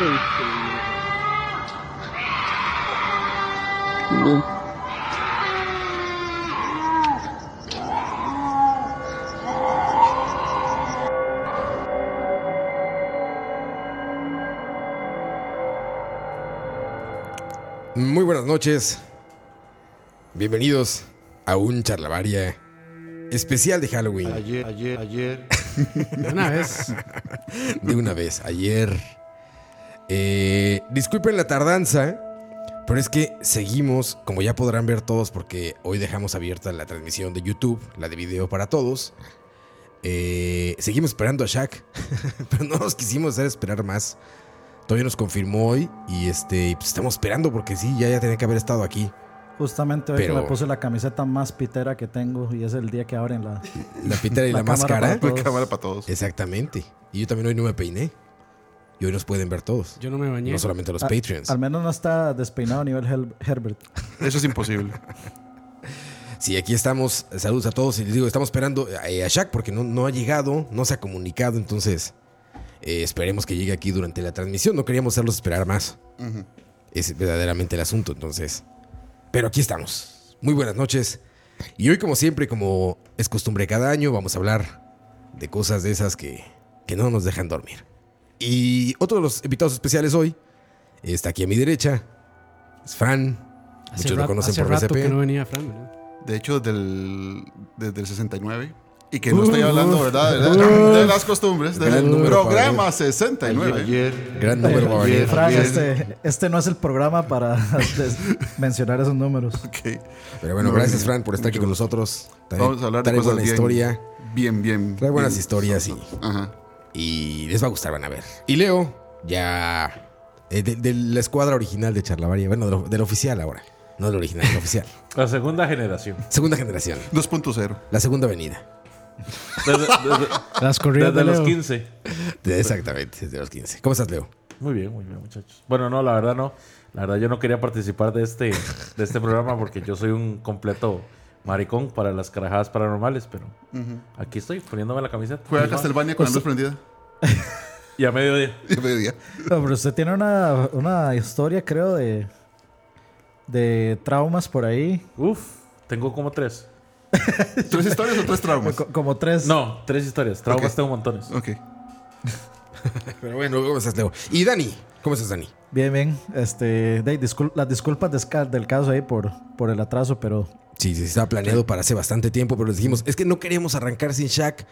Muy buenas noches. Bienvenidos a un charlavaria especial de Halloween. Ayer, ayer, ayer. De una vez. De una vez, ayer. Eh, disculpen la tardanza, pero es que seguimos, como ya podrán ver todos, porque hoy dejamos abierta la transmisión de YouTube, la de video para todos. Eh, seguimos esperando a Shaq, pero no nos quisimos hacer esperar más. Todavía nos confirmó hoy y este, pues estamos esperando porque sí, ya, ya tenía que haber estado aquí. Justamente hoy Pero- que me puse la camiseta más pitera que tengo y es el día que abren la. La pitera y la, máscara. para todos. Cámara para todos. Exactamente. Y yo también hoy no me peiné. Y hoy nos pueden ver todos. Yo no me bañé. No solamente los Patreons. Al menos no está despeinado a nivel Hel- Herbert. Eso es imposible. Sí, aquí estamos. Saludos a todos. Y les digo, estamos esperando eh, a Shaq porque no, no ha llegado, no se ha comunicado. Entonces, eh, esperemos que llegue aquí durante la transmisión. No queríamos hacerlos esperar más. Es verdaderamente el asunto, entonces. Pero aquí estamos. Muy buenas noches. Y hoy, como siempre, como es costumbre cada año, vamos a hablar de cosas de esas que, que no nos dejan dormir. Y otro de los invitados especiales hoy está aquí a mi derecha. Es Fran. Hace Muchos lo conocen hace por rato BCP. que no venía Fran, ¿verdad? De hecho, del, desde el 69. Y que no estoy hablando, ¿verdad? De, de las costumbres. Del Gran número, programa padre. 69. Ayer, Gran número va a venir. Fran, bien. este, este no es el programa para mencionar esos números. Ok. Pero bueno, No, gracias. Fran por estar aquí con nosotros. Trae, Vamos a hablar de cosas buena bien, historia. Bien, bien. Trae buenas bien. historias y, Ajá. Y les va a gustar, van a ver. Y Leo, ya eh, de, de la escuadra original de Charlavaria, bueno, de del oficial ahora. No del original, del oficial. la segunda generación. Segunda generación, 2.0. la segunda avenida. Desde, desde- Las corridas desde de los Leo. 15. De- exactamente, desde los 15. ¿Cómo estás, Leo? Muy bien, muy bien, muchachos. Bueno, no, la verdad no. La verdad yo no quería participar de este, de este programa porque yo soy un completo maricón para las carajadas paranormales, pero aquí estoy poniéndome la camiseta. Fue a Castlevania con la luz prendida. Y a mediodía. Y a mediodía. No, pero usted tiene una, una historia, creo, de, de traumas por ahí. Uf, tengo como tres. ¿Tres historias o tres traumas? Co- como tres. No, tres historias. Traumas tengo montones. Ok. Pero bueno, ¿cómo estás, Leo? Y Dani, ¿cómo estás, Dani? Bien, bien. Este, de, discul- las disculpas del caso ahí por, por el atraso, pero Sí, sí, estaba planeado para hace bastante tiempo, pero les dijimos, es que no queríamos arrancar sin Shaq,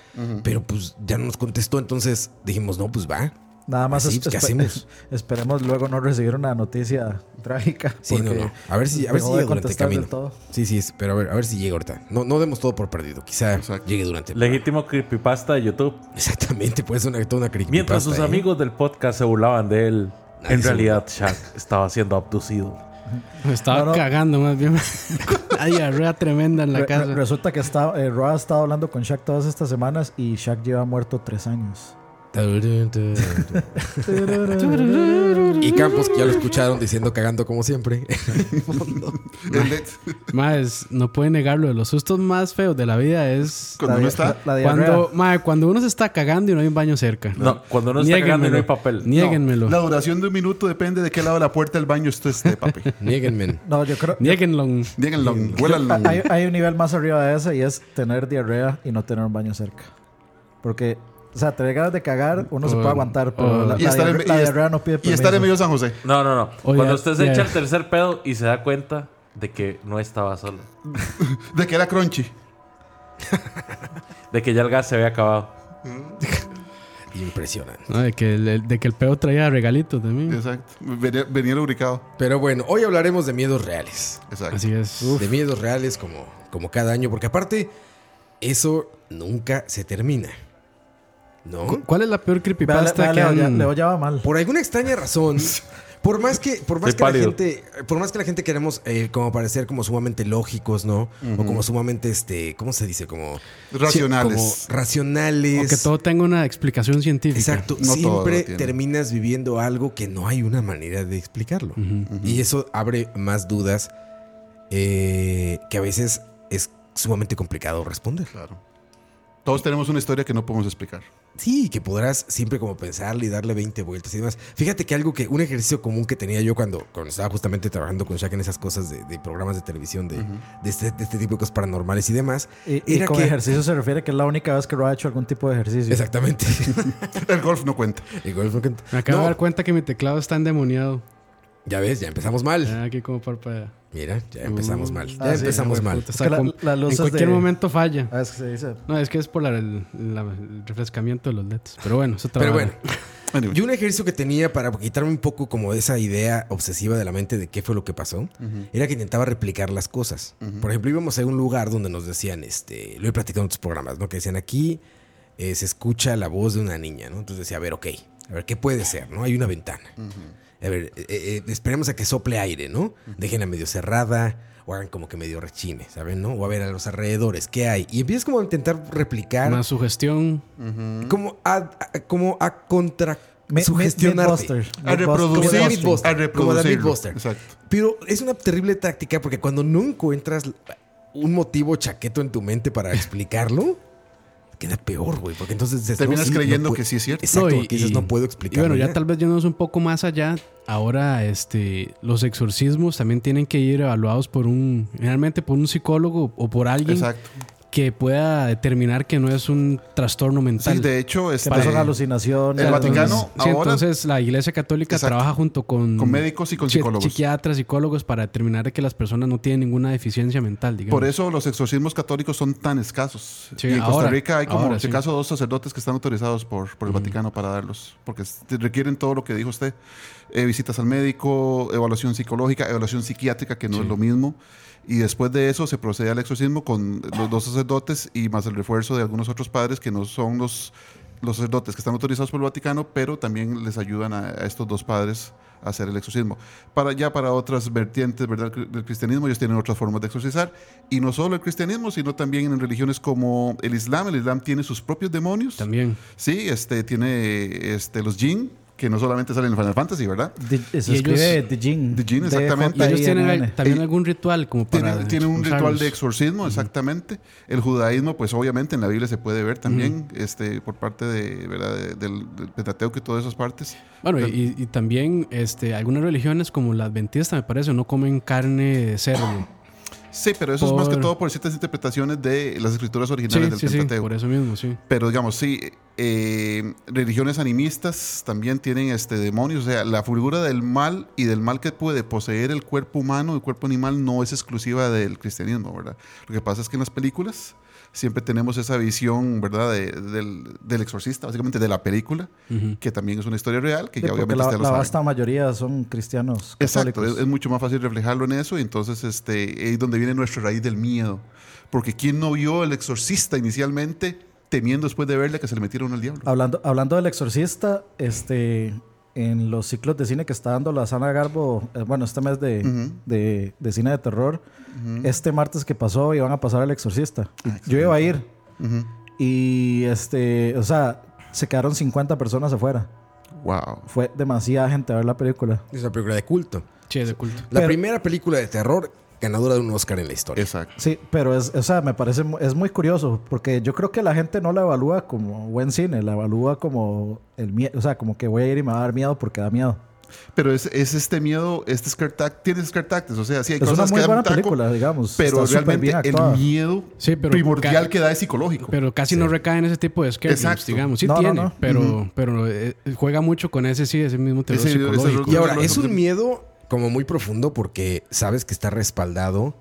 pero pues ya no nos contestó, entonces dijimos, no, pues va. nada más Así, es- pues, ¿qué hacemos? esperemos luego no recibir una noticia trágica. Sí, no, no. A ver si, a ver si llega durante el camino. todo. Sí, sí, pero a ver, a ver si llega ahorita. No, no demos todo por perdido. Quizá Exacto. llegue durante el Legítimo creepypasta de YouTube. Exactamente, puede ser una, toda una creepypasta, Mientras sus ¿eh? amigos del podcast se burlaban de él, Nadie en realidad Shaq estaba siendo abducido. Me estaba No, no. cagando más bien. Hay diarrea tremenda en la Re- casa. re- resulta que está, eh, Roa ha estado hablando con Shaq todas estas semanas y Shaq lleva muerto tres años. Y Campos, que ya lo escucharon diciendo cagando como siempre. Más, no puede negarlo. Los sustos más feos de la vida es Cuando La no di- está. Cuando, mae, cuando uno se está cagando y no hay un baño cerca. No, cuando no está cagando y no hay papel. Niéguenmelo. La duración de un minuto depende de qué lado de la puerta del baño usted esté, papi. Nieguenme. No, yo creo. Niéguenlo. Huélanlo. Hay, hay un nivel más arriba de ese y es tener diarrea y no tener un baño cerca. Porque O sea, tener ganas de cagar, uno se O- puede aguantar, pero o- la, Y la estar, en, la y es- diarrea no pide y permiso. estar en medio de San José. No, no, no. Cuando usted se echa el tercer pedo y se da cuenta de que no estaba solo. De que era crunchy. De que ya el gas se había acabado. Impresionante. No, de, que el, el- de que el pedo traía regalitos también. Exacto. Venía, venía lubricado. Pero bueno, hoy hablaremos de miedos reales. Exacto. Así es. De miedos reales como, como cada año, porque aparte, eso nunca se termina. ¿Cuál es la peor creepypasta que han... Leo ya va mal. Por alguna extraña razón, por más que, por más Estoy que la gente, por más que la gente queremos eh, como parecer como sumamente lógicos, ¿no? O como sumamente, este, ¿cómo se dice? Como Racionales. como racionales. O que todo tenga una explicación científica. Exacto. No todo Siempre terminas viviendo algo que no hay una manera de explicarlo. Y eso abre más dudas eh, que a veces es sumamente complicado responder. Claro. Todos tenemos una historia que no podemos explicar. Sí, que podrás siempre como pensarle y darle 20 vueltas y demás. Fíjate que algo que, un ejercicio común que tenía yo cuando, cuando estaba justamente trabajando con Shaq en esas cosas de, de programas de televisión, de, de este, de este tipo de cosas paranormales y demás, Y, y era con que... ejercicio se refiere que es la única vez que lo ha hecho algún tipo de ejercicio. Exactamente. El golf no cuenta. El golf no cuenta. Me acabo No, de dar cuenta que mi teclado está endemoniado. Ya ves, ya empezamos mal. Aquí como parpadea. Mira, ya empezamos mal. Ya Ah, empezamos mal. La- con- las en cualquier de- momento falla. Ah, es que se dice. No, es que es por la- el, la- el refrescamiento de los LEDs. Pero bueno, eso Pero bueno, yo un ejercicio que tenía para quitarme un poco como esa idea obsesiva de la mente de qué fue lo que pasó, era que intentaba replicar las cosas. Por ejemplo, íbamos a un lugar donde nos decían, este, lo he platicado en otros programas, ¿no? Que decían aquí eh, se escucha la voz de una niña, ¿no? Entonces decía, a ver, ok, a ver, ¿qué puede ser, no? Hay una ventana. A ver, eh, eh, esperemos a que sople aire, ¿no? Déjenla medio cerrada o hagan como que medio rechine, ¿saben? ¿No? O a ver a los alrededores, ¿qué hay? Y empiezas como a intentar replicar, Una sugestión. como a, a- como a contra Mi- sugestionarte. A reproducir. Como David Buster. A Como David. Buster. Exacto. Pero es una terrible táctica porque cuando no encuentras un motivo chaqueto en tu mente para explicarlo, queda peor, güey. Porque entonces Terminas no, sí, creyendo no que sí es cierto. Exacto, No, y- dices, y- no puedo Y explicarlo. bueno, ya tal vez yéndonos un poco más allá, ahora este, los exorcismos también tienen que ir evaluados por un, generalmente por un psicólogo o por alguien Exacto. Que pueda determinar que no es un trastorno mental. Sí, de hecho, Que este, son alucinaciones. el Entonces- Vaticano sí, ahora- entonces la Iglesia Católica Exacto. trabaja junto con, Con médicos y con psicólogos. psiquiatras, psicólogos para determinar que las personas no tienen ninguna deficiencia mental, digamos. Por eso los exorcismos católicos son tan escasos. Sí, y en Costa Rica hay como, ahora si acaso, dos sacerdotes que están autorizados por, por el Vaticano para darlos. Porque requieren todo lo que dijo usted. Eh, visitas al médico, evaluación psicológica, evaluación psiquiátrica, que no es lo mismo. Y después de eso se procede al exorcismo con los dos sacerdotes y más el refuerzo de algunos otros padres que no son los, los sacerdotes que están autorizados por el Vaticano, pero también les ayudan a, a estos dos padres a hacer el exorcismo. Para, ya para otras vertientes ¿verdad? del cristianismo, ellos tienen otras formas de exorcizar. Y no solo el cristianismo, sino también en religiones como el Islam. El Islam tiene sus propios demonios. También. Sí, este, tiene este, los jinn, que no solamente salen en Final Fantasy, ¿verdad? Di- se Y escribe ellos- The Jin. The exactamente. Y ellos tienen también algún ritual como para Tiene, tiene un ritual de exorcismo, exactamente. El judaísmo, pues obviamente en la Biblia se puede ver también, este, por parte de, ¿verdad? de- del, del Pentateuco y todas esas partes. Bueno, y, y también este, algunas religiones como la adventista, me parece, no comen carne de cerdo. Sí, pero eso es más que todo por ciertas interpretaciones de las escrituras Sí, originales del sí, sí, Pentateuco. por eso mismo, sí. Pero digamos, sí, eh, religiones animistas también tienen este demonios. O sea, la figura del mal y del mal que puede poseer el cuerpo humano, el cuerpo animal, no es exclusiva del cristianismo, ¿verdad? Lo que pasa es que en las películas siempre tenemos esa visión, ¿verdad? de- del, del exorcista, básicamente de la película, que también es una historia real, que Sí, ya obviamente la, ustedes lo la vasta mayoría son cristianos Exacto, es, es mucho más fácil reflejarlo en eso y entonces este, es donde viene nuestra raíz del miedo. Porque ¿quién no vio el exorcista inicialmente temiendo después de verle que se le metieron al diablo? Hablando, hablando del exorcista, este, en los ciclos de cine que está dando la Sana Garbo, eh, bueno, este mes de, de, de cine de terror, este martes que pasó iban a pasar el exorcista. Y yo iba a ir y, este, o sea, se quedaron 50 personas afuera. Wow. Fue demasiada gente a ver la película. Es una película de culto. Sí, es de culto. La Pero- primera película de terror ganadora de un Oscar en la historia. Exacto. Sí, pero es, o sea, me parece, es muy curioso, porque yo creo que la gente no la evalúa como buen cine, la evalúa como el miedo, o sea, como que voy a ir y me va a dar miedo porque da miedo. Pero es, es este miedo, este scare tac- tiene scare tactics, o sea, sí hay Es una cosas muy que dan buena taco, película, digamos. pero Está realmente el miedo Sí, pero primordial que da es psicológico. Pero casi no recae en ese tipo de scare Exacto. games, digamos. Sí No, no, tiene, no. pero, pero eh, juega mucho con ese, sí, ese mismo terror Ese- ese psicológico. Y ahora, es un miedo como muy profundo porque sabes que está respaldado.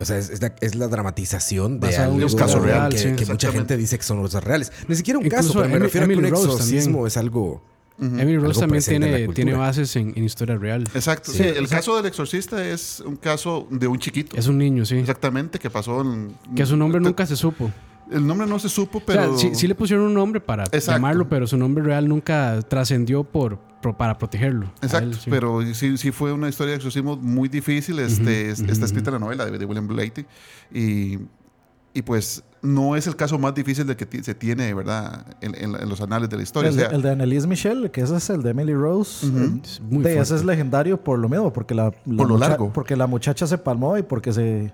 O sea, es, es la, es la dramatización de algo un caso real, que, sí. que mucha gente dice que son cosas reales. Ni siquiera un Incluso caso, pero me Emily- refiero a que un Rose exorcismo también. es algo... Emily Rose Algo también tiene, tiene bases en, en historia real. Exacto. Sí, el caso del exorcista es un caso de un chiquito. Es un niño, sí. Exactamente, que pasó en... Que su nombre nunca se supo. El nombre no se supo, O sea, pero... sí, sí le pusieron un nombre para Exacto. llamarlo, pero su nombre real nunca trascendió por, por- para protegerlo. a Exacto, él, sí. pero sí, sí fue una historia de exorcismo muy difícil. Este, es- Está escrita en la novela de, de William Blatty. Y, y pues no es el caso más difícil de que se tiene, ¿verdad? En, en- en los anales de la historia. El, o sea, el de Annelise Michel, que ese es el de Emily Rose. eh, Es muy de, ese es legendario por lo mismo, porque la, la Por lo mucha- largo. Porque la muchacha se palmó y porque se.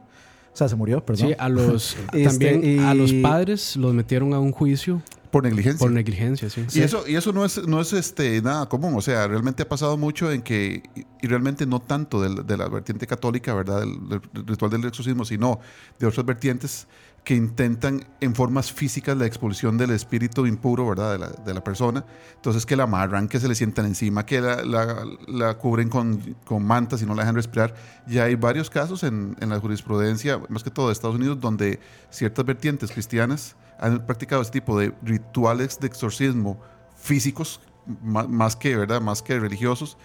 Sea, se murió, perdón. Sí, a los, Este, también y- a los padres los metieron a un juicio por negligencia. por negligencia, sí. Y eso, y eso no es, no es este, nada común. O sea, realmente ha pasado mucho en que, y- realmente no tanto del- de, la vertiente católica, ¿verdad? Del, del ritual del exorcismo, sino de otras vertientes que intentan en formas físicas la expulsión del espíritu impuro, ¿verdad? De la, persona. Entonces, que la amarran, que se le sientan encima, que la, cubren con, mantas y no la dejan respirar. Ya hay varios casos en, la jurisprudencia, más que todo de Estados Unidos, donde ciertas vertientes cristianas han practicado este tipo de rituales de exorcismo físicos, más, que, ¿verdad? más que religiosos,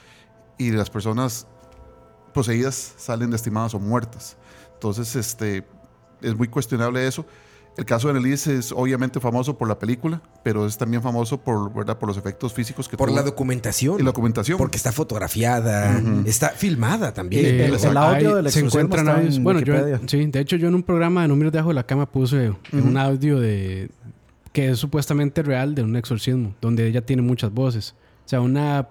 y las personas poseídas salen lastimadas o muertas. Entonces, este, es muy cuestionable eso. El caso de Annelise es obviamente famoso por la película, pero es también famoso por, ¿verdad? por los efectos físicos que Por tuvo la documentación. y la documentación. Porque está fotografiada, está filmada también. Eh, el- el audio del se exorcismo encuentran está audios. en Bueno, yo, sí, de hecho yo en un programa de números debajo de la cama puse un audio de que es supuestamente real de un exorcismo, donde ella tiene muchas voces. O sea, una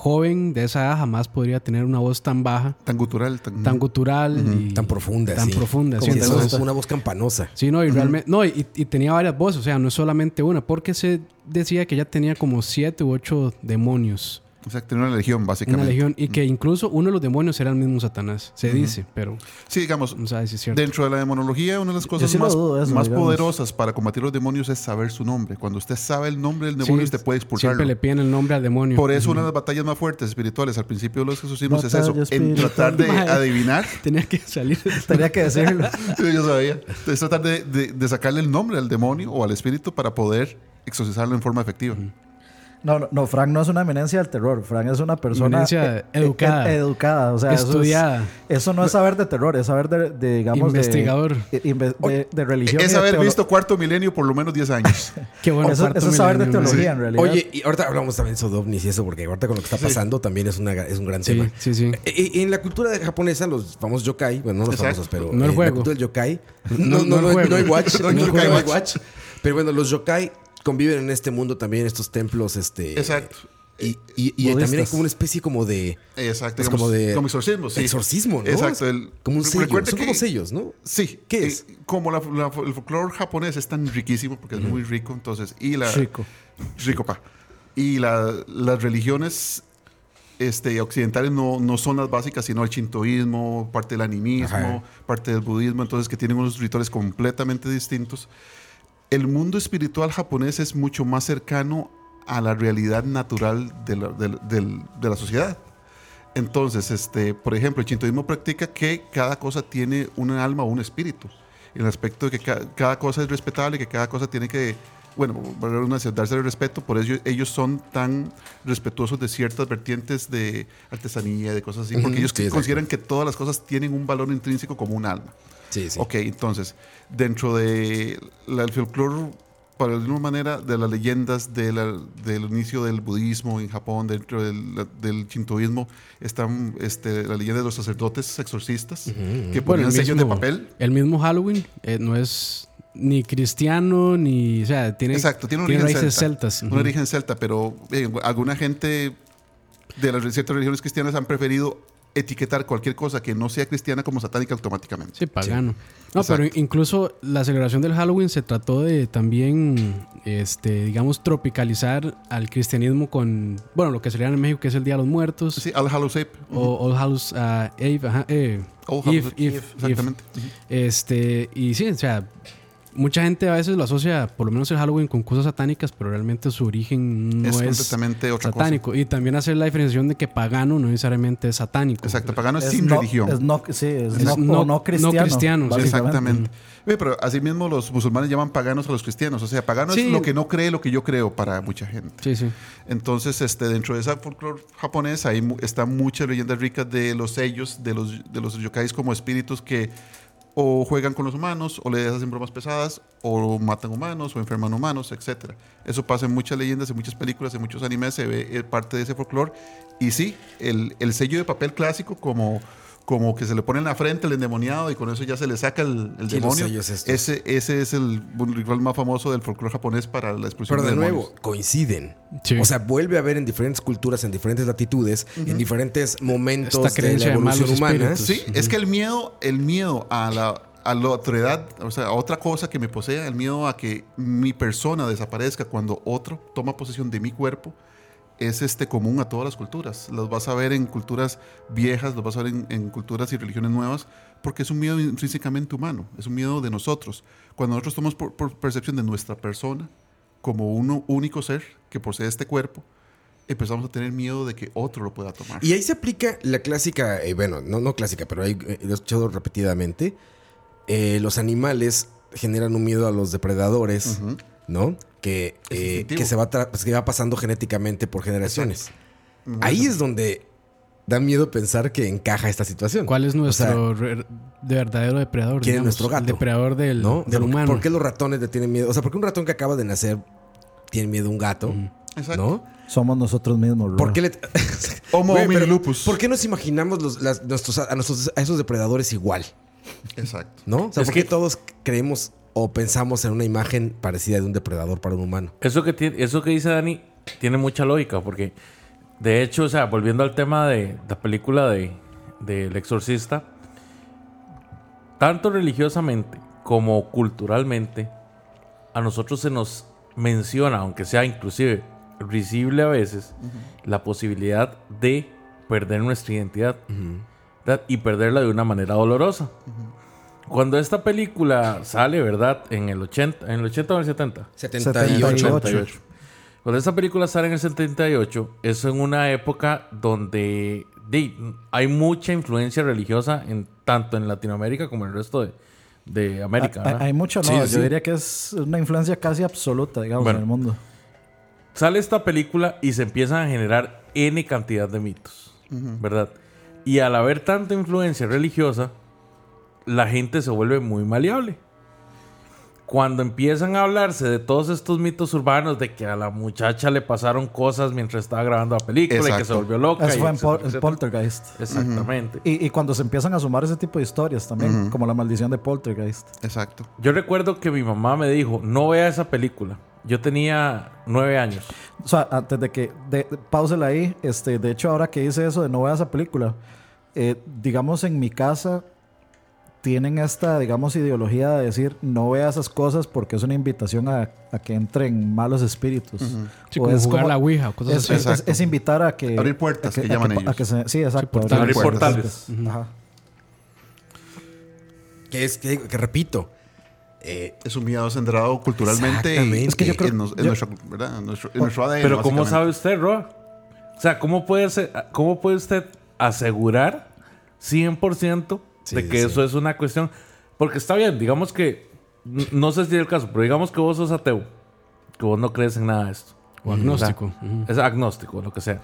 joven de esa edad jamás podría tener una voz tan baja, tan gutural, tan, tan gutural y tan profunda. tan sí. profunda. Sí, sí, es entonces- una voz campanosa. Sí, no, y realmente, no, y, y tenía varias voces, o sea, no es solamente una, porque se decía que ella tenía como siete u ocho demonios, O sea, tiene una legión, básicamente. una legión, y que incluso uno de los demonios era el mismo Satanás, se dice, pero Sí, digamos, es. Dentro de la demonología, una de las cosas sí más, dudo eso, más digamos. poderosas para combatir los demonios es saber su nombre. Cuando usted sabe el nombre del demonio, Sí, usted puede expulsarlo. Siempre le piden el nombre al demonio. Por eso, una de las batallas más fuertes espirituales al principio de los exorcismos es eso: en tratar de adivinar. Tenía que salir. Tenía que decirlo. Yo sabía. Es tratar de, de- de sacarle el nombre al demonio o al espíritu para poder exorcizarlo en forma efectiva. No, no, no, Frank no es una eminencia del terror. Frank es una persona Eminencia eh, educada. educada, o sea, eso es- Estudiada. Eso, no es saber de terror, es saber de, de, digamos, de- Investigador. de, de- de religión. Es haber visto cuarto milenio por lo menos 10 años. Qué bueno. Eso, eso es saber de teología, en realidad. Oye, y ahorita hablamos también de ovnis y eso, porque ahorita con lo que está pasando también es, una, es un gran Sí, tema. sí, sí. Eh, En la cultura japonesa, los famosos yokai, bueno, no los Exacto. famosos, pero No el eh, juego. la cultura del yokai, No- no, no, no no, hay watch, No hay watch. Pero bueno, los yokai conviven en este mundo también, estos templos, este... Exacto. Y, y, también hay como una especie como de... Exacto. Es digamos, como de- Como exorcismo, sí. Exorcismo, ¿no? Exacto. el- Como un sello. Son que- como sellos, ¿no? Sí. ¿Qué eh, es? como la- la- el folclore japonés es tan riquísimo, porque es muy rico, entonces. Y la, Rico. Rico, pa. Y la- las religiones este, occidentales no, no son las básicas, sino el chintoísmo, parte del animismo, Ajá. parte del budismo, entonces que tienen unos rituales completamente distintos. El mundo espiritual japonés es mucho más cercano a la realidad natural de la, de sociedad. Entonces, este, por ejemplo, el chintoísmo practica que cada cosa tiene un alma o un espíritu. En el aspecto de que ca- cada cosa es respetable, que cada cosa tiene que, bueno, darse el respeto. Por eso ellos son tan respetuosos de ciertas vertientes de artesanía, de cosas así, porque ellos sí, consideran que todas las cosas tienen un valor intrínseco como un alma. Sí, sí. Ok, entonces, dentro de la- el folclore, para de alguna manera, de las leyendas de la- del inicio del budismo en Japón, dentro del, del shintoísmo, están este, la leyenda de los sacerdotes exorcistas, que Bueno, ponían el sellos de papel. El mismo Halloween eh, no es ni cristiano ni. O sea, tiene, Exacto, tiene un origen raíces celta. celtas. Un Ujú. origen celta, pero eh, alguna gente de las ciertas religiones cristianas han preferido etiquetar cualquier cosa que no sea cristiana como satánica automáticamente. Sí, pagano. No, Exacto. pero incluso la celebración del Halloween se trató de también, este, digamos, tropicalizar al cristianismo con, bueno, lo que sería en México, que es el Día de los Muertos, Sí, All Hallows Eve. o All Hallows Eve, ajá, eh, All Eve, Hallows Eve, Exactamente. Eve. Este, y sí, o sea, mucha gente a veces lo asocia, por lo menos el Halloween, con cosas satánicas, pero realmente su origen no es, es, completamente otra satánico. Y también hacer la diferenciación de que pagano no necesariamente es satánico. Exacto, pagano es, Es sin no- religión. Es no, sí, es, Es no, no- o no cristiano. no cristiano, sí. Exactamente. Ve, Pero asimismo los musulmanes llaman paganos a los cristianos. O sea, pagano Sí. es lo que no cree lo que yo creo para mucha gente. Sí, sí. Entonces, este, dentro de esa folclore japonés, ahí están muchas leyendas ricas de los sellos, de los, de los yokais como espíritus que o juegan con los humanos, o les hacen bromas pesadas, o matan humanos, o enferman humanos, etc. Eso pasa en muchas leyendas, en muchas películas, en muchos animes, se ve eh, parte de ese folclore. Y sí, el, el sello de papel clásico, como, como que se le pone en la frente el endemoniado y con eso ya se le saca el, el Sí, los demonio. Ese, ese es el ritual más famoso del folclore japonés para la expulsión Pero de demonios. nuevo, coinciden. Sí. O sea, vuelve a haber en diferentes culturas, en diferentes latitudes, en diferentes momentos Esta de la creencia de evolución malos humana. espíritus. Sí, es que el miedo, el miedo a la, a la otredad, o sea, a otra cosa que me posea, el miedo a que mi persona desaparezca cuando otro toma posesión de mi cuerpo, es este común a todas las culturas. Los vas a ver en culturas viejas, los vas a ver en, en culturas y religiones nuevas, porque es un miedo intrínsecamente humano, es un miedo de nosotros. Cuando nosotros tomamos por, por percepción de nuestra persona como un único ser que posee este cuerpo, empezamos a tener miedo de que otro lo pueda tomar. Y ahí se aplica la clásica, eh, bueno, no, no clásica, pero ahí eh, lo he escuchado repetidamente. eh, los animales generan un miedo a los depredadores, Ujú. ¿No? Que, eh, que, se va pues, que va pasando genéticamente por generaciones. Ahí es donde da miedo pensar que encaja esta situación. ¿Cuál es O sea, nuestro de verdadero depredador? ¿quién es nuestro gato? El depredador del, ¿no? O sea, del ¿por qué- humano. ¿Por qué los ratones le tienen miedo? O sea, ¿por qué un ratón que acaba de nacer tiene miedo a un gato? Exacto. ¿No? Somos nosotros mismos, ¿Por bro. qué le... Homo pero lupus. ¿Por qué nos imaginamos los- las- nuestros, a, nuestros- a esos depredadores igual? Exacto. ¿No? O sea, Es ¿por qué que- todos creemos o pensamos en una imagen parecida de un depredador para un humano? Eso que, tiene, eso que dice Dani tiene mucha lógica, porque de hecho, o sea, volviendo al tema de la película de del exorcista, tanto religiosamente como culturalmente, a nosotros se nos menciona, aunque sea inclusive risible a veces, la posibilidad de perder nuestra identidad y perderla de una manera dolorosa. Cuando esta película sale, ¿verdad? En el 80, en el 80 o en el 70. 78. 78. Cuando esta película sale en el 78, es en una época donde hay mucha influencia religiosa en tanto en Latinoamérica como en el resto de, de América. Hay, mucho, no. Sí, yo sí. diría que es una influencia casi absoluta, digamos, Bueno. en el mundo. Sale esta película y se empiezan a generar N cantidad de mitos, ¿verdad? Y al haber tanta influencia religiosa, la gente se vuelve muy maleable. Cuando empiezan a hablarse de todos estos mitos urbanos de que a la muchacha le pasaron cosas mientras estaba grabando la película y que se volvió loca. Eso y fue en, Pol-. Poltergeist. Exactamente. Y, y cuando se empiezan a sumar ese tipo de historias también, como la maldición de Poltergeist. Exacto. Yo recuerdo que mi mamá me dijo, no vea esa película. Yo tenía nueve años. O sea, antes de que de, de- pausela ahí, este, de hecho, ahora que hice eso de no ver esa película, eh, digamos en mi casa tienen esta, digamos, ideología de decir no vea esas cosas porque es una invitación a, a que entren malos espíritus. Sí, O como es jugar como- la Ouija cosas Es, así. es- invitar a que... Abrir puertas, a que llaman a ellos. a que se- sí, exacto. portales. Abrir portales. Ajá. Que es que, que repito, eh, Es un miedo centrado culturalmente. Y- Es que yo en, creo- nos- en yo- nuestro, ¿verdad? En nuestro, en nuestro ADN. Pero ¿cómo sabe usted, Roa? O sea, ¿cómo puede, ser- cómo puede usted asegurar 100% de que sí. eso es una cuestión? Porque está bien, digamos que, no sé si es el caso, pero digamos que vos sos ateo, que vos no crees en nada de esto. O agnóstico. O sea, Ujú. Es agnóstico, lo que sea.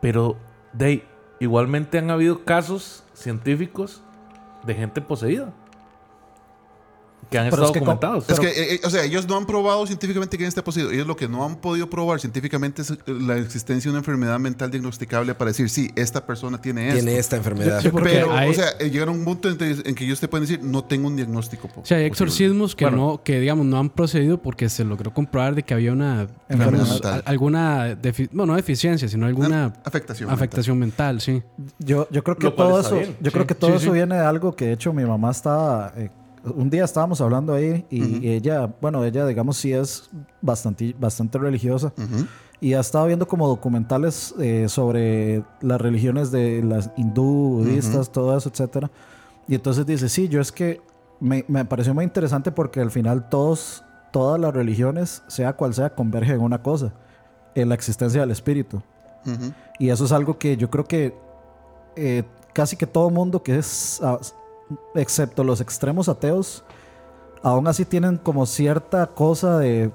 Pero, de igualmente han habido casos científicos de gente poseída. Que han Pero estado es que documentados. Es que, eh, eh, o sea, ellos no han probado científicamente que esté posible. Ellos lo que no han podido probar científicamente es eh, la existencia de una enfermedad mental diagnosticable para decir, sí, esta persona tiene esto. Tiene esta enfermedad. Pero, hay- o sea, eh, llegar a un punto en, en que ellos te pueden decir, no tengo un diagnóstico. O sea, hay posible". exorcismos que Bueno. no, que digamos no han procedido porque se logró comprobar de que había una Enfermedad digamos, mental. al- alguna defi- bueno, no deficiencia, sino alguna Afectación. afectación mental, sí. Yo, yo creo que todo está eso, bien. yo Sí, creo que todo sí, eso sí. viene de algo que de hecho mi mamá estaba eh, un día estábamos hablando ahí y ella, bueno, ella digamos sí es bastante bastante religiosa y ha estado viendo como documentales eh, sobre las religiones de las hindú, budistas, todo eso, etcétera. Y entonces dice, sí, yo es que me, me pareció muy interesante porque al final todos, todas las religiones, sea cual sea, convergen en una cosa, en la existencia del espíritu. Y eso es algo que yo creo que eh, casi que todo mundo que es, ah, excepto los extremos ateos, aún así tienen como cierta cosa de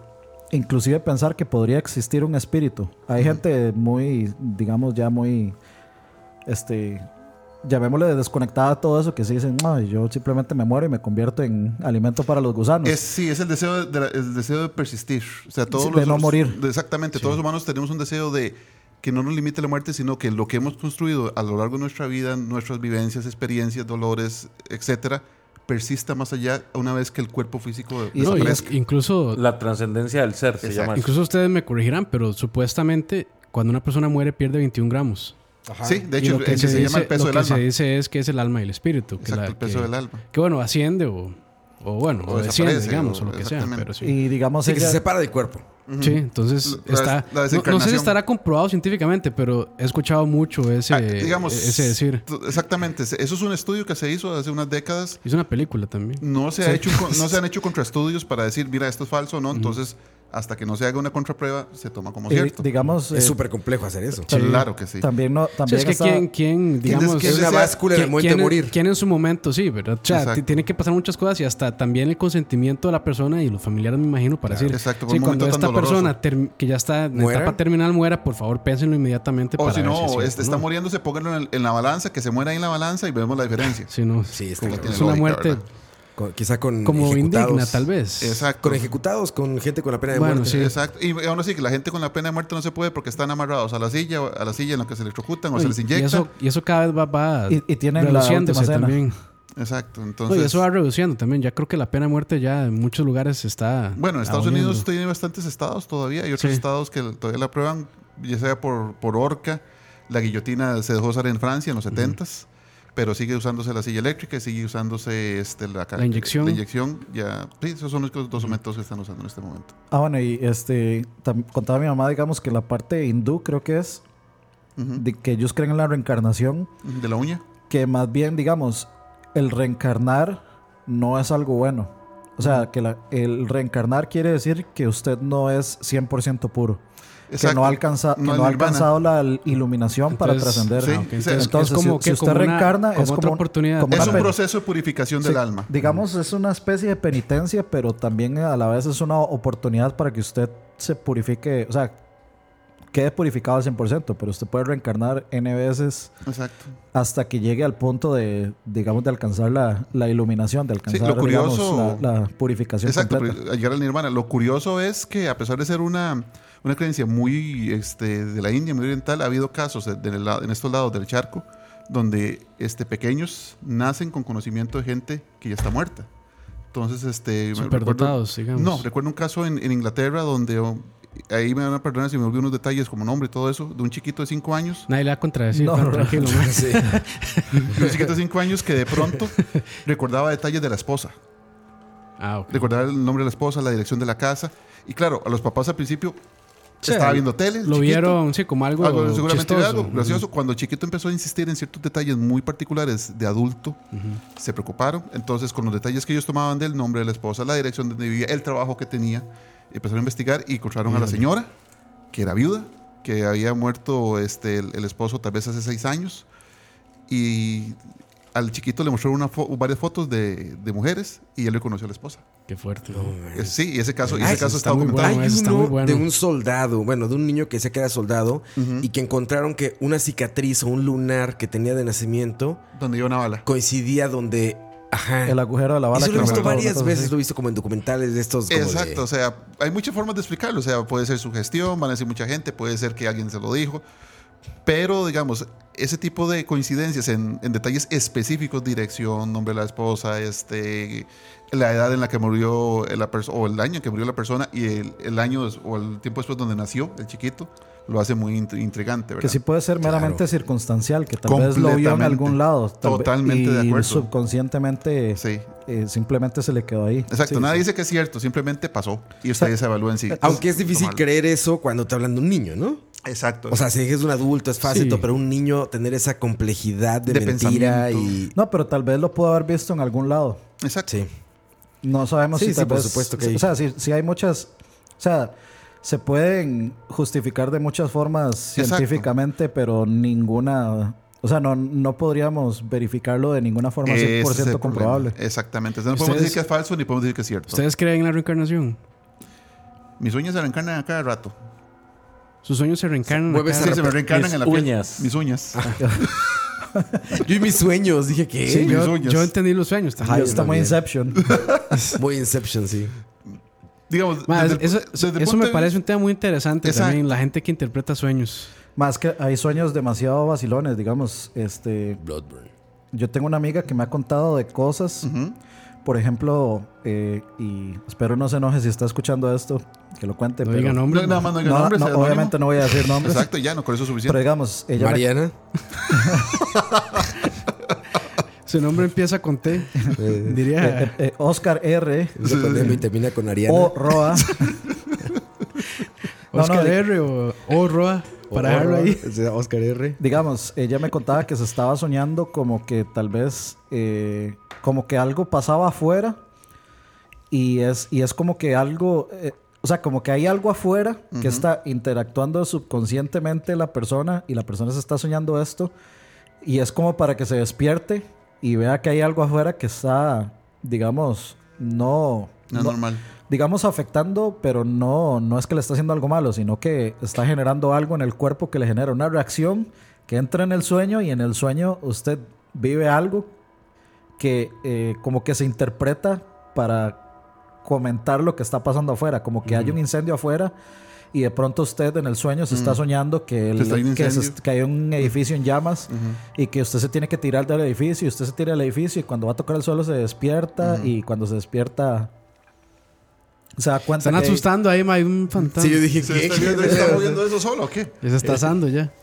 inclusive pensar que podría existir un espíritu. Hay gente muy, digamos, ya muy, este, llamémosle desconectada de todo eso, que se dicen, no, yo simplemente me muero y me convierto en alimento para los gusanos. Es, sí, es el deseo de, el deseo de persistir. O sea, todos Sí, los de no morir. exactamente, todos los humanos tenemos un deseo de que no nos limite la muerte, sino que lo que hemos construido a lo largo de nuestra vida, nuestras vivencias, experiencias, dolores, etcétera, persista más allá una vez que el cuerpo físico Y- No, desaparezca. incluso, La trascendencia del ser se llama. eso. incluso ustedes me corregirán, pero supuestamente cuando una persona muere pierde 21 gramos. Ajá. Sí, de hecho, lo que, el se, que se llama dice, el peso lo del que alma. se dice es que es el alma y el espíritu. Que, Exacto, la- el peso que- del alma. que, bueno, asciende o, o bueno, O o, desciende, digamos, o- o lo que sea. exactamente. Pero sí. Y digamos, Sí, que se separa del cuerpo. Sí, entonces La- está. la no- no, sé si estará comprobado científicamente, pero he escuchado mucho ese, Ah, digamos, ese decir. Exactamente, eso es un estudio que se hizo hace unas décadas. Hizo una película también. No se, ha hecho, no se han hecho contraestudios para decir, mira, esto es falso o no. Entonces, hasta que no se haga una contraprueba, se toma como y cierto. digamos, Es eh, súper complejo hacer eso. Claro que sí. también no, Sí, también es que está- quién, quién, digamos, quién Es una báscula en el ¿quién- momento de morir. quién en su momento, sí, ¿verdad? O sea, tiene que pasar muchas cosas y hasta también el consentimiento de la persona y los familiares, me imagino, para decir, exacto, por sí, un cuando esta persona que ya está en ¿Muera? etapa terminal muera, por favor, pénsenlo inmediatamente O para si ver no, es cierto, este, está ¿no? muriéndose, pónganlo en, la balanza, que se muera ahí en la balanza y vemos la diferencia. Sí, no, Sí, está es una muerte ¿verdad? Con- quizá con como ejecutados. indigna, tal vez. Exacto. Con ejecutados, con gente con la pena de Bueno, muerte. sí. Exacto. Y aún así, que la gente con la pena de muerte no se puede porque están amarrados a la silla, a la silla en la que se electrocutan o se y- les y, inyecta. eso, y eso cada vez va, va Y- y tienen la reduciéndose también. Exacto. No, Entonces, y eso va reduciendo también. Ya creo que la pena de muerte ya en muchos lugares está. bueno, en Estados aboliendo. Unidos tiene bastantes estados todavía. Hay otros Sí. estados que todavía la aprueban, ya sea por, por horca. La guillotina se dejó usar en Francia en los 70s. Pero sigue usándose la silla eléctrica y sigue usándose este, la, La inyección. La inyección, ya. Sí, esos son los dos métodos que están usando en este momento. Ah, bueno, y este, contaba mi mamá, digamos, que la parte hindú creo que es, Ujú. de que ellos creen en la reencarnación, De la uña. que más bien, digamos, el reencarnar no es algo bueno. O sea, que la- el reencarnar quiere decir que usted no es 100% puro. Que no ha, alcanza- que No es no ha nirvana. alcanzado la iluminación para trascender. sí, ok. o sea, Entonces, entonces, es como si- que si usted como una- reencarna, como es otra como- oportunidad. como Es una un proceso de purificación Sí, del alma. Digamos, es una especie de penitencia, pero también a la vez es una oportunidad para que usted se purifique, o sea, quede purificado al 100%, pero usted puede reencarnar N veces Exacto. hasta que llegue al punto de, digamos, de alcanzar la, la iluminación, de alcanzar, lo curioso- digamos, la, la purificación Exacto, completa. llegar al nirvana. Lo curioso es que a pesar de ser una, una creencia muy este, de la India, muy oriental, ha habido casos de- de la- en estos lados del charco donde este, pequeños nacen con conocimiento de gente que ya está muerta. Entonces, este... Superdotados, digamos. No, recuerdo un caso en, en Inglaterra donde... oh, ahí me van a perdonar si me olvido unos detalles como nombre y todo eso, de un chiquito de 5 años Nadie le va a contradecir, No, no, no. tranquilo. man. Sí. un chiquito de 5 años que de pronto recordaba detalles de la esposa. Ah, ok. Recordaba el nombre de la esposa, la dirección de la casa. Y claro, a los papás al principio Sí, estaba viendo tele. el Lo chiquito, vieron, sí, como algo, algo, seguramente chistoso. algo gracioso. Cuando el chiquito empezó a insistir en ciertos detalles muy particulares de adulto, se preocuparon. Entonces, con los detalles que ellos tomaban del nombre de la esposa, la dirección donde vivía, el trabajo que tenía, empezaron a investigar y encontraron a la señora, que era viuda, que había muerto este, el, el esposo tal vez hace seis años. Y al chiquito le mostraron una fo- varias fotos de, de mujeres y él le conoció a la esposa. Qué fuerte. Eh, Sí, y ese caso, y ese caso está está muy documentado. bueno. Está uno muy bueno. de un soldado, bueno, de un niño que decía que era soldado y que encontraron que una cicatriz o un lunar que tenía de nacimiento Donde iba una bala. coincidía donde Ajá. El agujero de la bala. Eso lo he visto varias veces, lo he visto como en documentales de estos. como Exacto, de- o sea, hay muchas formas de explicarlo. O sea, puede ser sugestión, van a decir mucha gente, puede ser que alguien se lo dijo. Pero, digamos, ese tipo de coincidencias en, en detalles específicos, dirección, nombre de la esposa, este, la edad en la que murió la persona, o el año en que murió la persona y el, el año o el tiempo después donde nació el chiquito, lo hace muy int- intrigante, ¿verdad? Que sí puede ser meramente Claro. circunstancial, que tal vez lo vio en algún lado. Totalmente de y acuerdo. subconscientemente Sí, eh, simplemente se le quedó ahí. exacto. Sí, Nadie sí. dice que es cierto, simplemente pasó. Y ustedes evalúen si. Aunque es difícil tomarlo. creer eso cuando te hablan de un niño, ¿no? Exacto. O sea, si es un adulto es fácil, Sí. pero un niño tener esa complejidad de, De mentira y... No, pero tal vez lo pudo haber visto en algún lado. exacto. Sí. No sabemos Sí, si sí, tal por vez- supuesto que. O sea, si, si hay muchas... O sea, se pueden justificar de muchas formas Exacto. científicamente, pero ninguna... O sea, no, no podríamos verificarlo de ninguna forma 100% Ese es el problema. comprobable. Exactamente. Entonces, no podemos decir que es falso ni podemos decir que es cierto. ¿Ustedes creen en la reencarnación? Mis uñas se reencarnan a cada rato. Sus sueños se reencarnan. Mueves acá. Sí, se me reencarnan mis en la piel. uñas. Mis uñas. Yo y mis sueños, dije que... Sí, mis yo, uñas. yo entendí los sueños. también. Ajá, yo Está muy. Inception. Muy Inception, sí. Digamos, Ma, desde el- eso desde eso me de parece un tema muy interesante Exacto. también, la gente que interpreta sueños. Más que hay sueños demasiado vacilones, digamos. Este, Bloodburn. yo tengo una amiga que me ha contado de cosas. Ujú. Por ejemplo, eh, y espero no se enoje si está escuchando esto, que lo cuente. No pero- diga nombre. No, no diga No, nombres, no, obviamente no voy a decir nombres. Exacto, ya, no, con eso es Pero suficiente. digamos, ella me- Mariana. Su nombre empieza con T. Eh, Diría. eh, eh, Oscar R. y termina con Ariana. o Roa. no, Oscar R o, o Roa. Para dejarlo ahí. Oscar R. digamos, ella me contaba que se estaba soñando como que tal vez, eh, como que algo pasaba afuera y es, y es como que algo, eh, o sea, como que hay algo afuera que está interactuando subconscientemente la persona y la persona se está soñando esto y es como para que se despierte y vea que hay algo afuera que está, digamos, no... No, no- normal. digamos, afectando, pero no, no es que le está haciendo algo malo, sino que está generando algo en el cuerpo que le genera una reacción que entra en el sueño y en el sueño usted vive algo que eh, como que se interpreta para comentar lo que está pasando afuera, como que hay un incendio afuera y de pronto usted en el sueño se está soñando que, el- Que está en que, se- que hay un edificio en llamas y que usted se tiene que tirar del edificio y usted se tira del edificio y cuando va a tocar el suelo se despierta y cuando se despierta se da cuenta Están que asustando ahí, ma, hay un fantasma. Sí, yo dije ¿Se que... está viendo, está moviendo eso solo o qué? Ya se está asando ya.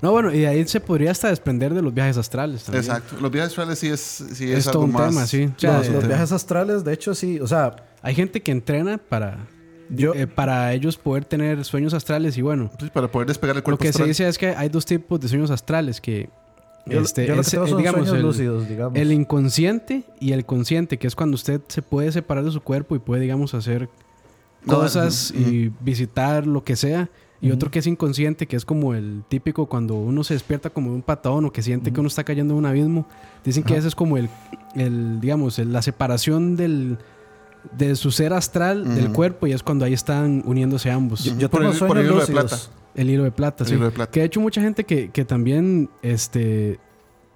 No, bueno, y ahí se podría hasta desprender de los viajes astrales también. Exacto. Los viajes astrales sí es, sí es, Es algo todo un más. tema, sí. O sea, los, eh, los viajes astrales, de hecho, sí. O sea, Hay gente que entrena para, yo. eh, para ellos poder tener sueños astrales y bueno, para poder despegar el lo que se astral. dice es que hay dos tipos de sueños astrales que yo, este, yo lo es, que tengo son digamos, sueños el, lúcidos, digamos. el inconsciente y el consciente, que es cuando usted se puede separar de su cuerpo y puede, digamos, hacer No, cosas y visitar lo que sea. Y otro que es inconsciente, que es como el típico cuando uno se despierta como de un patón o que siente que uno está cayendo en un abismo. Dicen que ese es como el, el digamos, el- la separación del, de su ser astral del cuerpo y es cuando ahí están uniéndose ambos. yo, yo por tengo el- por el hilo de plata. El hilo de plata, El sí. hilo de plata. Que de hecho mucha gente que, que también este,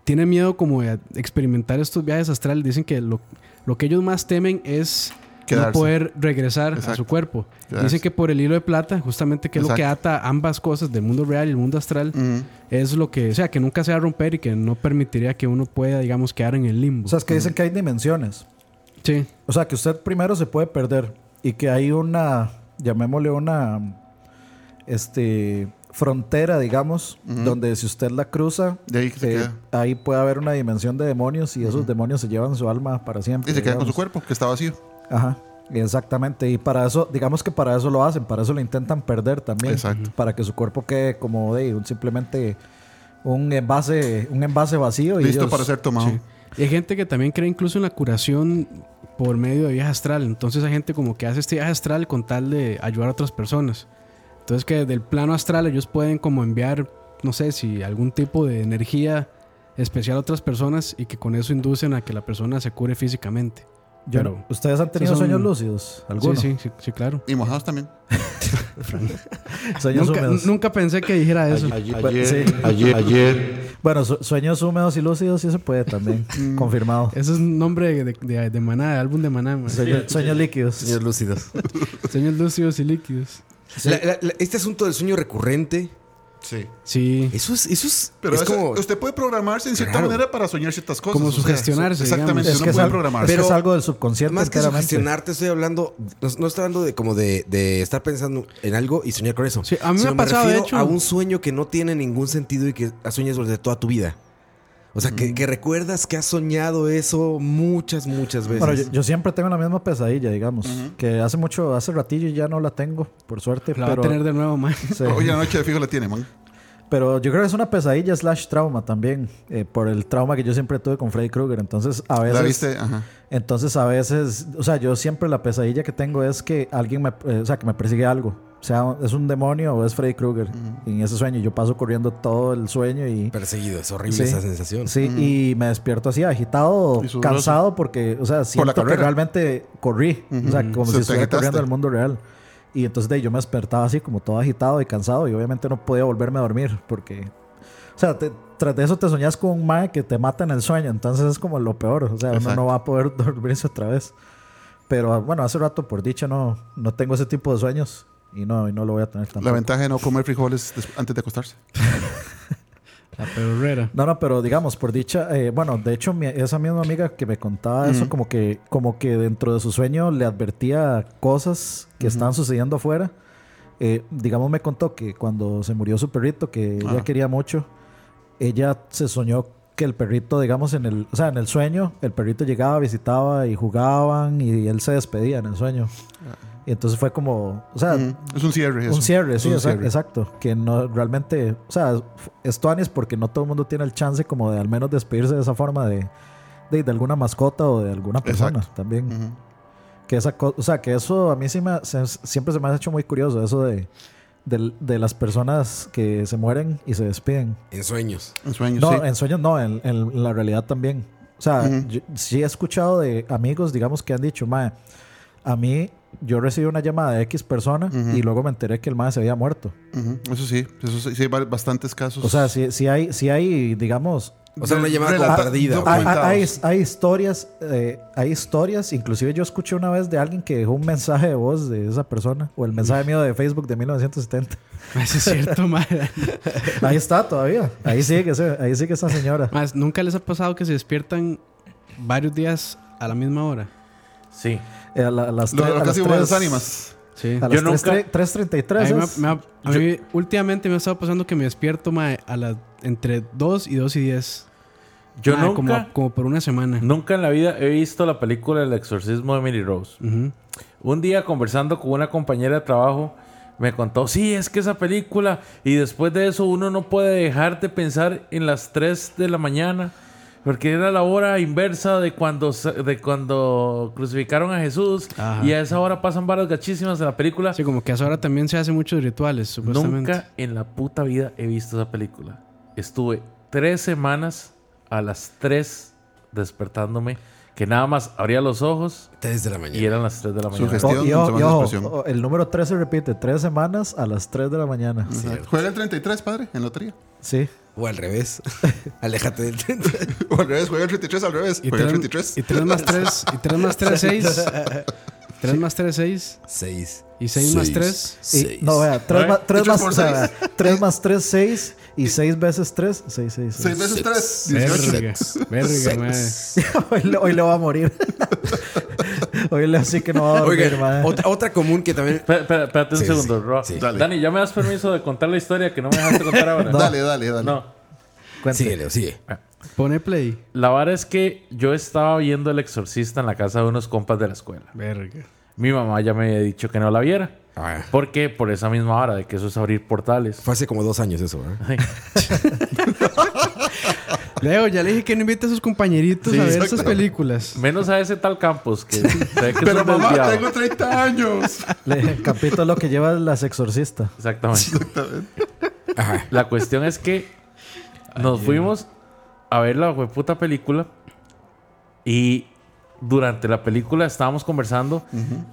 tiene miedo como de experimentar estos viajes astrales, dicen que lo, lo que ellos más temen es Quedarse. no poder regresar a su cuerpo. Quedarse. Dicen que por el hilo de plata, justamente que es lo que ata ambas cosas del mundo real y el mundo astral, es lo que, o sea, que nunca se va a romper y que no permitiría que uno pueda, digamos, quedar en el limbo. O sea, es que dicen que hay dimensiones. Sí. O sea, que usted primero se puede perder y que hay una, llamémosle una, este, frontera, digamos, donde si usted la cruza, De ahí que se eh, ahí puede haber una dimensión de demonios y esos demonios se llevan su alma para siempre. Y se queda con su cuerpo, que está vacío. Ajá, exactamente. Y para eso, digamos que para eso lo hacen, para eso lo intentan perder también. Exacto. Para que su cuerpo quede como de un, simplemente un envase, un envase vacío. Y Listo ellos- para ser tomado. Sí. Y hay gente que también cree incluso en la curación por medio de viaje astral. Entonces hay gente como que hace este viaje astral con tal de ayudar a otras personas. Entonces que del plano astral ellos pueden como enviar, no sé si algún tipo de energía especial a otras personas y que con eso inducen a que la persona se cure físicamente. Yo Pero- no- ¿Ustedes han tenido son- sueños lúcidos? Sí, ¿Alguno? sí, sí, sí, claro. Y mojados también. Sueños Nunca, húmedos. nunca pensé que dijera eso. Ayer, sí. ayer, ayer. Bueno, su- sueños húmedos y lúcidos sí se puede también. Confirmado. Eso es un nombre de, de, de maná, de álbum de maná, man. Sueño- sueños líquidos. Sueños lúcidos. Sueños lúcidos y líquidos. La- la- la- este asunto del sueño recurrente, Sí. Sí. eso es, eso es, Pero es como... usted puede programarse en cierta Claro. manera para soñar ciertas cosas. Como o sea, sugestionarse, exactamente, Es que es, puede algo, programarse. es que es Pero- algo del subconsciente Más que sugestionarte, estoy hablando, no, no estoy hablando de como de, de estar pensando en algo y soñar con eso. Sí, a mí me ha pasado, de refiero hecho. a un sueño que no tiene ningún sentido y que sueñas durante toda tu vida. O sea, que, que recuerdas que has soñado eso muchas, muchas veces. Bueno, yo, yo siempre tengo la misma pesadilla, digamos. Que hace mucho, hace ratillo ya no la tengo, por suerte. La va pero, a tener de nuevo, man. sí. Hoy anoche de fijo la tiene, man. pero yo creo que es una pesadilla slash trauma también. eh, por el trauma que yo siempre tuve con Freddy Krueger. Entonces, a veces. ¿La viste? Ajá. Entonces, a veces. O sea, yo siempre la pesadilla que tengo es que alguien me. eh, o sea, que me persigue algo. O sea, es un demonio o es Freddy Krueger. En ese sueño yo paso corriendo todo el sueño y. Perseguido, es horrible Sí. esa sensación. Sí, y me despierto así agitado, cansado porque, o sea, siento que realmente corrí, o sea, como Se si estuviera agitaste. corriendo al mundo real. Y entonces de ahí, yo me despertaba así como todo agitado y cansado y obviamente no podía volverme a dormir porque, o sea, te- tras de eso te soñas con un mae que te mata en el sueño, entonces es como lo peor, o sea, uno Exacto. no va a poder dormirse otra vez. Pero bueno, hace rato por dicha no, no tengo ese tipo de sueños y no, y no lo voy a tener tampoco. La ventaja de no comer frijoles antes de acostarse. La perorrera. No, no, pero digamos, por dicha, eh, bueno, de hecho, mi- esa misma amiga que me contaba eso, como que, como que dentro de su sueño le advertía cosas que estaban sucediendo afuera. Eh, digamos, me contó que cuando se murió su perrito, que ella Ah. quería mucho, ella se soñó que el perrito, digamos, en el, o sea, en el sueño, el perrito llegaba, visitaba y jugaban y él se despedía en el sueño. Y entonces fue como, o sea, Ujú. Es un cierre. eso. un cierre, Es sí, un exacto, cierre. exacto. Que no realmente, o sea, esto es porque no todo el mundo tiene el chance como de al menos despedirse de esa forma de, de, de alguna mascota o de alguna persona Exacto. también. Ujú. Que esa o sea, que eso a mí sí me, se- siempre se me ha hecho muy curioso, eso de, del- de las personas que se mueren y se despiden. En sueños. En sueños, No, sí. en sueños no, en, en la realidad también. O sea, Ujú. yo sí he escuchado de amigos, digamos, que han dicho, mae, a mí yo recibí una llamada de X persona y luego me enteré que el mae se había muerto. Eso sí. Eso sí, sí hay ba- bastantes casos. O sea, si, si hay, si hay, digamos, O sea, una llamada perdida. do- güey. hay, hay- hay- hay historias, eh, hay historias, inclusive yo escuché una vez de alguien que dejó un mensaje de voz de esa persona, o el mensaje mío de Facebook de 1970. Eso es cierto, man. Ahí está todavía, ahí sigue, ahí sigue esa señora. Más, ¿nunca les ha pasado que se despiertan varios días a la misma hora? Sí. Eh, a, la- a las Lo, tres- lo a que las tres- las ánimas. Sí. A Yo las nunca- 3, 3.33 A mí, me- es- me ha- a mí últimamente me ha estado pasando que me despierto a las entre 2 y 2 y 10. Yo nunca, Como, como por una semana. nunca en la vida he visto la película El exorcismo de Emily Rose. Un día conversando con una compañera de trabajo, me contó, sí, es que esa película, y después de eso uno no puede dejar de pensar en las 3 de la mañana, porque era la hora inversa de cuando, de cuando crucificaron a Jesús, Ajá. y a esa hora pasan varas gachísimas en la película. Sí, como que a esa hora también se hacen muchos rituales, supuestamente. Nunca en la puta vida he visto esa película. Estuve tres semanas a las 3 despertándome, que nada más abría los ojos 3 de la mañana. y eran las 3 de la mañana. Sugestión. Oh, y llama y expresión. oh, el número 3 se repite, tres semanas a las 3 de la mañana. Ajá. Juega el 33, padre, en lotería. Sí. O al revés. Aléjate del O al revés, juega el 33 al revés. Y Juega el 3, 33. y 3 más 3, y 3 más 3, 6. 3 más 3, 6. 6. Y seis más tres. Y- no, vea, 3 Ay, más, tres hechos más, por o sea, seis. tres más 3, 6. Y 6 veces 3, 6, 6, 6 veces 3, 18. Verga, verga, hoy, le, hoy le va a morir. hoy le así que no va a dormir, Oiga, madre. otra, otra común que también. Espérate un Sí, segundo, sí, Ro. sí. Dale. Dani, ¿ya me das permiso de contar la historia que no me dejaste contar ahora? Dale, dale, dale. No. Cuente. Sigue, Leo, sigue. Pone play. La vara es que yo estaba viendo El Exorcista en la casa de unos compas de la escuela. Verga. Mi mamá ya me había dicho que no la viera. Ah, ¿Por qué? Por esa misma hora de que eso es abrir portales. fue hace como dos años eso. Ay, Leo, ya le dije que no invite a sus compañeritos Sí, a ver esas películas. Menos a ese tal Campos que Pero mamá, desviado. tengo 30 años. Le, Capito es lo que lleva las exorcista. Exactamente. Ajá. La cuestión es que nos fuimos a ver la puta película y durante la película estábamos conversando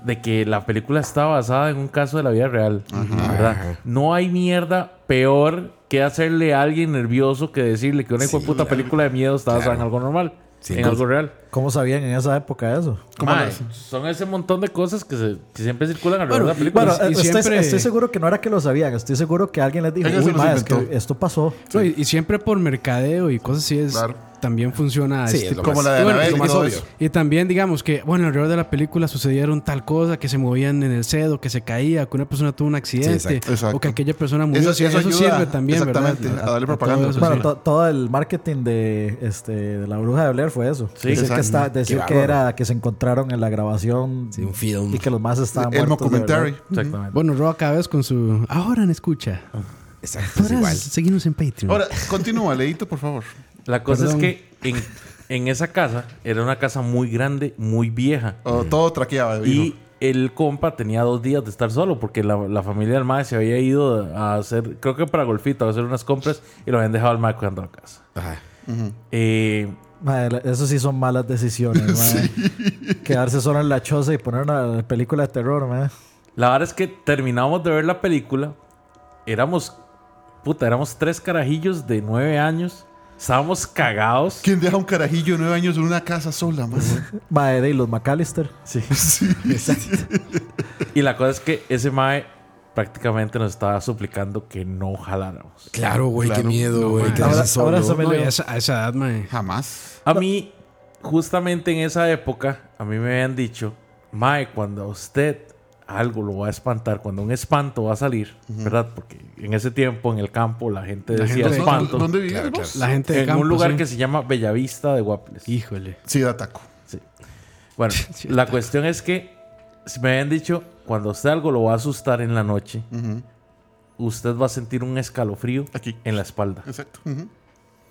de que la película está basada en un caso de la vida real. ¿verdad? No hay mierda peor que hacerle a alguien nervioso que decirle que una de puta película de miedo está basada en algo normal. Sí, en algo real. ¿Cómo sabían en esa época eso? Mae, son ese montón de cosas que, se- que siempre circulan alrededor Bueno, de la película. Bueno, y eh, estoy, siempre- estoy seguro que no era que lo sabían, estoy seguro que alguien les dijo, Alguien se uy, los es que inventó". esto pasó. No, y, y siempre por mercadeo y cosas así es. Claro. También funciona Sí, este Como la de bueno, Anabel más todo obvio. Y también, digamos que, bueno, alrededor de la película sucedieron tal cosa, que se movían en el cedo, que se caía, que una persona tuvo un accidente, exacto. Exacto. o que aquella persona murió. Eso- Sí, eso eso, ayuda, sirve también, ¿verdad? exactamente, a darle propaganda. todo eso, Bueno, to- todo el marketing de, este, de la bruja de Blair fue eso. Sí, decir que, está, decir que era que se encontraron en la grabación Sí, un film. y que los más estaban El muertos. verdad. Exactamente. Bueno, Roa cada vez con su... Ahora en escucha. Exacto, es Podrás igual. seguirnos en Patreon. Ahora, continúa, Leito, por favor. La cosa Perdón. es que en, en esa casa era una casa muy grande, muy vieja. Oh, todo traqueaba. Y el compa tenía dos días de estar solo porque la, la familia del mae se había ido a hacer, creo que para Golfito, a hacer unas compras y lo habían dejado al mae cuidando la casa. Ajá. Eh, Madre, eso sí son malas decisiones, madre. Quedarse solo en la choza y poner una película de terror, madre. la verdad es que terminamos de ver la película. Éramos, puta, éramos tres carajillos de nueve años. Estábamos cagados. ¿Quién deja un carajillo de nueve años en una casa sola, man? Madre, de los McAllister. Sí. Y la cosa es que ese mae prácticamente nos estaba suplicando que no jaláramos. Claro, güey, qué miedo, güey. Ahora- ahora se me- No, y Leo. a esa, a esa edad, mae. Jamás. A mí, justamente en esa época, a mí me habían dicho, Mae, cuando a usted algo lo va a espantar, cuando un espanto va a salir, ¿verdad? Porque en ese tiempo en el campo la gente La decía gente espanto. ¿Dónde Claro, vos? La gente de En campo, un lugar sí. que se llama Bellavista de Guapiles. Híjole. Sí, da taco. Sí. Bueno, la cuestión es que si me habían dicho, cuando usted algo lo va a asustar en la noche, usted va a sentir un escalofrío Aquí. en la espalda. Exacto.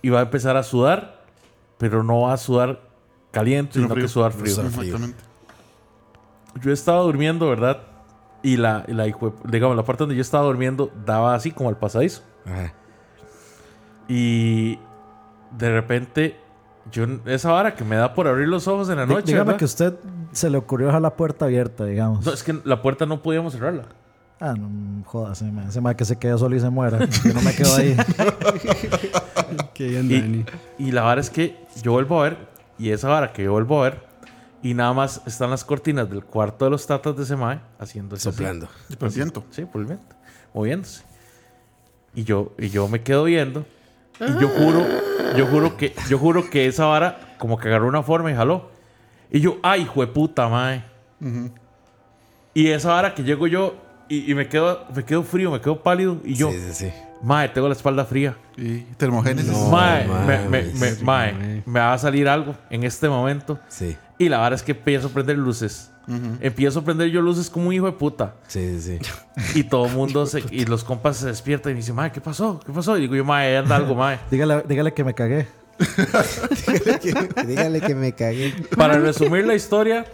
Y va a empezar a sudar, pero no va a sudar caliente, Sino sino que frío. sudar frío. Sudar frío. Exactamente. Yo estaba durmiendo, ¿verdad? Y la, y la, hijue- digamos, la parte donde yo estaba durmiendo daba así como al pasadizo. Ajá. Y de repente, yo, esa hora que me da por abrir los ojos en la noche. Dígame ¿verdad? que usted se le ocurrió dejar la puerta abierta, digamos. No, es que la puerta no podíamos cerrarla. Ah, no jodas, ese ma que se quede solo y se muera. Yo no me quedo ahí. Qué bien, Y, Dani. y la vara es que yo vuelvo a ver, y esa vara que yo vuelvo a ver, y nada más están las cortinas del cuarto de los tatas de Semae haciendo eso. así. Soplando. Por viento. Sí, por el viento, moviéndose. Y yo, y yo me quedo viendo, y yo juro, yo juro que, yo juro que esa vara como que agarró una forma y jaló. Y yo, ay, hijo de puta, mae. Y esa vara que llego yo y, y me quedo, me quedo frío, me quedo pálido, y yo, Sí, sí, sí. Mae, tengo la espalda fría. Y termogénesis. No. Mae, me, mae, mae. me va a salir algo en este momento. Sí, Y la verdad es que empiezo a prender luces. Empiezo a prender yo luces como un hijo de puta. sí, sí. sí. Y todo el mundo se, y los compas se despiertan y me dicen, mae, ¿qué pasó? ¿Qué pasó? Y digo yo, mae, anda algo, mae. dígale, dígale que me cagué. Dígale que me cagué. Para resumir la historia,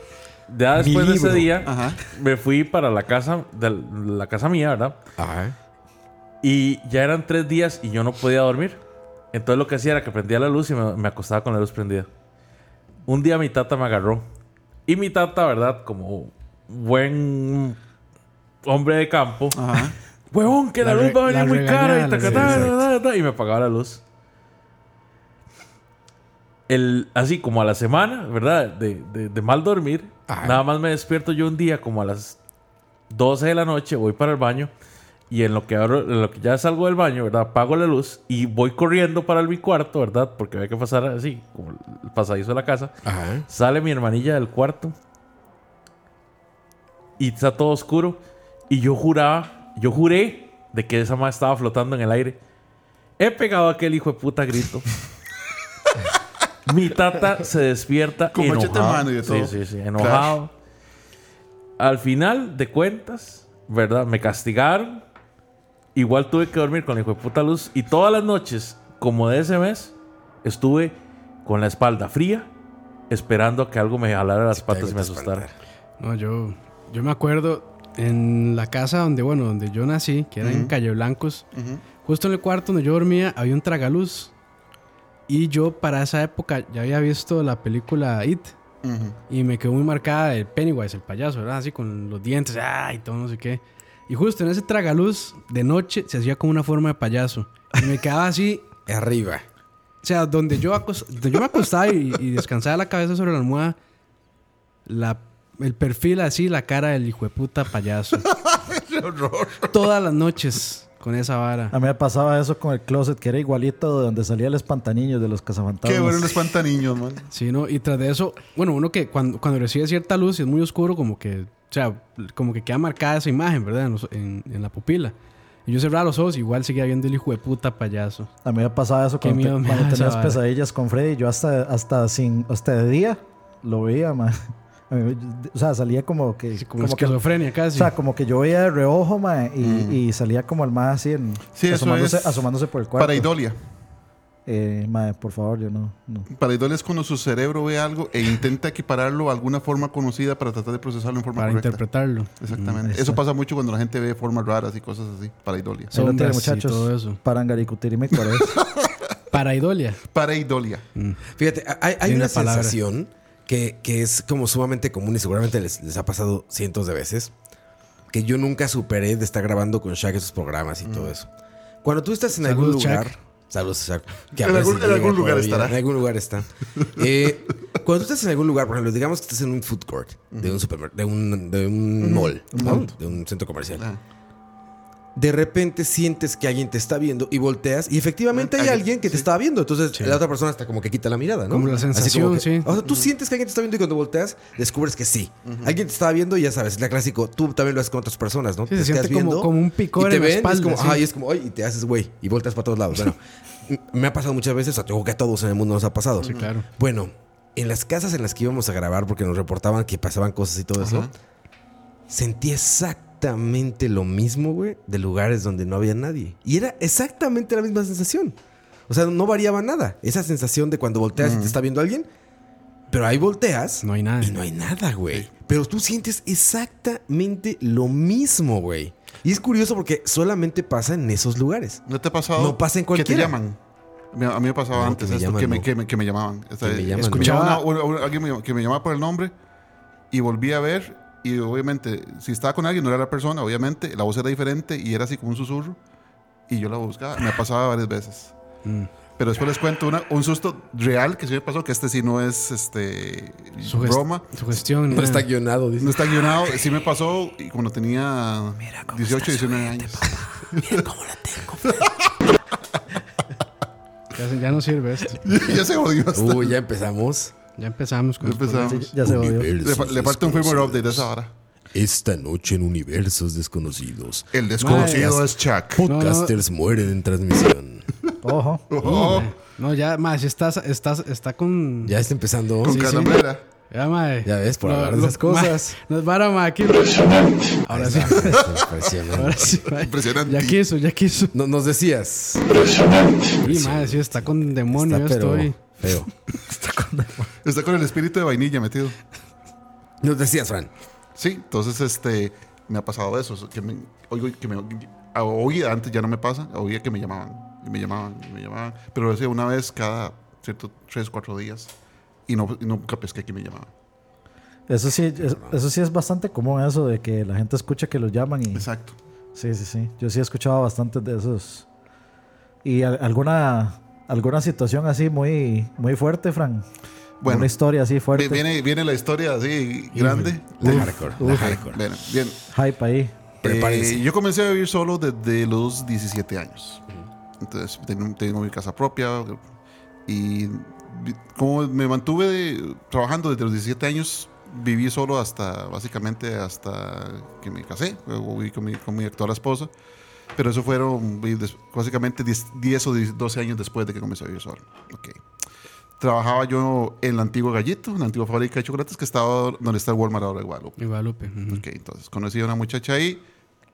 ya después de ese día, Ajá. me fui para la casa, de la casa mía, ¿verdad? Ajá. Y ya eran tres días y yo no podía dormir. Entonces lo que hacía era que prendía la luz y me, me acostaba con la luz prendida. Un día mi tata me agarró. Y mi tata, ¿verdad? Como buen hombre de campo. Ajá. Huevón, que la, La luz va a venir muy cara. Y, tacatá, sí, y me apagaba la luz. El, así como a la semana, ¿verdad? De, de- de mal dormir. Ajá. Nada más me despierto yo un día como a las 12 de la noche, voy para el baño. Y en lo que abro, en lo que ya salgo del baño, ¿verdad? Apago la luz y voy corriendo para mi cuarto, ¿verdad? Porque había que pasar así, como el pasadizo de la casa. Ajá. Sale mi hermanilla del cuarto y está todo oscuro. Y yo juraba, yo juré de que esa madre estaba flotando en el aire. He pegado a aquel hijo de puta grito. mi tata se despierta Con enojado. mano y de todo. Sí, sí, sí, enojado. Al final de cuentas, ¿verdad? Me castigaron. Igual tuve que dormir con la hijo de puta luz. Y todas las noches, como de ese mes, estuve con la espalda fría, esperando a que algo me jalara las patas y me asustara. No, yo, yo me acuerdo en la casa donde, bueno, donde yo nací, que era en Calle Blancos, justo en el cuarto donde yo dormía había un tragaluz. Y yo para esa época ya había visto la película It. Y me quedó muy marcada el Pennywise, el payaso, ¿verdad? Así con los dientes, ¡ay! todo no sé qué. Y justo en ese tragaluz de noche se hacía como una forma de payaso. Y me quedaba así, Arriba. o sea, donde yo, acos- donde yo me acostaba y, y descansaba la cabeza sobre la almohada, la, el perfil así, la cara del hijo de puta payaso. Todas las noches con esa vara. A mí me pasaba eso con el closet, que era igualito de donde salía el espantaniños de los cazafantasmas. Qué bueno el espantaniños, man. Sí, ¿no? Y tras de eso, bueno, uno que cuando, cuando recibe cierta luz y es muy oscuro, como que, o sea, como que queda marcada esa imagen, ¿verdad? En, los- en- en la pupila. Y yo cerraba los ojos, igual seguía viendo el hijo de puta payaso. A mí me pasaba eso Qué cuando, te- cuando tenías pesadillas con Freddy. Yo hasta, hasta sin, hasta de día lo veía, man. O sea, salía como que... Como, como que esquizofrenia o casi. sea, como que yo veía de reojo, man, y, y salía como el más así, en, Sí, eso asomándose, es asomándose por el cuarto. Pareidolia. Eh, mae, por favor, yo no, no. Pareidolia es cuando su cerebro ve algo e intenta equipararlo a alguna forma conocida para tratar de procesarlo en forma para correcta. interpretarlo. Exactamente. ahí Eso pasa mucho cuando la gente ve formas raras y cosas así. Pareidolia. Y muchachos. todo eso. Parangaricutirimí Corés. Paraidolia. Pareidolia. Fíjate, hay, hay Hay una, una palabra. sensación que, que es como sumamente común y seguramente les, les ha pasado cientos de veces. Que yo nunca superé de estar grabando con Shaq esos programas y todo eso. Cuando tú estás en algún Saludos, lugar. Shaq. Saludos, Shaq. que a En algún- en algún lugar todavía, estará. En algún lugar está. Eh, cuando tú estás en algún lugar, por ejemplo, digamos que estás en un food court de un supermercado, de un, de un mall, ¿no? de un centro comercial. Ah. De repente sientes que alguien te está viendo y volteas y efectivamente hay Alguien, que te sí. está viendo. Entonces la otra persona hasta como que quita la mirada, ¿no? Como la sensación, que- sí. O sea, tú sientes que alguien te está viendo y cuando volteas descubres que sí. Alguien te estaba viendo y ya sabes, es la clásico. Tú también lo haces con otras personas, ¿no? Sí, se Te siente quedas como- como un picor y te en la espalda, es como, es como, ay, y te haces güey y volteas para todos lados. Bueno, me ha pasado muchas veces, o sea, que a todos en el mundo nos ha pasado. Sí, claro. Bueno, en las casas en las que íbamos a grabar, porque nos reportaban que pasaban cosas y todo eso, sentí exactamente lo mismo, güey, de lugares donde no había nadie. Y era exactamente la misma sensación. O sea, no variaba nada. Esa sensación de cuando volteas y te está viendo alguien, pero ahí volteas No hay nada. y no hay nada, güey. Pero tú sientes exactamente lo mismo, güey. Y es curioso porque solamente pasa en esos lugares. ¿No te ha pasado? No pasa en Que te cualquiera. llaman. A mí me pasaba No, antes que me esto, llaman, que, me, no. que, me, que me llamaban. O sea, Que me llaman, escuchaba no. una- una- alguien que me llamaba por el nombre y volví a ver y obviamente si estaba con alguien no era la persona, obviamente la voz era diferente y era así como un susurro y yo la buscaba. Me pasaba varias veces. Mm. Pero después les cuento una- un susto real que sí me pasó, que este sí no es este Sugest- broma. Sugestión. No nada. está guionado, dice. No está guionado, sí me pasó y cuando tenía 18, 19 años. Ya, se- ya no sirve esto. ya se jodió hasta. Uy, ya empezamos. Ya empezamos con Ya empezamos. Sí, ya se odió. Le, fa- le falta un firmware update de esa hora. Esta noche en Universos Desconocidos, El desconocido Madre. es Chuck. podcasters mueren en transmisión. Ojo. Oh, No, ya, más, estás, estás, está con. Ya está empezando. con Sí, sí. calambrera. Ya, mae. Ya ves, por Lo- hablar de esas cosas. mae, Nos vara, mae, aquí. Ahora sí. Impresionante. Ahora sí, mae. Impresionante. Ya quiso, ya quiso. No- nos decías. Sí, madre, sí, está con demonio Está pero estoy. Feo. Está con el espíritu de vainilla metido. Nos decías, Fran. Sí, entonces este me ha pasado eso. Que me, oigo que me, oía, antes ya no me pasa, oía que me llamaban. Y me llamaban, y me llamaban. Pero lo hacía una vez cada cierto, tres, cuatro días. Y, no, y nunca pesqué que me llamaban. Eso sí, es- eso sí es bastante común, eso de que la gente escucha que los llaman y... Exacto. Sí, sí, sí. Yo sí he escuchado bastantes de esos. ¿Y al- alguna, alguna situación así muy, muy fuerte, Fran? Bueno, Una historia así fuerte. Viene, viene la historia así grande. La De- hardcore. La uf. hardcore. Bien, bien. Hype ahí. Eh, yo comencé a vivir solo desde los 17 años. Entonces tengo, tengo mi casa propia y como me mantuve de- trabajando desde los 17 años, viví solo hasta básicamente hasta que me casé, luego viví con mi, con mi actual esposa. Pero eso fueron básicamente 10, 10 o 10 12 años después de que comencé a vivir solo. Ok. Trabajaba yo en la antigua Gallito, en la antigua fábrica de chocolates que estaba donde está Walmart ahora de Guadalupe. Y Guadalupe. ujú. Ok, entonces conocí a una muchacha ahí,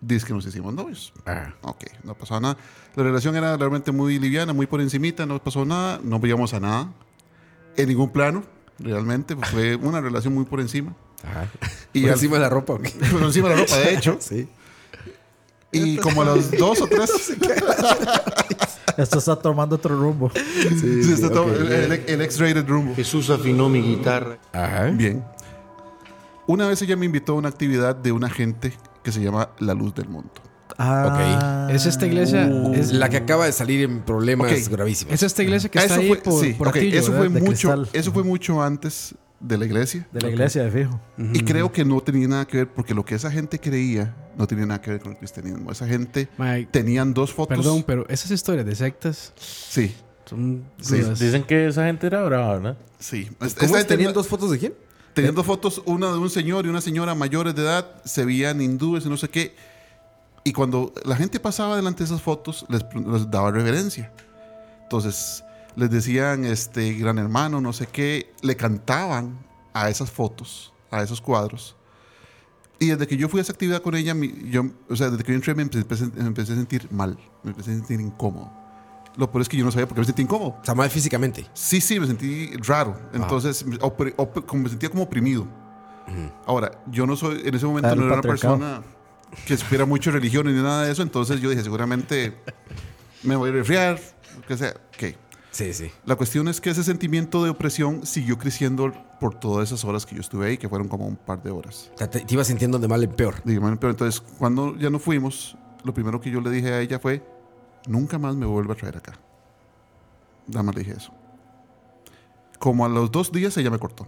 dice que nos hicimos novios. Ah. Ok, no pasaba nada. La relación era realmente muy liviana, muy por encimita, no pasó nada, no veíamos a nada, en ningún plano, realmente, fue una relación muy por encima. Ajá. Y Por al- encima de la ropa, ¿o qué? por encima de la ropa, de hecho. Sí. Y como a los dos o tres, Esto está tomando otro rumbo. Sí, está todo- el, el- el X-rated rumbo. Jesús afinó mi guitarra. Ajá. Bien. Una vez ella me invitó a una actividad de una gente que se llama La Luz del Mundo. Ah, Es esta iglesia. Es Es, la que acaba de salir en problemas Ok. gravísimos. es esta iglesia que Ah, está eso ahí fue, por, sí, por ok, Atillo, eso fue mucho, cristal. eso fue mucho antes de la iglesia. de la iglesia de fijo. Y creo que no tenía nada que ver, porque lo que esa gente creía no tenía nada que ver con el cristianismo. Esa gente tenían dos fotos. perdón, pero esas historias de sectas Sí, son. Sí. Dicen que esa gente era brava, ¿no? sí. ¿Cómo es? ¿Tenían dos fotos de quién? Tenían dos fotos, una de un señor y una señora mayores de edad, se veían hindúes y no sé qué. Y cuando la gente pasaba delante de esas fotos, les, les daba reverencia. Entonces, les decían, este, gran hermano, no sé qué, le cantaban a esas fotos, a esos cuadros. Y desde que yo fui a esa actividad con ella, mi- yo, o sea, desde que yo entré me empecé, me empecé a sentir mal, me empecé a sentir incómodo. Lo peor es que yo no sabía por qué me sentí incómodo. O sea, mal físicamente. Sí, sí, me sentí raro. Entonces, opri- op- como me sentía como oprimido. Ahora, yo no soy, en ese momento Ah, no era una persona que supiera mucho religión ni nada de eso. Entonces yo dije, seguramente me voy a resfriar, que sea. Ok. Sí, sí. La cuestión es que ese sentimiento de opresión siguió creciendo por todas esas horas que yo estuve ahí, que fueron como un par de horas. Sea, te, te ibas sintiendo de mal en peor. Dígame, pero entonces, cuando ya no fuimos, lo primero que yo le dije a ella fue, nunca más me vuelva a traer acá. Nada más le dije eso. Como a los dos días ella me cortó.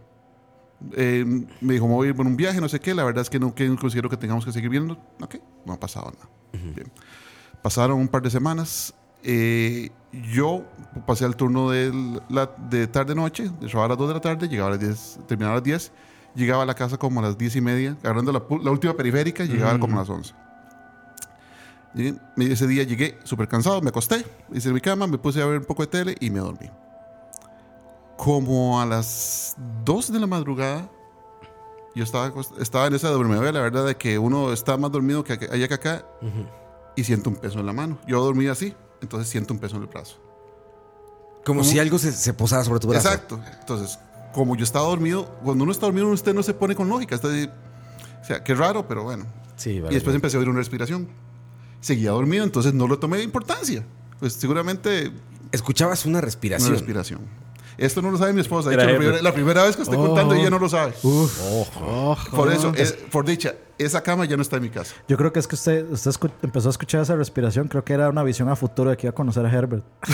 Eh, me dijo, me voy a ir por un viaje, no sé qué. La verdad es que no que considero que tengamos que seguir viendo. Ok, no ha pasado nada. Bien. Pasaron un par de semanas. Eh, yo pasé al turno la- de tarde-noche, de trabajar a las 2 de la tarde, llegaba a las 10, terminaba a las 10, llegaba a la casa como a las 10 y media, agarrando la, la última periférica, llegaba como a las 11. Llegué- me- ese día llegué súper cansado, me acosté, hice mi cama, me puse a ver un poco de tele y me dormí. Como a las 2 de la madrugada, yo estaba, estaba en esa dormidera, la verdad, de que uno está más dormido que allá que acá y siento un peso en la mano. Yo dormí así, entonces siento un peso en el brazo. Como si algo se, se posara sobre tu brazo. Exacto. Entonces, como yo estaba dormido, cuando uno está dormido, usted no se pone con lógica. O sea, qué raro, pero bueno. Sí, vale. Y después empecé a oír una respiración. Seguía dormido, entonces no lo tomé de importancia. Pues seguramente Escuchabas una una respiración. Esto no lo sabe mi esposa. De Era hecho, la primera, la primera vez que estoy Oh. contando, ella no lo sabe. Ojo. Por eso, es- por dicha, esa cama ya no está en mi casa. Yo creo que es que usted, usted empezó a escuchar esa respiración. Creo que era una visión a futuro de que iba a conocer a Herbert.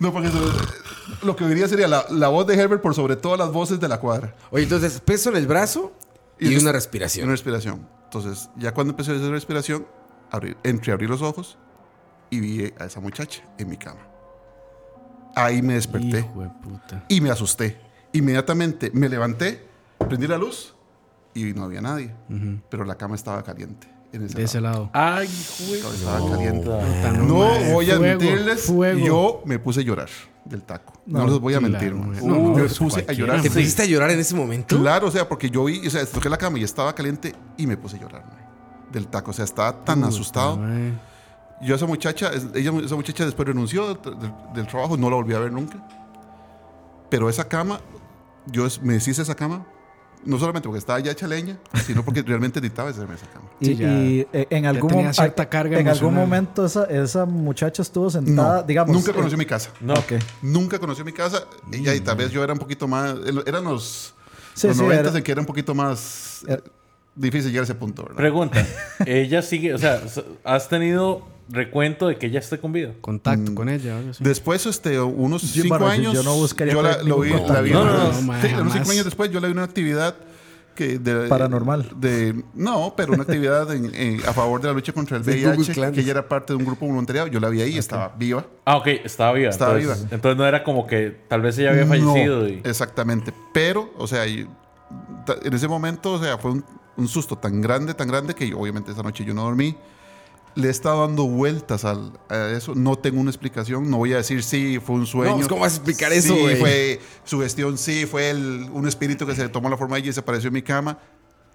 No, porque eso- lo que diría sería la, la voz de Herbert por sobre todas las voces de la cuadra. Oye, entonces, peso en el brazo y, Y una es- respiración. Una respiración. Entonces, ya cuando empecé a hacer respiración, abrí, abrí los ojos y vi a esa muchacha en mi cama. Ahí me desperté Hijo de puta. y me asusté. Inmediatamente me levanté, prendí la luz y no había nadie. Pero la cama estaba caliente. En ese De ese lado. lado. Ay, güey. Estaba caliente. Puta, No voy a Fuego, mentirles, fuego. yo me puse a llorar del taco. No, les voy a mentir. claro. No, no, me pues puse a llorar. ¿Te pusiste a llorar en ese momento? Claro, o sea, porque yo vi, o sea, toqué la cama y estaba caliente y me puse a llorar mae, del taco. O sea, estaba tan asustado. Mae. Yo esa muchacha, ella, esa muchacha después renunció del, del- del trabajo, no la volví a ver nunca. Pero esa cama, yo me deshice esa cama, no solamente porque estaba ya hecha leña, sino porque realmente necesitaba hacerme esa cama. Y, ya- y, eh, en algún tenía mom- cierta a- carga En algún momento esa, esa muchacha estuvo sentada, No, digamos. nunca eh, conoció mi casa. No. ok. Nunca conoció mi casa. Ella y tal vez yo era un poquito más. Eran los, Sí, los sí, 90 era- en que era un poquito más Eh, difícil llegar a ese punto, ¿verdad? Pregunta. ella sigue, o sea, ¿has tenido recuento de que ella esté con vida? Contacto Mm. con ella. algo así. Después, este, unos Yo, cinco años. yo no buscaría yo la, lo vi, la No, no, no, sí, unos cinco años después, yo la vi en una actividad que de, Paranormal. De, no, pero una actividad en- en- a favor de la lucha contra el VIH, que ella era parte de un grupo voluntariado. Yo la vi ahí, estaba viva. Ah, ok, estaba viva. Estaba entonces, viva. Entonces no era como que tal vez ella había fallecido. No, y... Exactamente. Pero, o sea, y- en ese momento, o sea, fue un, un susto tan grande, tan grande que yo, obviamente esa noche yo no dormí. Le he estado dando vueltas al, a eso. No tengo una explicación. No voy a decir sí, fue un sueño. No, pues, ¿cómo vas a explicar eso, Sí, fue sugestión, sí, fue el- un espíritu que se tomó la forma de ella y se apareció en mi cama.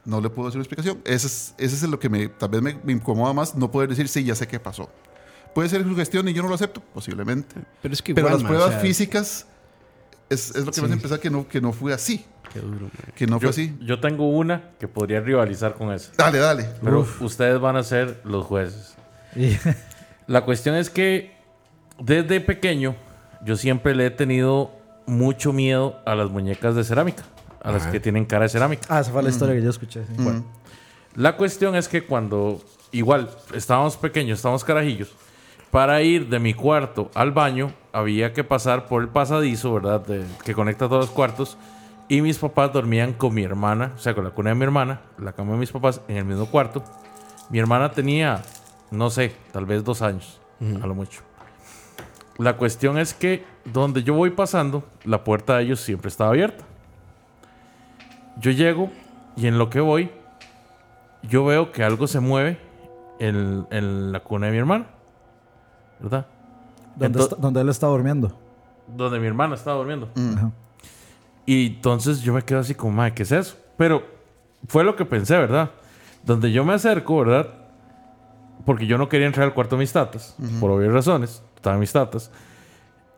No le puedo decir una explicación. Ese es, ese es lo que me, tal vez me, me incomoda más, no poder decir sí, ya sé qué pasó. Puede ser sugestión y yo no lo acepto, posiblemente. Pero es que Pero igual, las pruebas o sea, físicas es, es lo que me hace pensar que no, que no fue así. Qué duro. Que no fue Yo, así. yo tengo una que podría rivalizar con esa. Dale, dale. Pero ustedes van a ser los jueces. y- La cuestión es que desde pequeño, yo siempre le he tenido mucho miedo a las muñecas de cerámica, a las que tienen cara de cerámica. Ah, esa fue la historia que yo escuché. sí. Bueno, la cuestión es que cuando, igual, estábamos pequeños, estábamos carajillos, para ir de mi cuarto al baño, había que pasar por el pasadizo, ¿verdad? De- que conecta todos los cuartos. Y mis papás dormían con mi hermana, o sea, con la cuna de mi hermana, la cama de mis papás, en el mismo cuarto. Mi hermana tenía, no sé, tal vez dos años, a lo mucho. La cuestión es que donde yo voy pasando, la puerta de ellos siempre estaba abierta. Yo llego y en lo que voy, yo veo que algo se mueve en, en la cuna de mi hermana. ¿Verdad? Donde, Ento- está- donde él está durmiendo. donde mi hermana estaba durmiendo. Ajá. Y entonces yo me quedo así como, madre, ¿qué es eso? Pero fue lo que pensé, ¿verdad? Donde yo me acerco, ¿verdad? Porque yo no quería entrar al cuarto de mis tatas, por obvias razones. Estaban mis tatas.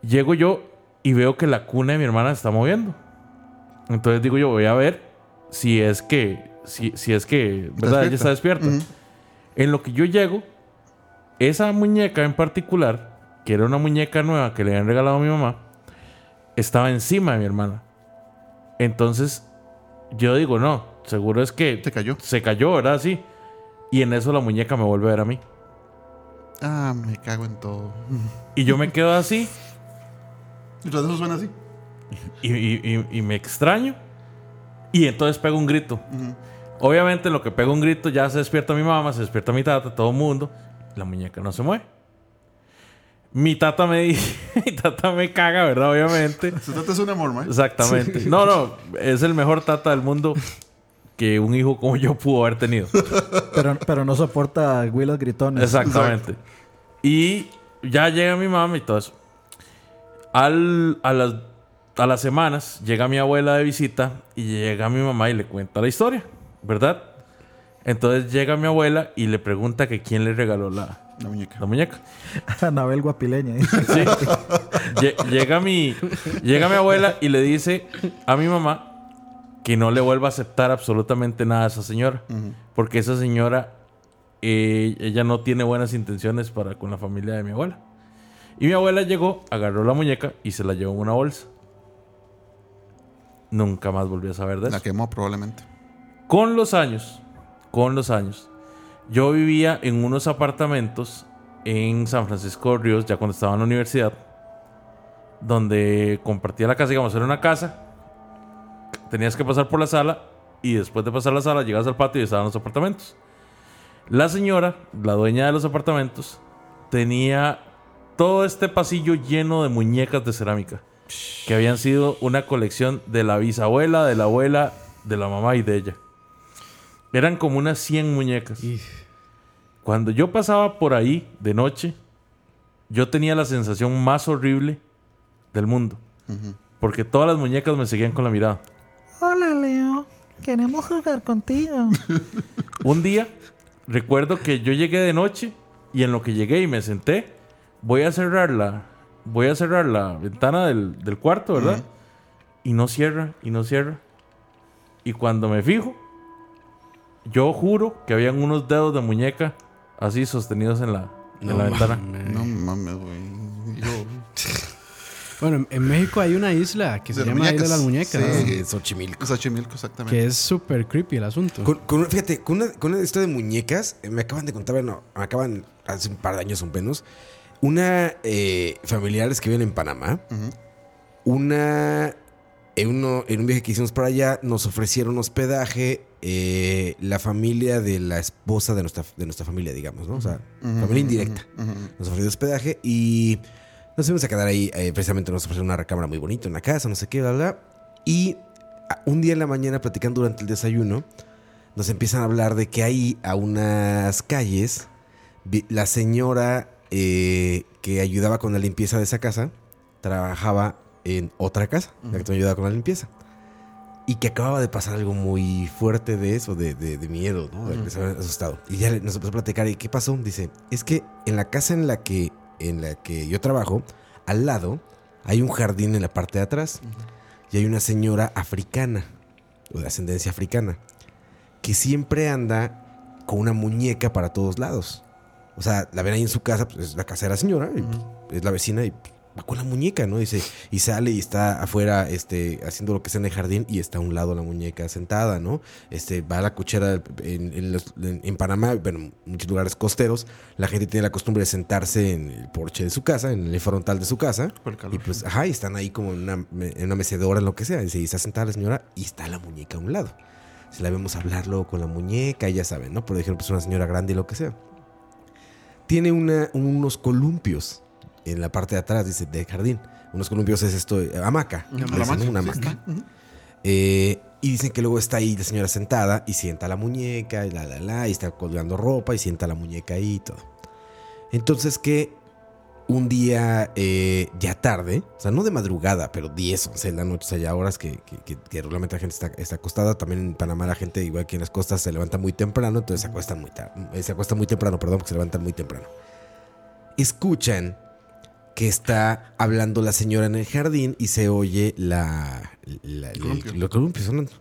Llego yo y veo que la cuna de mi hermana se está moviendo. Entonces digo yo, voy a ver si es que, si, si es que, ¿verdad? Ella está despierta. En lo que yo llego, esa muñeca en particular, que era una muñeca nueva que le habían regalado a mi mamá, estaba encima de mi hermana. Entonces, yo digo, no, seguro es que Se cayó. se cayó, ¿verdad? Sí. Y en eso la muñeca me vuelve a ver a mí. Ah, me cago en todo. Y yo me quedo así Y tras eso suena así. y, y- y- y me extraño. Y entonces pego un grito. Obviamente, en lo que pego un grito, ya se despierta mi mamá, se despierta mi tata, todo el mundo. La muñeca no se mueve. Mi tata me dice, mi tata me caga, ¿verdad? Obviamente. Se trata de un amor. Exactamente. No, no, es el mejor tata del mundo que un hijo como yo pudo haber tenido. Pero, pero no soporta Willis gritones. Exactamente. Y ya llega mi mamá y todo eso. Al, a, las, a las semanas llega mi abuela de visita y llega mi mamá y le cuenta la historia, ¿verdad? Entonces llega mi abuela y le pregunta que quién le regaló la, La muñeca. la muñeca. Anabel Guapileña. ¿eh? Sí. Lle- llega, mi, llega mi abuela y le dice a mi mamá que no le vuelva a aceptar absolutamente nada a esa señora. Porque esa señora, eh, ella no tiene buenas intenciones para con la familia de mi abuela. Y mi abuela llegó, agarró la muñeca y se la llevó en una bolsa. Nunca más volví a saber de eso. La quemó probablemente. Con los años, con los años, yo vivía en unos apartamentos en San Francisco de Ríos, ya cuando estaba en la universidad, donde compartía la casa, digamos, era una casa, tenías que pasar por la sala y después de pasar la sala llegabas al patio y estaban los apartamentos. La señora, la dueña de los apartamentos, tenía todo este pasillo lleno de muñecas de cerámica, que habían sido una colección de la bisabuela, de la abuela, de la mamá y de ella. Eran como unas 100 muñecas. Cuando yo pasaba por ahí de noche, yo tenía la sensación más horrible del mundo. Porque todas las muñecas me seguían con la mirada. Hola, Leo. Queremos jugar contigo. Un día, recuerdo que yo llegué de noche y en lo que llegué y me senté, voy a cerrar la, voy a cerrar la ventana del, del cuarto, ¿verdad? Y no cierra, y no cierra. Y cuando me fijo, yo juro que habían unos dedos de muñeca así sostenidos en la, en la ventana. No mames, güey. Yo- Bueno, en- México hay una isla que se De llama Isla de las muñecas. Sí. Eh, Xochimilco. Xochimilco, exactamente. Que es súper creepy el asunto. Con, con- fíjate, con una, con una historia de muñecas, eh, me acaban de contar, bueno, me acaban hace un par de años, un menos, una eh, familiares que viven en Panamá, una, en, uno, en un viaje que hicimos para allá, nos ofrecieron hospedaje eh, la familia de la esposa de nuestra, de nuestra familia, digamos, ¿no? O sea, familia indirecta. Nos ofreció hospedaje y nos fuimos a quedar ahí, eh, precisamente nos ofrecieron una recámara muy bonita, una casa, no sé qué, bla, bla. Y un día en la mañana, platicando durante el desayuno, nos empiezan a hablar de que ahí a unas calles, la señora eh, que ayudaba con la limpieza de esa casa, trabajaba en otra casa, la que también ayudaba con la limpieza. Y que acababa de pasar algo muy fuerte de eso, de, de- de miedo, ¿no? De que se habían asustado. Y ya nos empezó a platicar, ¿y qué pasó? Dice, es que en la casa en la que, en la que yo trabajo, al lado, hay un jardín en la parte de atrás. Y hay una señora africana, o de ascendencia africana, que siempre anda con una muñeca para todos lados. O sea, la ven ahí en su casa, pues es la casa de la señora, y, pues, es la vecina y pues, va con la muñeca, ¿no? Dice, y sale y está afuera este, haciendo lo que sea en el jardín y está a un lado la muñeca sentada, ¿no? Este, va a la cochera en, en los- en- en Panamá, bueno, en muchos lugares costeros, la gente tiene la costumbre de sentarse en el porche de su casa, en el frontal de su casa. Por el calor. Y pues, ajá, y están ahí como en una, en una mecedora, en lo que sea. Dice, y está sentada la señora y está la muñeca a un lado. Si la vemos hablar luego con la muñeca, ya saben, ¿no? Por ejemplo, es una señora grande y lo que sea. Tiene una, unos columpios en la parte de atrás, dice, del jardín. Unos columpios es esto, eh, hamaca. Dicen, Una hamaca. Eh, y dicen que luego está ahí la señora sentada y sienta la muñeca y la, la, la, y está colgando ropa y sienta la muñeca ahí y todo. Entonces que un día eh, ya tarde, o sea, no de madrugada, pero 10, 11 de la noche, o sea, ya horas que, que, que- que regularmente la gente está, está acostada. También en Panamá la gente, igual que en las costas, se levanta muy temprano, entonces se acuestan muy. Se acuestan muy temprano, perdón, porque se levantan muy temprano. Escuchan que está hablando la señora en el jardín y se oye la, la- el- Columpio. los columpios sonando.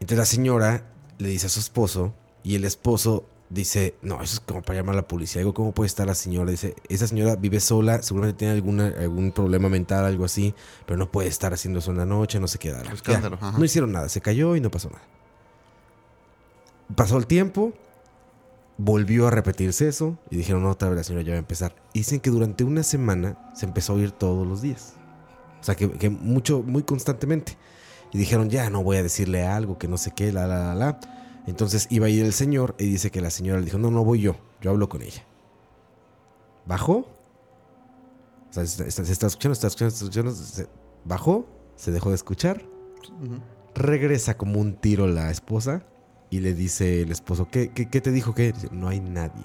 Entonces la señora le dice a su esposo y el esposo dice, no, eso es como para llamar a la policía. Digo, ¿cómo puede estar la señora? Dice, esa señora vive sola, seguramente tiene alguna, algún problema mental, algo así, pero no puede estar haciendo eso en la noche, no se queda. Escándalo, ajá. No hicieron nada, se cayó y no pasó nada. Pasó el tiempo, volvió a repetirse eso y dijeron, no, otra vez la señora ya va a empezar. Y dicen que durante una semana se empezó a oír todos los días. O sea, que, que mucho, muy constantemente. Y dijeron, ya no voy a decirle algo, que no sé qué, la, la, la, la. Entonces iba a ir el señor y dice que la señora le dijo, no, no voy yo, yo hablo con ella. Bajó. O sea, se está, se está escuchando, se está escuchando, se está escuchando, se- bajó, se dejó de escuchar. Regresa como un tiro la esposa y le dice el esposo, ¿qué, qué, qué te dijo? ¿Qué? Dice, no hay nadie.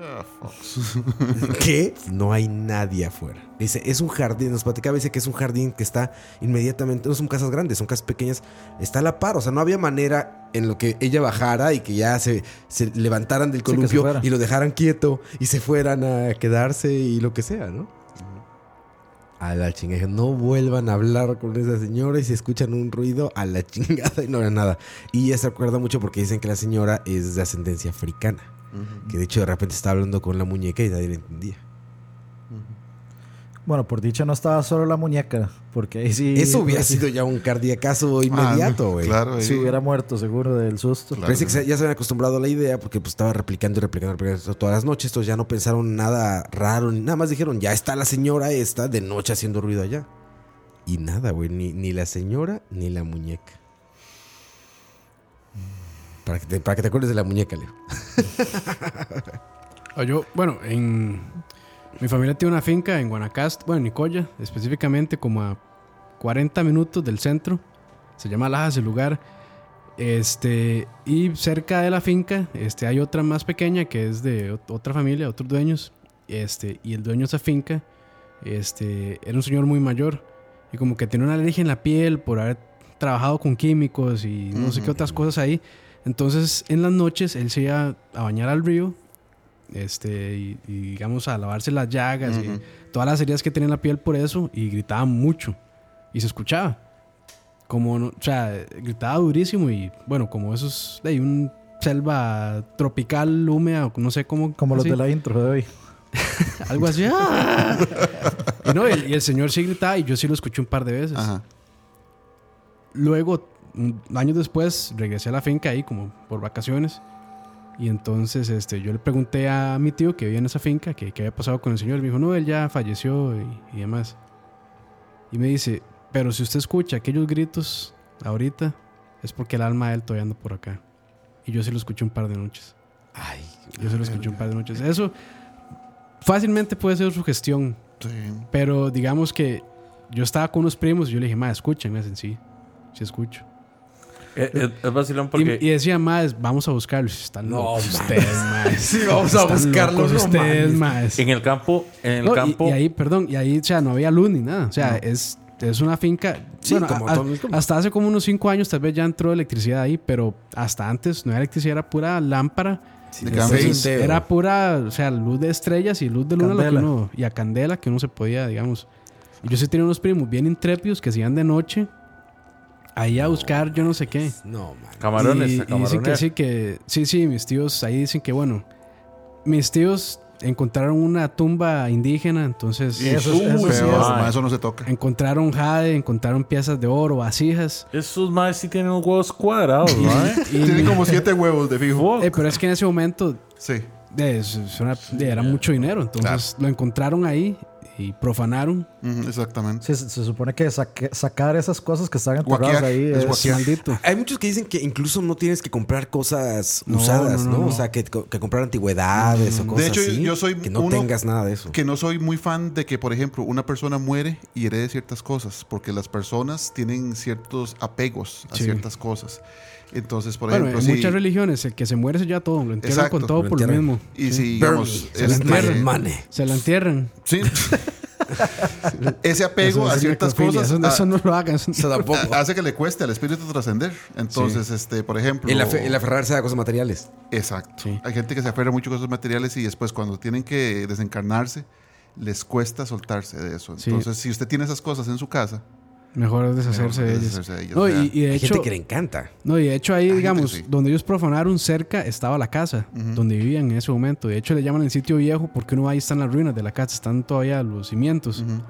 Ah. ¿Qué? No hay nadie afuera. Dice, es un jardín, nos platicaba, dice que es un jardín que está inmediatamente, no son casas grandes, son casas pequeñas, está a la par, o sea, no había manera en lo que ella bajara y que ya se, se levantaran del Sí, que se columpio y lo dejaran quieto y se fueran a quedarse y lo que sea, ¿no? A la chingada, no vuelvan a hablar con esa señora y si escuchan un ruido, a la chingada y no era nada. Y ella se acuerda mucho porque dicen que la señora es de ascendencia africana. Que de hecho de repente estaba hablando con la muñeca y nadie le entendía. Bueno, por dicha no estaba solo la muñeca, porque ahí sí. Eso hubiera sí- sido ya un cardiacazo inmediato, Ah, güey. Claro, Si ahí. hubiera muerto, seguro, del susto. Claro. Parece que se- ya se habían acostumbrado a la idea porque pues estaba replicando y replicando, replicando todas las noches. Entonces ya no pensaron nada raro, ni nada más dijeron, ya está la señora esta de noche haciendo ruido allá. Y nada, güey, ni, ni la señora ni la muñeca. Para que, te, para que te acuerdes de la muñeca, Leo. O yo, bueno, en mi familia tiene una finca en Guanacaste, bueno, en Nicoya, específicamente como a 40 minutos del centro. Se llama Lajas el lugar. Este, y cerca de la finca, este, hay otra más pequeña que es de ot- otra familia, otros dueños. Este, y el dueño de esa finca, este, era un señor muy mayor y como que tenía una alergia en la piel por haber trabajado con químicos y no sé qué otras cosas ahí. Entonces, en las noches él se iba a bañar al río este, y, y, digamos a lavarse las llagas y todas las heridas que tenía en la piel por eso y gritaba mucho y se escuchaba como no- o sea gritaba durísimo y bueno como esos de ahí, un selva tropical húmeda o no sé cómo Como los así, de la intro de hoy. algo así ¡ah! y no y el, y el señor sí gritaba y yo sí lo escuché un par de veces Ajá. Luego, un- años después, regresé a la finca ahí como por vacaciones. Y entonces este, yo le pregunté a mi tío que vivía en esa finca que qué había pasado con el señor. Me dijo, no, él ya falleció y, y demás. Y me dice, pero si usted escucha aquellos gritos ahorita, es porque el alma de él todavía anda por acá. Y yo sí lo escuché un par de noches. Ay, Yo sí lo escuché un par de noches. Eso fácilmente puede ser su gestión. Sí. Pero digamos que yo estaba con unos primos y yo le dije, ma, escuchen. Me dicen, sí, sí escucho. Es, es- es vacilón Y, porque. y decía, más, vamos a buscarlo. Están No, locos ustedes, más. Sí, vamos a buscarlo, no ustedes, más. en el campo, en el No, y- campo. y, ahí, perdón, y ahí, o sea, no había luz ni nada. O sea, es, es una finca. Sí, bueno, como a- todo hasta hace como unos cinco años tal vez ya entró electricidad ahí, pero hasta antes no era electricidad, era pura lámpara. De Entonces, era pura, o sea, luz de estrellas y luz de luna lo que uno- y a candela que uno se podía, digamos. Y yo sí tenía unos primos bien intrépidos que se iban de noche ahí a buscar yo no sé qué. No, man. Camarones, y, a y dicen que sí, que sí, sí, mis tíos ahí dicen que bueno, mis tíos encontraron una tumba indígena, entonces Y Eso es- eso feo, sí eso no se toca. encontraron jade, encontraron piezas de oro, vasijas. Esos más sí tienen huevos cuadrados, ¿no? eh? Tiene como siete huevos de fijo. Eh, pero es que en ese momento Sí. eh, era mucho dinero, entonces lo encontraron ahí y profanaron. Exactamente. Sí, se, se supone que saque- sacar esas cosas que están enterradas ahí es es, maldito. Hay muchos que dicen que incluso no tienes que comprar cosas No, usadas, no, ¿no? no, O sea, que, que comprar antigüedades o cosas hecho, así. yo soy Que no uno tengas nada de eso. Que no soy muy fan de que, por ejemplo, una persona muere y herede ciertas cosas, porque las personas tienen ciertos apegos a Sí. ciertas cosas. Entonces, por bueno, ejemplo, en si... muchas religiones el que se muere se lleva todo, lo entierran Exacto, con todo lo por lo mismo. Y si, digamos, se la este, entierran. Se la entierran. sí. ese apego Eso a ciertas cosas Eso, ah, eso no lo hagan. eso no- tampoco. hace que le cueste al espíritu trascender. Entonces, este, por ejemplo... El, afe- el aferrarse a cosas materiales. Exacto. Sí. Hay gente que se aferra mucho a cosas materiales y después cuando tienen que desencarnarse, les cuesta soltarse de eso. Sí. Entonces, si usted tiene esas cosas en su casa, Mejor es deshacerse mejor de ellas. deshacerse de ellas, No, o sea, y, y de Hay hecho, gente que le encanta. no, y de hecho ahí, digamos, sí. donde ellos profanaron cerca estaba la casa, donde vivían en ese momento. De hecho, le llaman el sitio viejo porque uno va ahí están las ruinas de la casa, están todavía los cimientos. Ujú.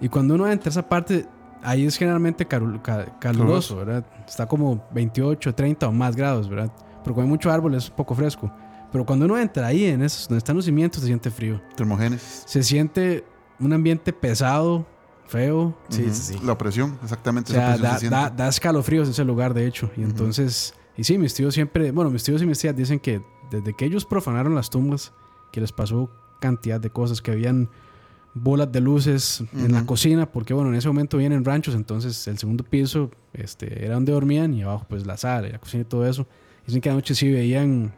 Y cuando uno entra a esa parte, ahí es generalmente caru- ca- caluroso, ¿verdad? Está como 28, 30 o más grados, ¿verdad? Pero como hay mucho árbol es un poco fresco. Pero cuando uno entra ahí, en esos, donde están los cimientos, se siente frío. termogénesis. Se siente un ambiente pesado, feo. Sí. La presión, O exactamente. sea, esa presión da, se da, da escalofríos ese lugar, de hecho. Y entonces, y sí, mis tíos siempre, bueno, mis tíos y mis tías dicen que desde que ellos profanaron las tumbas, que les pasó cantidad de cosas, que habían bolas de luces en la cocina, porque bueno, en ese momento vienen ranchos, entonces el segundo piso este, era donde dormían y abajo pues la sala y la cocina y todo eso. Dicen que anoche sí veían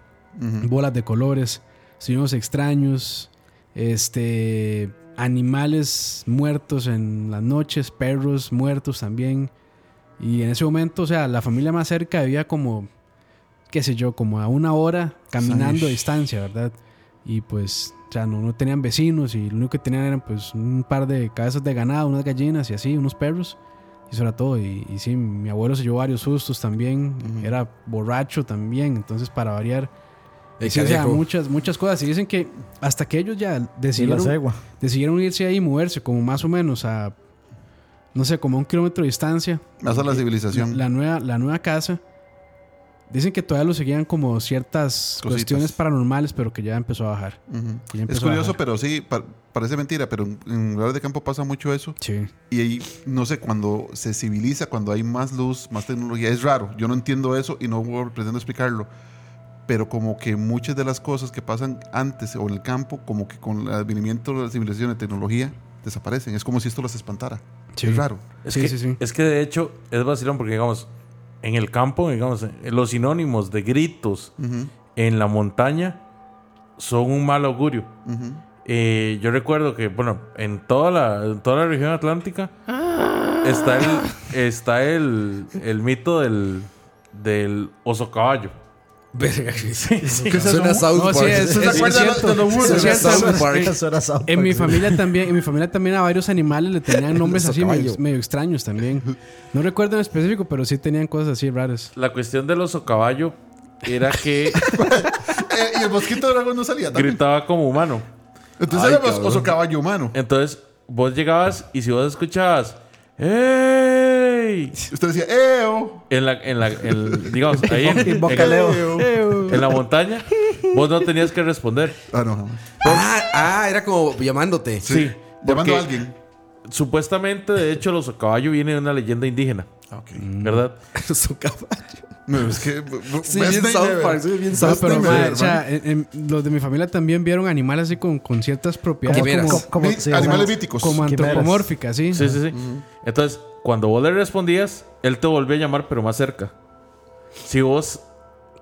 bolas de colores, sonidos extraños, este animales muertos en las noches, perros muertos también. Y en ese momento, o sea, la familia más cerca vivía como, qué sé yo, como a una hora caminando a distancia, ¿verdad? Y pues, o sea, no, no tenían vecinos y lo único que tenían eran pues un par de cabezas de ganado, unas gallinas y así, unos perros. Y eso era todo. Y, y sí, mi abuelo se llevó varios sustos también. Era borracho también, entonces para variar. O sea, muchas, muchas cosas. Y dicen que hasta que ellos ya decidieron, decidieron irse ahí y moverse, como más o menos a, no sé, como a un kilómetro de distancia. Más a la La, civilización. la nueva, la nueva casa. Dicen que todavía lo seguían como ciertas Cositas. cuestiones paranormales, pero que ya empezó a bajar. Es curioso, bajar. pero sí, pa- parece mentira, pero en, en lugares de campo pasa mucho eso. Sí. Y ahí, no sé, cuando se civiliza, cuando hay más luz, más tecnología, es raro. Yo no entiendo eso y no pretendo explicarlo. Pero como que muchas de las cosas que pasan antes o en el campo, como que con el advenimiento de la civilización de tecnología, desaparecen. Es como si esto las espantara. Sí. Es raro. Es, Sí, que, sí, sí. es que de hecho es vacilón porque, digamos, en el campo, digamos, eh, los sinónimos de gritos en la montaña son un mal augurio. Eh, yo recuerdo que, bueno, en toda la, en toda la región atlántica está el, está el, el mito del, del oso caballo. Verga, ¿Qué es Suena? South No, sí, eso ¿Se es cierto. Suena. South Park. Eso era South En mi sí. familia también, en mi familia también a varios animales le tenían nombres así medio, extraños también. No recuerdo en específico, pero sí tenían cosas así raras. La cuestión del oso caballo era que Eh, y el mosquito dragón no salía también. gritaba como humano. Entonces Ay, era cabrón. oso caballo humano. Entonces, vos llegabas y si vos escuchabas, Usted decía, ¡Eo! En la, en la, en- digamos, ahí en, en- en la montaña, vos no tenías que responder. Ah, no, jamás. Ah, ah, era como llamándote. Sí. Llamando a alguien. Supuestamente, de hecho, el oso caballo viene de una leyenda indígena, Ah, ok. ¿verdad? Su caballo. No, es que. Sí, bien South. Park. Sí, bien South pero, Park. mae, o sea, en- en- los de mi familia también vieron animales así con, con ciertas propiedades como, Co- como- sí, animales míticos. como antropomórficas, ¿sí? Sí, sí, sí. Entonces, cuando vos le respondías, él te volvía a llamar, pero más cerca. Si vos,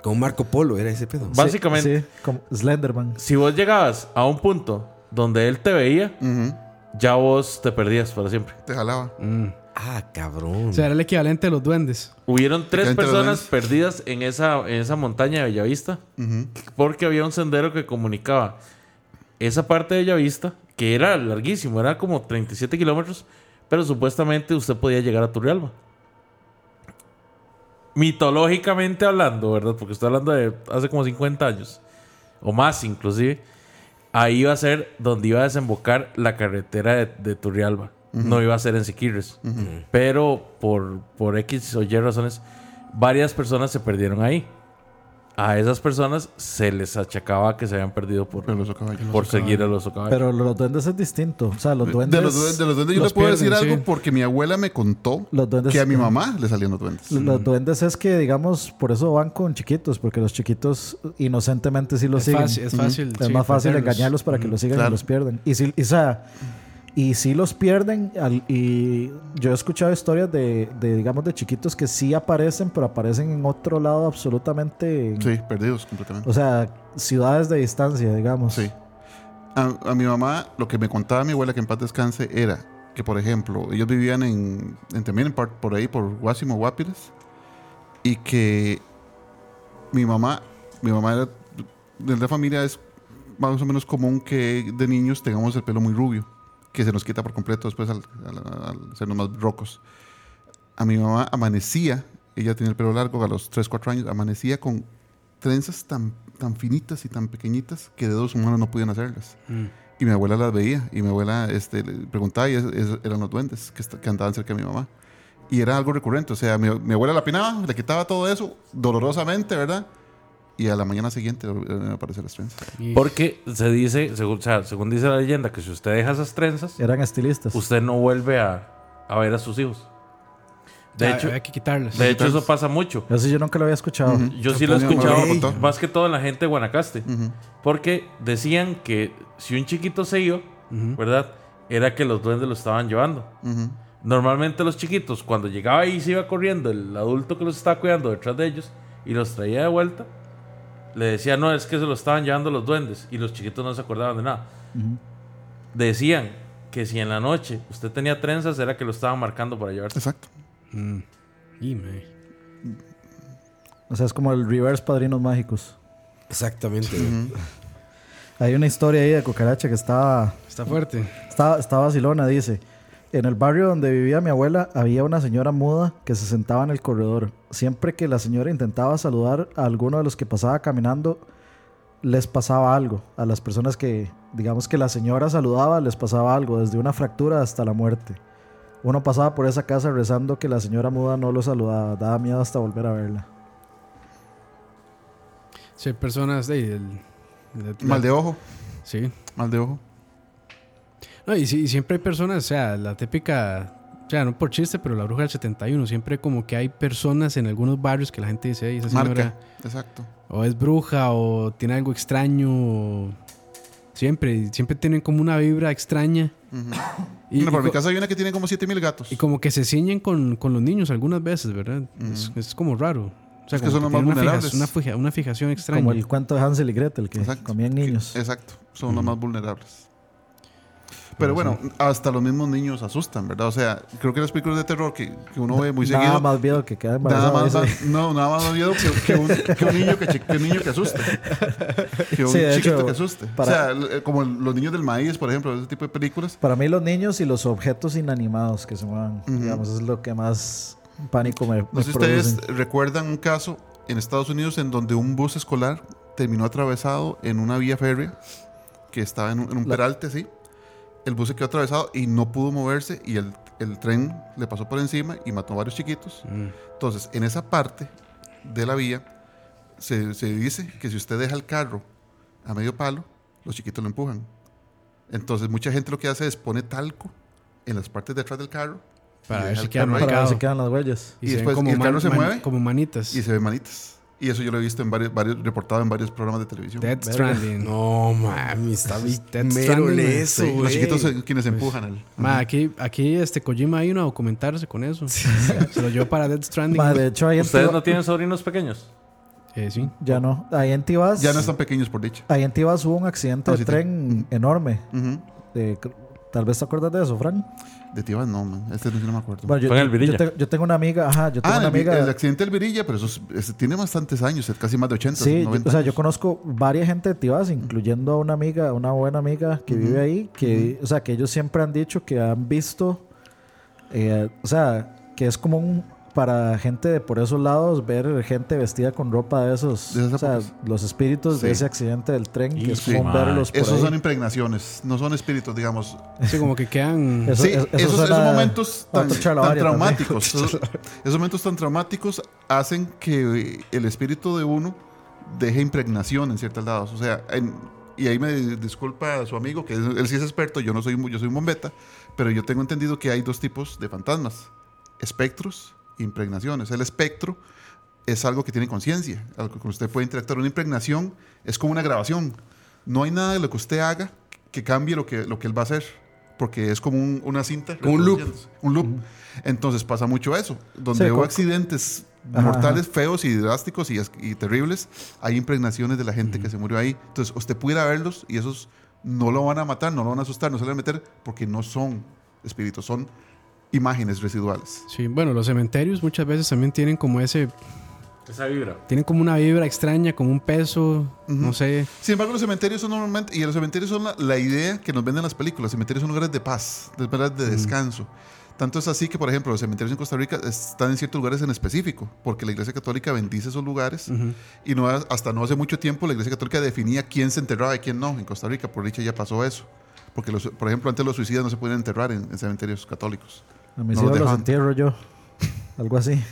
Con Marco Polo era ese pedo. básicamente, Sí, como Slenderman. si vos llegabas a un punto donde él te veía, ya vos te perdías para siempre. Te jalaba. Mm. Ah, cabrón. O sea, era el equivalente de los duendes. Hubieron tres personas perdidas en esa, en esa montaña de Bellavista Ujú. porque había un sendero que comunicaba esa parte de Bellavista, que era larguísimo, era como 37 kilómetros, pero supuestamente usted podía llegar a Turrialba. Mitológicamente hablando, ¿verdad? Porque estoy hablando de hace como 50 años, o más inclusive, ahí iba a ser donde iba a desembocar la carretera de, de Turrialba. No iba a ser en Siquirres. Pero por, por X o Y razones, varias personas se perdieron ahí. A esas personas se les achacaba que se habían perdido por, por seguir a los caballos. Pero los duendes es distinto. O sea, los duendes. De los, duendes- de los duendes yo los le puedo pierden, decir algo sí. porque mi abuela me contó Los duendes- que a mi mamá le salían los duendes. Los duendes es que, digamos, por eso van con chiquitos, porque los chiquitos inocentemente sí los Es siguen. fácil, es fácil, Es sí, más fácil perderlos. engañarlos para que los sigan Claro. y los pierden. Y sí, y, o sea, y sí los pierden. al- y yo he escuchado historias de, de, digamos, de chiquitos que sí aparecen, pero aparecen en otro lado absolutamente. Sí, perdidos completamente. O sea, ciudades de distancia, digamos. Sí. A, a mi mamá, lo que me contaba mi abuela, que en paz descanse, era que, por ejemplo, ellos vivían en, en también en par- por ahí, por Guásimo, Guapiles, y que mi mamá, mi mamá era, de la familia es más o menos común que de niños tengamos el pelo muy rubio, que se nos quita por completo después al, al- al sernos más rocos. A mi mamá amanecía, ella tenía el pelo largo a los 3, 4 años, amanecía con trenzas tan, tan finitas y tan pequeñitas que dedos humanos no podían hacerlas. Mm. Y mi abuela las veía y mi abuela este, le preguntaba y es- es- eran los duendes que, que andaban cerca de mi mamá. Y era algo recurrente, o sea, mi, mi abuela la pinaba, le quitaba todo eso dolorosamente, ¿verdad? Y a la mañana siguiente volvieron a aparecer las trenzas. Porque se dice, según, o sea, según dice la leyenda, que si usted deja esas trenzas, Eran estilistas. usted no vuelve a, a ver a sus hijos. De Ah, hecho, hay que quitarlas. de hecho, eso pasa mucho. Eso yo nunca lo había escuchado. Yo sí lo he escuchado, más que todo en la gente de Guanacaste. Porque decían que si un chiquito se iba, ¿verdad? Era que los duendes lo estaban llevando. Normalmente los chiquitos, cuando llegaba y se iba corriendo el adulto que los estaba cuidando detrás de ellos y los traía de vuelta, le decía, no, es que se lo estaban llevando los duendes. Y los chiquitos no se acordaban de nada. Decían que si en la noche usted tenía trenzas, era que lo estaban marcando para llevarse. Exacto. Mm. Y. O sea, es como el reverse padrinos mágicos. Exactamente. Hay una historia ahí de cucaracha que estaba Está fuerte. Está, está vacilona, dice. En el barrio donde vivía mi abuela había una señora muda que se sentaba en el corredor. Siempre que la señora intentaba saludar a alguno de los que pasaba caminando, les pasaba algo. A las personas que, digamos que la señora saludaba, les pasaba algo, desde una fractura hasta la muerte. Uno pasaba por esa casa rezando que la señora muda no lo saludaba. Daba miedo hasta volver a verla. Sí, hay personas de- Mal de ojo, Sí. mal de ojo. No, y, sí, y siempre hay personas, o sea, la típica, o sea, no por chiste, pero la bruja del 71, siempre como que hay personas en algunos barrios que la gente dice, "Ey, esa señora Marca. Exacto. o es bruja o tiene algo extraño, o- siempre, siempre tienen como una vibra extraña. Y, Bueno, por y mi casa hay una que tiene como 7000 gatos. y como que se ciñen con, con los niños algunas veces, ¿verdad? es, es como raro. O sea, Es que como son los más vulnerables. una, fija- una fijación extraña. Como el cuento de Hansel y Gretel, que Exacto. comían niños. Exacto, son los más vulnerables. Pero bueno, hasta los mismos niños asustan, ¿verdad? O sea, creo que las películas de terror que, que uno ve muy Nada seguido. más miedo que queda Nada más, no, nada más miedo que, que un, que un niño que, che- que un niño que asuste. Que un Sí, chiquito hecho, que asuste. para- O sea, como los niños del maíz, por ejemplo, ese tipo de películas. Para mí los niños y los objetos inanimados que se muevan, digamos, es lo que más pánico me, No me sé si ustedes recuerdan un caso en Estados Unidos en donde un bus escolar terminó atravesado en una vía férrea que estaba en un, en un peralte, sí. El bus se quedó atravesado y no pudo moverse y el, el tren le pasó por encima y mató a varios chiquitos. Mm. Entonces, en esa parte de la vía se, se dice que si usted deja el carro a medio palo, los chiquitos lo empujan. Entonces, mucha gente lo que hace es pone talco en las partes de atrás del carro Para y ver si Para ver quedan las huellas. Y, después, como, ¿y el carro man- se man- mueve? como manitas. y se ven manitas. Y eso yo lo he visto en varios, varios reportado en varios programas de televisión. Dead Stranding. No, mami, está Dead mero Stranding, en güey. eso, Sí, los chiquitos son quienes empujan el. Ma, aquí, aquí este Kojima hay uno a documentarse con eso. Se lo llevó para Dead Stranding. Ma, de hecho, ahí en, ¿Ustedes no tienen sobrinos pequeños? Eh, sí. ya no. Ahí en Tibas, Ya no están pequeños por dicha. ahí en Tibas hubo un accidente Ah, de sí, tren enorme. De- tal vez te acuerdas de eso, Fran. De Tibas no, man. Este no, me acuerdo. Bueno, yo, Fue en el yo- Virilla. yo te- yo tengo una amiga, ajá, yo tengo ah, una el, amiga. el accidente del Virilla, pero eso es- tiene bastantes años, casi más de 80. Sí, yo- 90 o sea, yo conozco varias gente de Tibás, incluyendo a una amiga, una buena amiga que vive ahí, que, o sea, que ellos siempre han dicho que han visto, eh, o sea, que es como un para gente de por esos lados ver gente vestida con ropa de esos, De o sea, los espíritus de ese accidente del tren, que es Sí, mae. verlos por Esos ahí. son impregnaciones, no son espíritus, digamos. Sí, como que quedan. Eso- sí, eso esos, momentos a tan, traumáticos, esos, esos momentos tan traumáticos hacen que el espíritu de uno deje impregnación en ciertos lados. O sea, en- y ahí me disculpa su amigo, que él, sí es experto, yo no soy, yo soy un bombeta, pero yo tengo entendido que hay dos tipos de fantasmas, espectros impregnaciones. El espectro es algo que tiene conciencia, algo con usted puede interactuar. Una impregnación es como una grabación. No hay nada de lo que usted haga que cambie lo que, lo que él va a hacer, porque es como un- una cinta. Como un loop. Un loop. Entonces pasa mucho eso. Donde Sí, hubo accidentes Ajá, mortales feos y drásticos y, y terribles, hay impregnaciones de la gente que se murió ahí. Entonces usted pudiera verlos y esos no lo van a matar, no lo van a asustar, no se le van a meter, porque no son espíritus, son imágenes residuales. Sí, bueno, los cementerios muchas veces también tienen como ese. Esa vibra. Tienen como una vibra extraña, como un peso. No sé. Sin embargo, los cementerios son normalmente, y los cementerios son la, la idea que nos venden las películas. Los cementerios son lugares de paz, de, verdad, de descanso. Tanto es así que, por ejemplo, los cementerios en Costa Rica están en ciertos lugares en específico, porque la Iglesia Católica bendice esos lugares. Y no, hasta no hace mucho tiempo la Iglesia Católica definía quién se enterraba y quién no. En Costa Rica, por dicha, ya pasó eso. Porque, los, por ejemplo, antes los suicidas no se podían enterrar en, en cementerios católicos. A mis No los hijos los dejaban. entierro yo. Algo así.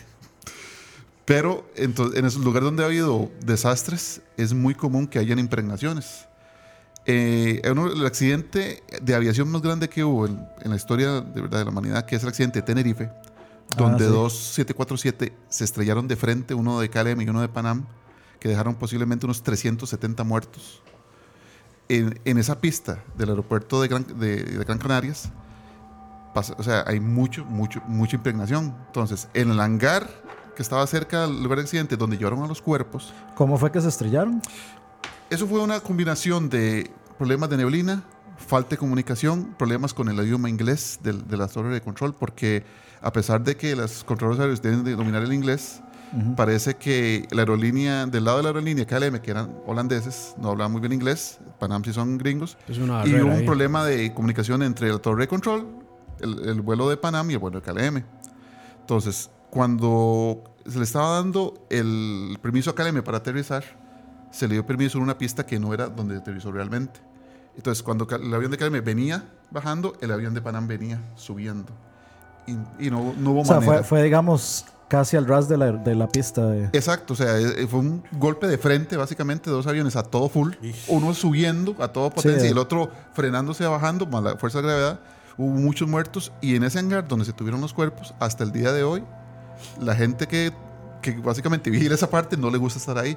Pero entonces, en esos lugares donde ha habido desastres, es muy común que hayan impregnaciones. Eh, el accidente de aviación más grande que hubo en, en la historia de, verdad, de la humanidad, que es el accidente de Tenerife, donde Ah, sí. dos 747 se estrellaron de frente, uno de KLM y uno de Panam, que dejaron posiblemente unos 370 muertos. En, en esa pista del aeropuerto de Gran, de, de Gran Canarias, pasa- o sea, hay mucho, mucho, mucha impregnación. Entonces, en el hangar que estaba cerca del lugar del accidente, donde llevaron a los cuerpos, ¿Cómo fue que se estrellaron? eso fue una combinación de problemas de neblina, falta de comunicación, problemas con el idioma inglés del- de, las torres de control, porque a pesar de que los controladores aéreos deben de dominar el inglés, parece que la aerolínea, del lado de la aerolínea KLM, que eran holandeses, no hablaban muy bien inglés, Panam sí son gringos, y hubo un ahí. problema de comunicación entre la torre de control, el, el vuelo de Panam y el vuelo de KLM. Entonces, cuando se le estaba dando el permiso a KLM para aterrizar, se le dio permiso en una pista que no era donde aterrizó realmente. Entonces, cuando el avión de KLM venía bajando, el avión de Panam venía subiendo. Y, y no, no hubo O sea, manera. fue, fue, digamos, casi al ras de la, de la pista. de- Exacto, o sea, eh, fue un golpe de frente, básicamente, dos aviones a todo full, uno subiendo a toda potencia Sí, y eh. el otro frenándose bajando, más la fuerza de gravedad. Hubo muchos muertos y en ese hangar donde se tuvieron los cuerpos, hasta el día de hoy, la gente que, que básicamente vigila esa parte no le gusta estar ahí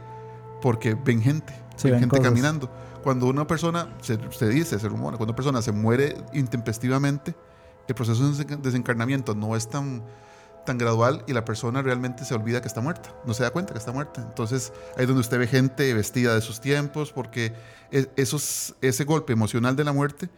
porque ven gente, Sí, ven ven gente caminando. Cuando una persona, se, se dice, se rumora, cuando una persona se muere intempestivamente, el proceso de desen- desencarnamiento no es tan, tan gradual y la persona realmente se olvida que está muerta, no se da cuenta que está muerta. Entonces ahí es donde usted ve gente vestida de sus tiempos, porque e- esos, ese golpe emocional de la muerte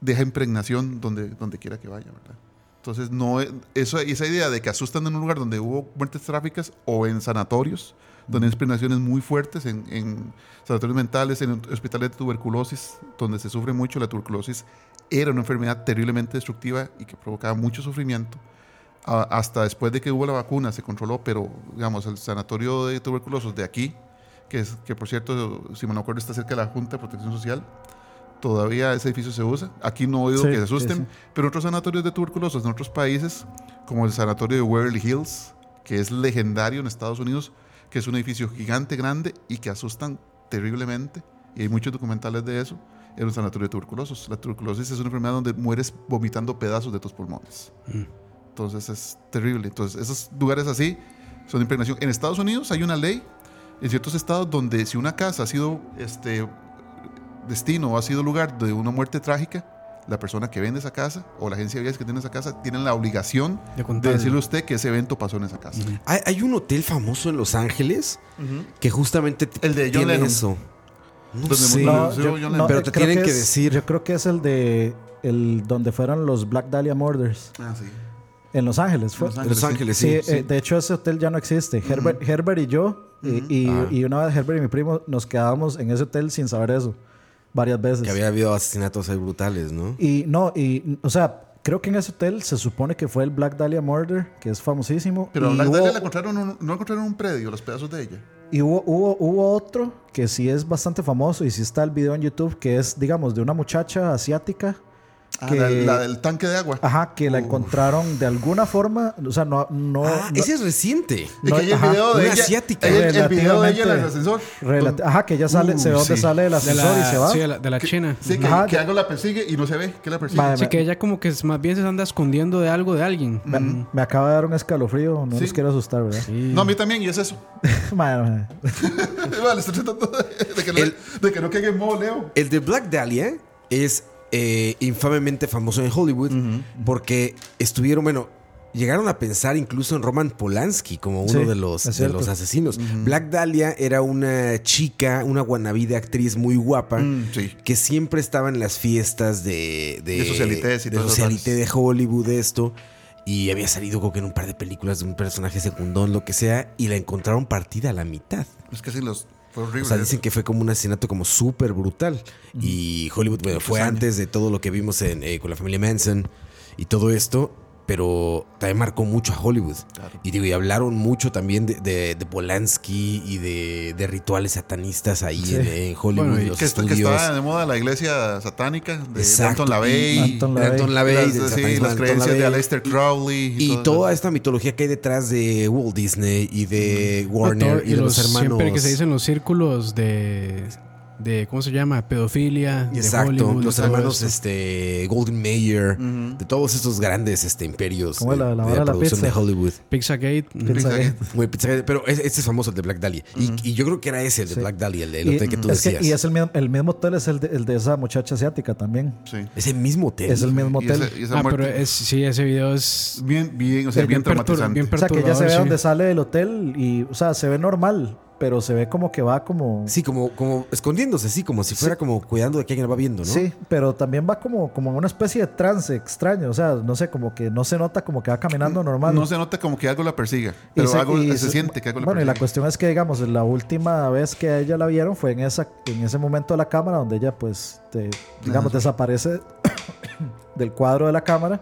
deja impregnación donde, donde quiera que vaya, ¿verdad? Entonces, no, es- eso, esa idea de que asustan en un lugar donde hubo muertes tráficas o en sanatorios, donde hay impregnaciones muy fuertes, en, en sanatorios mentales, en hospitales de tuberculosis, donde se sufre mucho, la tuberculosis era una enfermedad terriblemente destructiva y que provocaba mucho sufrimiento. Hasta después de que hubo la vacuna se controló, pero digamos, el sanatorio de tuberculosos de aquí, que, es, que por cierto, si me no acuerdo, está cerca de la Junta de Protección Social, todavía ese edificio se usa. Aquí no he oído Sí, que se asusten, sí. pero otros sanatorios de tuberculosos en otros países, como el sanatorio de Waverly Hills, que es legendario en Estados Unidos, que es un edificio gigante, grande y que asustan terriblemente, y hay muchos documentales de eso, era un sanatorio de tuberculosos. La tuberculosis es una enfermedad donde mueres vomitando pedazos de tus pulmones. Entonces es terrible. Entonces esos lugares así son de impregnación. En Estados Unidos hay una ley en ciertos estados donde si una casa ha sido este destino o ha sido lugar de una muerte trágica, la persona que vende esa casa o la agencia de viajes que tiene esa casa tienen la obligación De decirle a usted que ese evento pasó en esa casa. Hay, hay un hotel famoso en Los Ángeles que justamente El de John tiene Lennon. eso. No sé. No, Sí, yo- yo no, le- Pero eh, te tienen que es- decir. Yo creo que es el de. El donde fueron los Black Dahlia Murders. Ah, sí. En Los Ángeles. Fue. Los En Los Ángeles, sí. Sí, eh, de hecho ese hotel ya no existe. Herbert, Herbert y yo, y, y- Ah. y una vez Herbert y mi primo nos quedábamos en ese hotel sin saber eso. Varias veces. Que había habido asesinatos ahí brutales, ¿no? Y no, y, o sea, creo que en ese hotel se supone que fue el Black Dahlia Murder, que es famosísimo. Pero y Black hubo- Dahlia la encontraron un- no encontraron un predio, los pedazos de ella. Y hubo, hubo, hubo otro que sí es bastante famoso y sí está el video en YouTube, que es, digamos, de una muchacha asiática. Ah, que, la, la del tanque de agua. Ajá, que la encontraron de alguna forma, o sea, no... no, Ah, no- ese es reciente. Y no, que hay el video de ella. asiática. hay el, el video de ella en el ascensor. relati- ajá, que ella sale, Uh, se ve dónde sale el ascensor y se va. sí, de la, de la China. Sí, que, Ajá, que que- algo la persigue y no se ve que la persigue. Madre, Sí, que ella como que más bien se anda escondiendo de algo de alguien. me, me acaba de dar un escalofrío, no Sí. los quiero asustar, ¿verdad? No, a mí también, y es eso. Madre. Vale, estoy tratando de, de que, no, de que no caiga en modo Leo. El de Black Dahlia es eh, infamemente famoso en Hollywood porque estuvieron, bueno, llegaron a pensar incluso en Roman Polanski como uno Sí, de, los, de los asesinos. Black Dahlia era una chica, una guanabí de actriz muy guapa. Mm, sí. Que siempre estaba en las fiestas de, de, De socialites y de todas esas socialité de Hollywood, esto. Y había salido como que en un par de películas de un personaje secundón, lo que sea, y la encontraron partida a la mitad. Es que sí, los, fue horrible. O sea, dicen que fue como un asesinato como súper brutal. Y Hollywood, bueno, fue años. antes de todo lo que vimos en, eh, con la familia Manson y todo esto. Pero también marcó mucho a Hollywood. Y digo, y hablaron mucho también de, de, de Polanski y de, de rituales satanistas ahí Sí. en, en Hollywood, Bueno, y los que, está- que estudios. estaba de moda la iglesia satánica de Exacto. Anton LaVey. Anton de LaVey. Anton LaVey, las, sí, las Anton creencias de. Aleister Crowley. Y todo toda eso. esta mitología que hay detrás de Walt Disney y de Warner y, de los, hermanos. Siempre que se dicen los círculos de, de ¿cómo se llama? Pedofilia. de Exacto, Hollywood, los de todo hermanos esto. este Golden Mayer, de todos estos grandes este imperios Como de, la- la de de la producción de pizza. Hollywood. Pizzagate. Pizzagate. Muy Pizzagate, pero es- este es famoso el de Black Dahlia. Y, y yo creo que era ese el de Sí. Black Dahlia, el, el Y- hotel que tú es que- decías. y es el mismo, el mismo hotel, es el de, el de esa muchacha asiática también. Sí. Ese mismo hotel. Es el mismo Y hotel. esa, y esa Ah, muerte pero es, sí, ese video es bien, bien, o sea, es bien, pertur- traumatizante. bien o sea, que ella se ve sí. donde sale del hotel y, o sea, se ve normal, pero se ve como que va como... Sí, como, como escondiéndose, sí, como si fuera como cuidando de que alguien la va viendo, ¿no? Sí, pero también va como, como en una especie de trance extraño. O sea, no sé, como que no se nota como que va caminando normal. no se nota como que algo la persiga, pero se- algo, y se, se- siente que algo la Bueno, y persigue. la cuestión es que, digamos, la última vez que a ella la vieron fue en esa en ese momento de la cámara donde ella, pues, te- digamos, Ajá. desaparece del cuadro de la cámara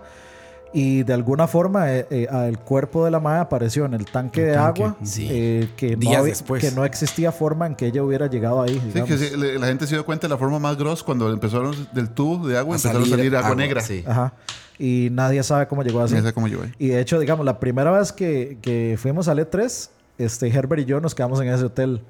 y de alguna forma eh, eh, el cuerpo de la madre apareció en el tanque El de tanque, agua sí. eh, que, no Días después. que no existía forma en que ella hubiera llegado ahí. Sí, que sí, la gente se dio cuenta de la forma más gross cuando empezaron del tubo de agua, A empezaron a salir agua, negra. sí. Ajá. Y nadie sabe cómo llegó así. Ya sé cómo llegó ahí. Y de hecho, digamos, la primera vez que, que fuimos al E3, este, Herbert y yo nos quedamos en ese hotel.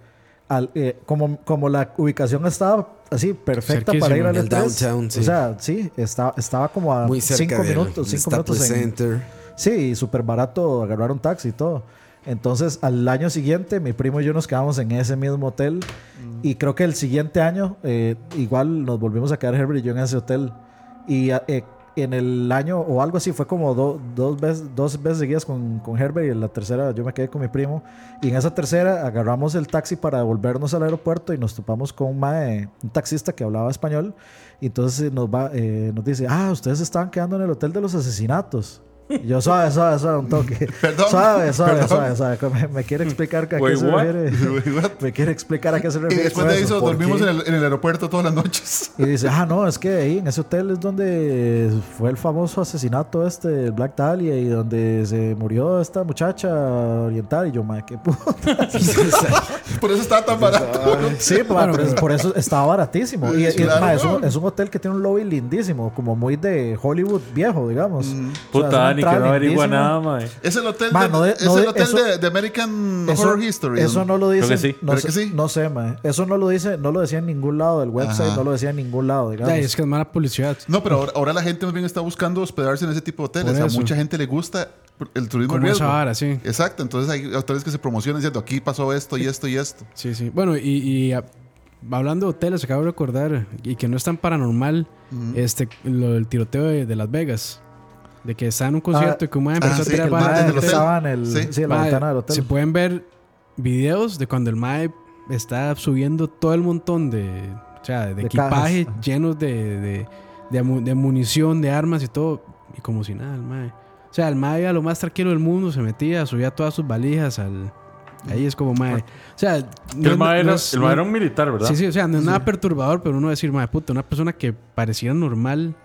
Al- eh, como, como la ubicación estaba así perfecta Cerquísimo. para ir al El E3. downtown, sí. O sea, sí, estaba, estaba como a Muy cerca cinco del- minutos, del cinco Staples minutos en, Center. Sí, y súper barato agarrar un taxi y todo. Entonces, al año siguiente, mi primo y yo nos quedamos en ese mismo hotel. Y creo que el siguiente año, eh, igual nos volvimos a quedar Herbert y yo en ese hotel. Y eh, en el año o algo así, fue como do- dos, veces, dos veces seguidas con, con Herbert. Y en la tercera yo me quedé con mi primo. Y en esa tercera agarramos el taxi para devolvernos al aeropuerto y nos topamos con un, mae- un taxista que hablaba español. Y entonces nos, va, eh, nos dice, ah, ustedes estaban quedando en el hotel de los asesinatos. Y yo, suave, suave, suave, un toque. Perdón, Suave, suave, perdón. suave, suave. Me, me quiere explicar a qué Wait, se what? refiere. What? Me quiere explicar a qué se Y refiere. después con de eso ¿Por dormimos qué? en el, en el aeropuerto todas las noches. Y dice, ah, no, es que ahí en ese hotel es donde fue el famoso asesinato este, Black Dahlia, y donde se murió esta muchacha oriental. Y yo, madre, qué puta. Por eso estaba tan barato. Sí, pa, por, eso, por eso estaba baratísimo. Y, y, Claro. ma, es, un, es un hotel que tiene un lobby lindísimo, como muy de Hollywood viejo, digamos. O sea, es Puta, Dani, que no averigua nada, mae. Es el hotel, Ma, de, no de- es no el de- hotel eso- de, de American Eso, Horror History. eso no lo dice. Creo que sí. No, ¿Verdad sé, sí? no sé, ma. Eso no lo dice, no lo decía en ningún lado del website, Ajá. no lo decía en ningún lado, digamos. Ya, es que es mala publicidad. No, pero ahora, ahora la gente más bien está buscando hospedarse en ese tipo de hoteles. A mucha gente le gusta el turismo Como esa riesgo. vara, sí. Exacto, entonces hay hoteles que se promocionan diciendo aquí pasó esto y esto y esto. Sí, sí. Bueno, y, y, a- hablando de hoteles, acabo de recordar, y que no es tan paranormal, este, lo del tiroteo de, de Las Vegas. De que está en un concierto Ah, y que un mae empezó ah, a sí, tirar el el Sí. sí, en la ventana del hotel. Se pueden ver videos de cuando el mae está subiendo todo el montón de, o sea, de, De equipaje cajas. llenos de, de, de munición, de armas y todo. Y como si nada, el mae. O sea, el mae a lo más tranquilo del mundo se metía, subía todas sus valijas al... Ahí es como mae. O sea, no- el mae no era, es- el mae no- era un militar, ¿verdad? Sí, sí, o sea, no es nada perturbador, pero uno decir, mae, puta, una persona que pareciera normal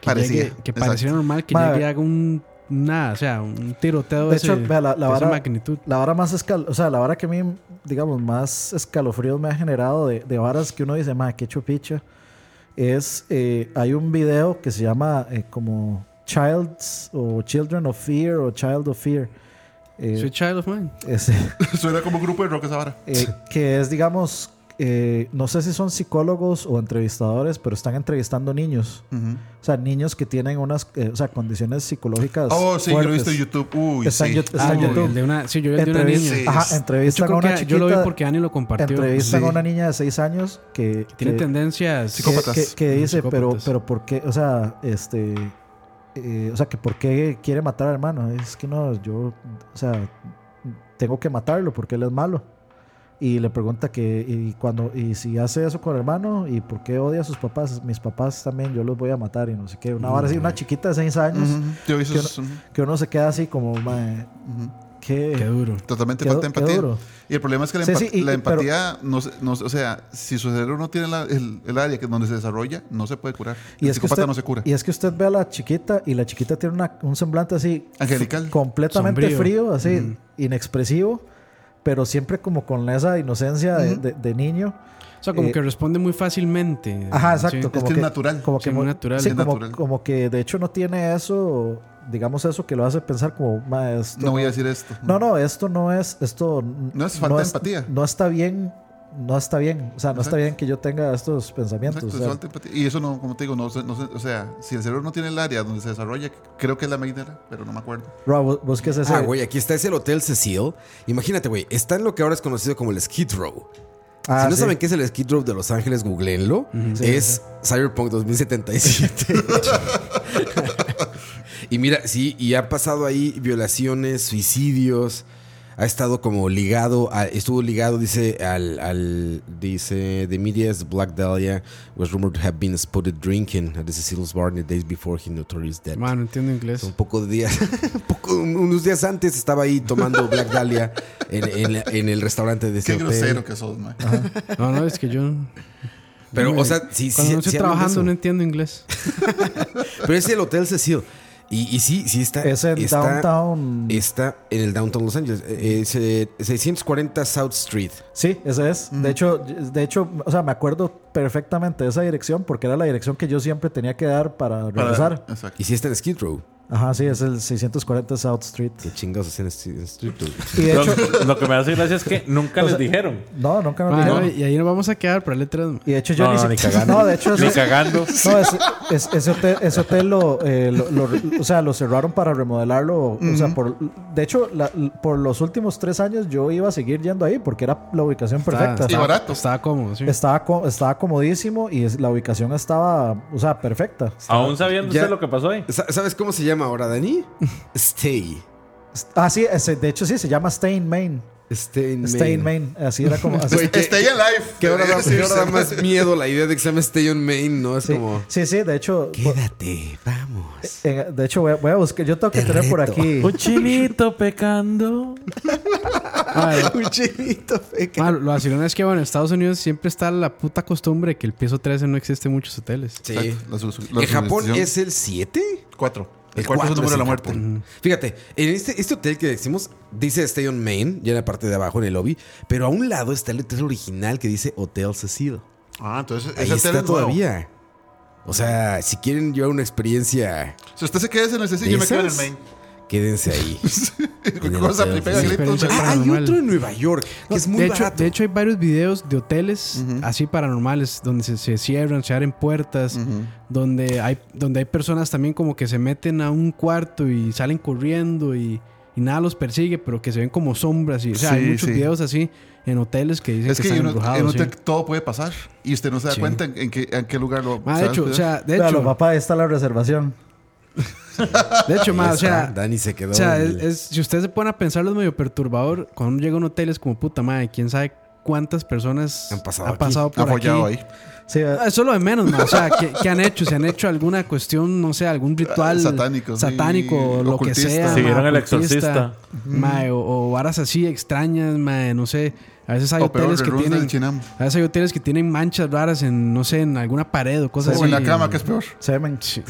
que, Parecía, llegue- que pareciera normal que llegue haga un, una, o sea, un tiroteo de, De hecho, ese- vea, la- la de esa vara- magnitud. La vara más escal o sea, la vara que a mí, digamos, más escalofríos me ha generado de, de varas que uno dice, ma, qué chupicha, es, eh, hay un video que se llama eh, como Childs o Children of Fear o Child of Fear. Eh, Sweet Child of Mine. ese, Suena como un grupo de rock esa vara. eh, que es, digamos, eh, no sé si son psicólogos o entrevistadores, pero están entrevistando niños. O sea, niños que tienen unas eh, o sea, condiciones psicológicas. Oh, sí, yo lo he visto en. YouTube. Uy, Está sí. Está Ah, en YouTube. el de una, sí, yo vi el de una Entrevis- niña. Sí. Ajá, entrevistan a una chiquita. yo lo vi porque Ani lo compartió. entrevistan Sí. a una niña de 6 años que, Tiene que, tendencias. que, Psicópatas. que- que dice, pero, Psicópatas. pero ¿por qué? O sea, este. eh, o sea, que ¿por qué quiere matar al hermano? Es que no, yo, o sea, tengo que matarlo porque él es malo. Y le pregunta que, y cuando, y si hace eso con el hermano, ¿y por qué odia a sus papás? Mis papás también, yo los voy a matar y no sé qué. Una vara así, una chiquita de 6 años. Yo que uno se queda así como, mae. ¿qué? Qué duro. Totalmente Qué falta qué empatía. duro. Y el problema es que la, Sí, empa- sí, y- la y- pero- empatía, no, se- no o sea, si su cerebro no tiene la- el, el área que donde se desarrolla, no se puede curar. Y el es, que psicópata usted, no se cura. y es que usted ve a la chiquita y la chiquita tiene una- un semblante así Angelical. completamente Sombrío. frío, así inexpresivo, pero siempre como con esa inocencia de, de- de niño. O sea, como Eh, que responde muy fácilmente. Ajá, Sí. exacto. Como que es natural. Como Sí, que muy mu- natural. sí, Es como, natural. como que de hecho no tiene eso, digamos eso que lo hace pensar como, "Ma, esto No voy a decir esto. no, no, esto no es, esto No es falta de empatía. No está bien, no está bien, o sea, no está bien que yo tenga estos pensamientos. Exacto, o sea. Y eso no, como te digo, no, se- no o sea, si el cerebro no tiene el área donde se desarrolla, creo que es la amígdala, pero no me acuerdo. Rob, vos- vos qué es ese. Ah, güey, aquí está, es el Hotel Cecil. Imagínate, güey, está en lo que ahora es conocido como el Skid Row. Ah, si no sí. saben qué es el Skid Row de Los Ángeles, googleenlo. Sí, es Cyberpunk 2077. y mira, sí, y ha pasado ahí violaciones, suicidios. Ha estado como ligado, a- estuvo ligado, dice, al, al dice, the media's Black Dahlia was rumored to have been spotted drinking at the Cecil's bar in the days before he notorious death. Man, no entiendo inglés. Un poco de días, un poco- unos días antes estaba ahí tomando Black Dahlia en, en la- en el restaurante de ese Qué hotel. grosero que sos, man. No, no, es que yo. Pero, no, o sea, sí, Cuando sí, no estoy de trabajando, no entiendo inglés. Pero es el Hotel Cecil. Y, y sí, sí está. Es en está, Downtown. Está en el Downtown Los Ángeles. Eh, Es eh, 640 South Street. Sí, ese es. De hecho, de hecho, o sea, me acuerdo perfectamente de esa dirección porque era la dirección que yo siempre tenía que dar para Para- regresar. Exacto. Y sí está en Skid Row. Ajá, sí, es el 640 South Street. Qué chingados hacen en Street Row. Y de Lo, hecho, lo que me hace gracia es que nunca O les sea, dijeron. no, nunca nos Man, dijeron. no, y ahí nos vamos a quedar para letras. Y de hecho yo No, ni, no, ni cagando. No, de hecho Ni cagando. no, ese, es- ese hotel, ese hotel lo, eh, lo- lo- o sea, lo cerraron para remodelarlo. O sea, por, de hecho, la- por los últimos tres años yo iba a seguir yendo ahí porque era la ubicación perfecta. Y barato. Estaba cómodo, sí. Estaba, estaba comodísimo y es- la ubicación estaba, o sea, perfecta. Aún sabiendo Ya. usted lo que pasó ahí. Sa- ¿Sabes cómo se llama ahora, Dani? Stay. Ah, sí, ese- de hecho sí, se llama Stay in Main. Stay in Stay in Main. Main. Así era como... así- Güey, que- Stay alive. Que ahora, da, debería que ahora da decirse. más miedo la idea de que se llame Stay on Main, ¿no? Es sí, como. sí, sí, de hecho... Quédate, vamos. eh, de hecho, voy a, voy a buscar... Yo tengo que Te tener por aquí... Un chinito pecando. Man, Un chinito feca. man, lo vacilón es que, bueno, en Estados Unidos siempre está la puta costumbre que el piso 13 no existe en muchos hoteles. Sí. La En Japón es el 7. Cuatro. El, El cuarto es el número de la muerte. Japón. Fíjate, en este, este hotel que decimos dice Stay on Main, ya en la parte de abajo en el lobby, pero a un lado está el hotel original que dice Hotel Cecil. Ah, entonces Ahí ese hotel está es nuevo. todavía. O sea, si quieren llevar una experiencia, Si usted se queda en el ¿De yo me quedo en el main. Quédense ahí. Cosa, hotel. y pega Sí, gritos. experiencia de- Ah, hay otro en Nueva York que es muy de, hecho, barato. de hecho, hay varios videos de hoteles así paranormales donde se, se cierran, se abren puertas, donde, hay, donde hay personas también como que se meten a un cuarto y salen corriendo y, y nada los persigue, pero que se ven como sombras. Y, o sea, hay muchos sí. videos así en hoteles que dicen Es que, que están en un- embrujados. en un sí. hotel todo puede pasar y usted no se da Sí. cuenta en, en qué, en qué lugar lo Ma, se de hecho, o sea, de hecho, papá, ahí está la reservación. de hecho, ma, o sea, Dani se quedó. O sea, es, el- es- si usted se pone a pensarlo es medio perturbador. Cuando uno llega a un hotel es como puta madre, quién sabe cuántas personas Han pasado han aquí. pasado por aquí. Apoyado ahí. Sí, eh, Ah, Eso es lo de menos, ma. O sea, ¿qué, qué han hecho? ¿Se han hecho alguna cuestión, no sé, algún ritual Ah, satánico, sí, satánico, lo que sea? Ma, vieron El Exorcista. ma, o, o varas así extrañas, ma, no sé. A veces hay O hoteles el que tienen... A veces hay hoteles que tienen manchas raras en, no sé, en alguna pared o cosas O en así. la cama, que es peor. semen. Sí.